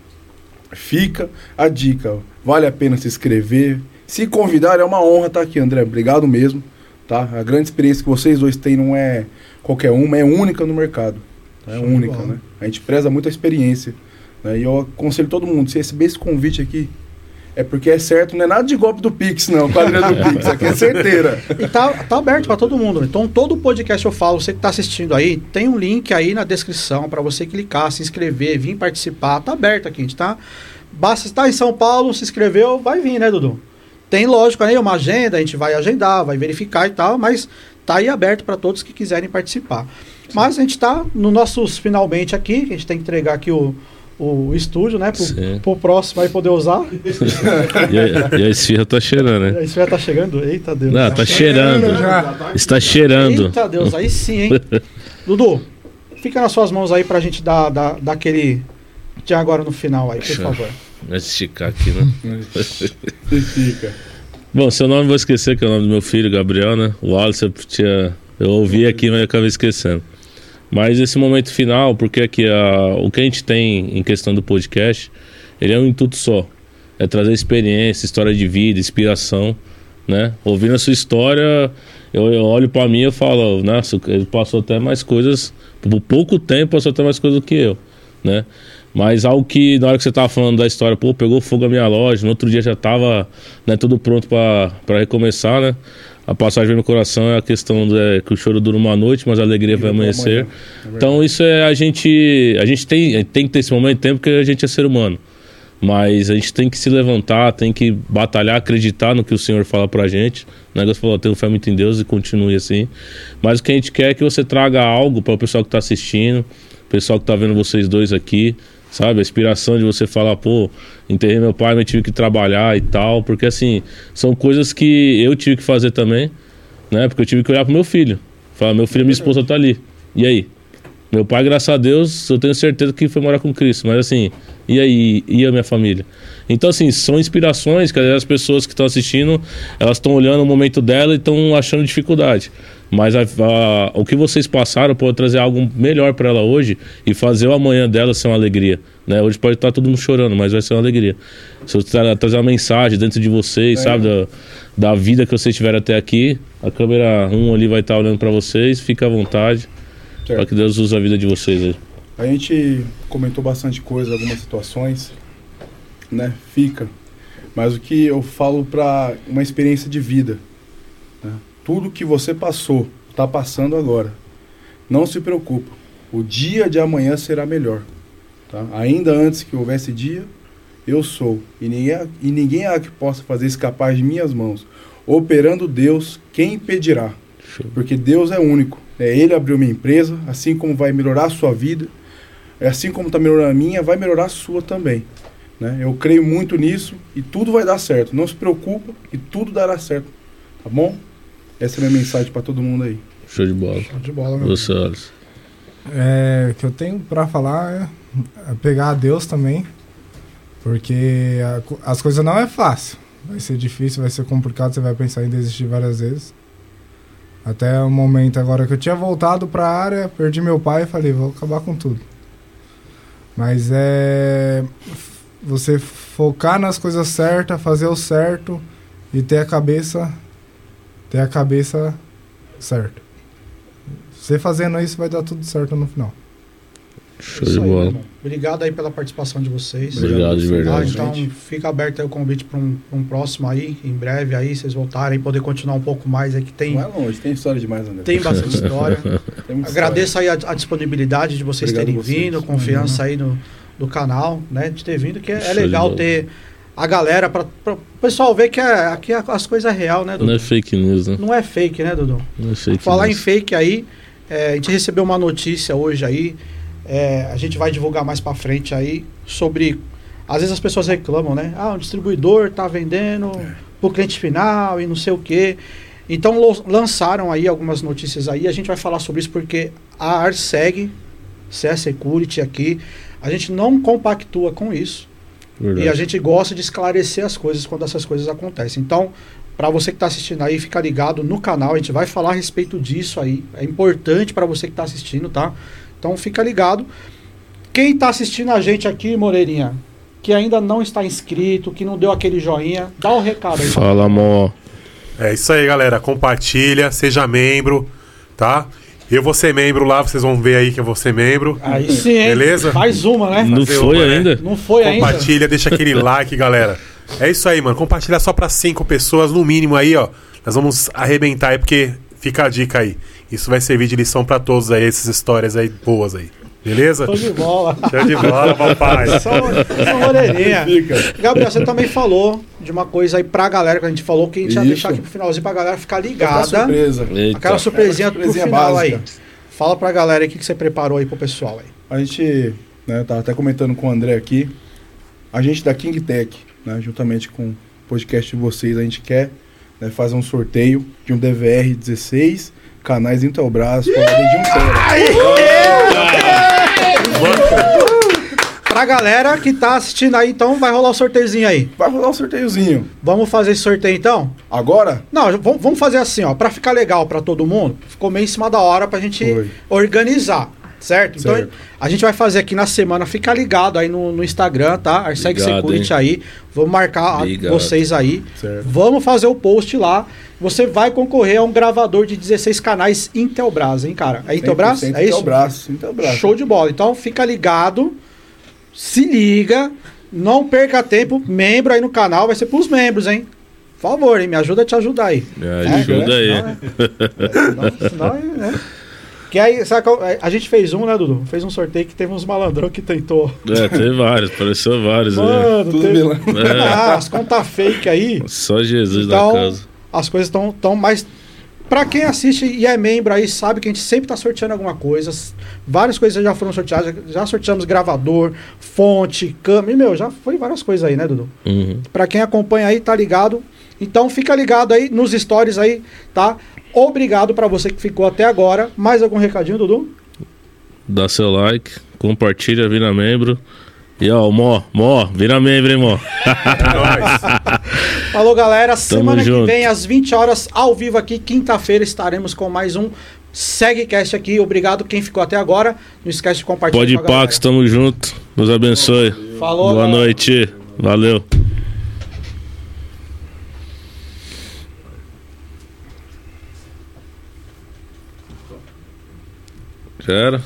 Fica a dica. Vale a pena se inscrever. Se convidar, é uma honra estar aqui, André. Obrigado mesmo. Tá? A grande experiência que vocês dois têm não é qualquer uma, é única no mercado. tá? É Show única, né? A gente preza muito a experiência. né? E eu aconselho todo mundo, se receber esse convite aqui, é porque é certo, não é nada de golpe do Pix, não. Quadrilha do Pix, aqui é certeira. E tá, tá aberto para todo mundo. Então, todo podcast eu falo, você que tá assistindo aí, tem um link aí na descrição para você clicar, se inscrever, vir participar. Tá aberto aqui, a gente tá. Basta estar em São Paulo, se inscreveu, vai vir, né, Dudu? Tem, lógico, aí uma agenda, a gente vai agendar, vai verificar e tal, mas tá aí aberto para todos que quiserem participar. Mas a gente tá no nossos finalmente aqui, que a gente tem que entregar aqui o, o estúdio, né, pro, Sim. pro próximo aí poder usar. <laughs> E a, e a esfirra tá cheirando, né? Isso já tá chegando? Eita Deus. Não, tá cheirando. Já. Está cheirando. Eita Deus, aí sim, hein? <laughs> Dudu, fica nas suas mãos aí pra gente dar, dar, dar aquele de agora no final aí, por favor. Vai esticar aqui, né? E fica. Bom, seu nome vou esquecer, que é o nome do meu filho, Gabriel, né? O Wallace eu tinha. Eu ouvi aqui, mas eu acabei esquecendo. Mas esse momento final, porque aqui a, o que a gente tem em questão do podcast, ele é um intuito só. É trazer experiência, história de vida, inspiração, né? Ouvindo a sua história, eu, eu olho pra mim e falo, nossa, ele passou até mais coisas, por pouco tempo passou até mais coisas do que eu, né? Mas algo que, na hora que você tava falando da história, pô, pegou fogo a minha loja, no outro dia já tava né, tudo pronto pra recomeçar, né? A passagem vem no coração é a questão do, é, que o choro dura uma noite, mas a alegria vai amanhecer. é. Então isso é a gente. A gente tem, tem que ter esse momento de tempo porque a gente é ser humano. Mas a gente tem que se levantar, tem que batalhar, acreditar no que o Senhor fala pra gente. O negócio falou, tenho fé muito em Deus e continue assim. Mas o que a gente quer é que você traga algo para o pessoal que tá assistindo, o pessoal que tá vendo vocês dois aqui, sabe? A inspiração de você falar, pô, enterrei meu pai, mas tive que trabalhar e tal. Porque assim, são coisas que eu tive que fazer também, né? Porque eu tive que olhar pro meu filho. Falar, meu filho e minha esposa tá ali. E aí? Meu pai, graças a Deus, eu tenho certeza que foi morar com Cristo. Mas assim, e aí? E a minha família? Então, assim, são inspirações que as pessoas que estão assistindo, elas estão olhando o momento dela e estão achando dificuldade. Mas a- a- o que vocês passaram pode trazer algo melhor para ela hoje e fazer o amanhã dela ser uma alegria. Né? Hoje pode estar todo mundo chorando, mas vai ser uma alegria. Se eu tra- trazer uma mensagem dentro de vocês, É. sabe, da, da vida que vocês tiveram até aqui, a câmera 1 ali vai estar olhando para vocês, fica à vontade. Para que Deus use a vida de vocês aí. A gente comentou bastante coisa, algumas situações, né? Fica. Mas o que eu falo para uma experiência de vida, né? tudo que você passou, está passando agora. Não se preocupa. O dia de amanhã será melhor. Tá? Ainda antes que houvesse dia, eu sou. E ninguém, há- e ninguém há que possa fazer escapar de minhas mãos. Operando Deus, quem impedirá? Porque Deus é único. É, ele abriu minha empresa, assim como vai melhorar a sua vida, é assim como está melhorando a minha, vai melhorar a sua também. Né? Eu creio muito nisso e tudo vai dar certo. Não se preocupa e tudo dará certo. Tá bom? Essa é a minha mensagem para todo mundo aí. Show de bola. Show de bola, meu. Você, Alisson. É, o que eu tenho pra falar é, é pegar a Deus também, porque a as coisas não é fácil. Vai ser difícil, vai ser complicado, você vai pensar em desistir várias vezes. Até o momento agora que eu tinha voltado pra área, perdi meu pai e falei, vou acabar com tudo. Mas é você focar nas coisas certas, fazer o certo e ter a cabeça ter a cabeça certa. Você fazendo isso vai dar tudo certo no final. Show Isso de aí, bola. irmão. Obrigado aí pela participação de vocês. Obrigado de Ah, verdade. então fica aberto aí o convite para um, um próximo aí, em breve aí, vocês voltarem e poder continuar um pouco mais aí, que tem, Não é longe, tem história demais, André. tem bastante <laughs> história. Tem Agradeço aí a, a disponibilidade de vocês Obrigado terem vocês. vindo, confiança aí no, no canal, né? De ter vindo, que é, é Show legal ter a galera para o pessoal ver que é, aqui é- as coisas é real, né, Dudu? Não é fake news, né? Não é fake, né, Dudu? Não é fake Falar em news. fake aí, é, a gente recebeu uma notícia hoje aí, é, a gente vai divulgar mais pra frente aí sobre. Às vezes as pessoas reclamam, né? Ah, o distribuidor tá vendendo pro cliente final e não sei o quê. Então lançaram aí algumas notícias aí, a gente vai falar sobre isso porque a Arseg, CS Security aqui, a gente não compactua com isso. Verdade. E a gente gosta de esclarecer as coisas quando essas coisas acontecem. Então, Pra você que tá assistindo aí, fica ligado no canal, a gente vai falar a respeito disso aí. É importante pra você que tá assistindo, tá? Então fica ligado. Quem tá assistindo a gente aqui, Moreirinha, que ainda não está inscrito, que não deu aquele joinha, dá um recado aí. Fala, amor. É isso aí, galera. Compartilha, seja membro, tá? Eu vou ser membro lá, vocês vão ver aí que eu vou ser membro. Aí sim, hein? Beleza? Mais uma, né? Não Fazer foi uma, né? ainda? Não foi ainda. Compartilha, deixa aquele <laughs> like, galera. É isso aí, mano. Compartilha só pra cinco pessoas, no mínimo aí, ó. Nós vamos arrebentar aí, porque fica a dica aí. Isso vai servir de lição pra todos aí, essas histórias aí boas aí. Beleza? Tô de bola. Show de bola, <laughs> papai. Só, só Moreirinha. Fica. Gabriel, você também falou de uma coisa aí pra galera que a gente falou que a gente ia Isso. deixar aqui pro finalzinho pra galera ficar Tá ligada. surpresa. Eita. Aquela surpresinha, Aquela surpresinha pro final básica. aí. Fala pra galera aí o que, que você preparou aí pro pessoal aí. A gente, né, tava até comentando com o André aqui, a gente da King Tech, né, juntamente com o podcast de vocês, a gente quer né, fazer um sorteio de um DVR 16 canais Intelbras com a ordem de um. Pra galera que tá assistindo aí, então vai rolar o sorteiozinho aí. Vai rolar um sorteiozinho. Vamos fazer esse sorteio então? Agora, Não, vamos vamos fazer assim, ó. Pra ficar legal pra todo mundo, ficou meio em cima da hora pra gente Foi. organizar. Certo? Então Certo. a gente vai fazer aqui na semana, fica ligado aí no, no Instagram, tá? Segue Security hein? aí. Vamos marcar Ligado. vocês aí. Certo. Vamos fazer o post lá. Você vai concorrer a um gravador de 16 canais Intelbras, hein, cara? É Intelbras? 100% É isso? Intelbras, Intelbras. Show de bola. Então fica ligado, se liga, não perca tempo, membro aí no canal, vai ser pros membros, hein? Por favor, hein? Me ajuda a te ajudar aí. Me É, ajuda aí. Senão, é- senão, senão é, né? Que aí, sabe, qual- a gente fez um, né, Dudu? Fez um sorteio que teve uns malandrão que tentou. É, teve vários, apareceu vários aí. Mano, Tudo teve... vilão. É. Ah, as contas fake aí. Só Jesus Então, da casa. as coisas estão tão mais. Pra quem assiste e é membro aí, sabe que a gente sempre tá sorteando alguma coisa. Várias coisas já foram sorteadas. Já sorteamos gravador, fonte, câmera. E, meu, já foi várias coisas aí, né, Dudu? Uhum. Pra quem acompanha aí, tá ligado? Então fica ligado aí nos stories aí, tá? Obrigado pra você que ficou até agora. Mais algum recadinho, Dudu? Dá seu like, compartilha, vira membro. E ó, Mó, Mó, vira membro, hein, Mó. É nóis. <laughs> Falou, galera. Semana que junto. vem, às 20 horas, ao vivo aqui, quinta-feira, estaremos com mais um SegCast aqui. Obrigado quem ficou até agora. Não esquece de compartilhar Pode com a galera. Pax, tamo junto. Deus abençoe. Falou, Boa galera. noite. Valeu. Já era?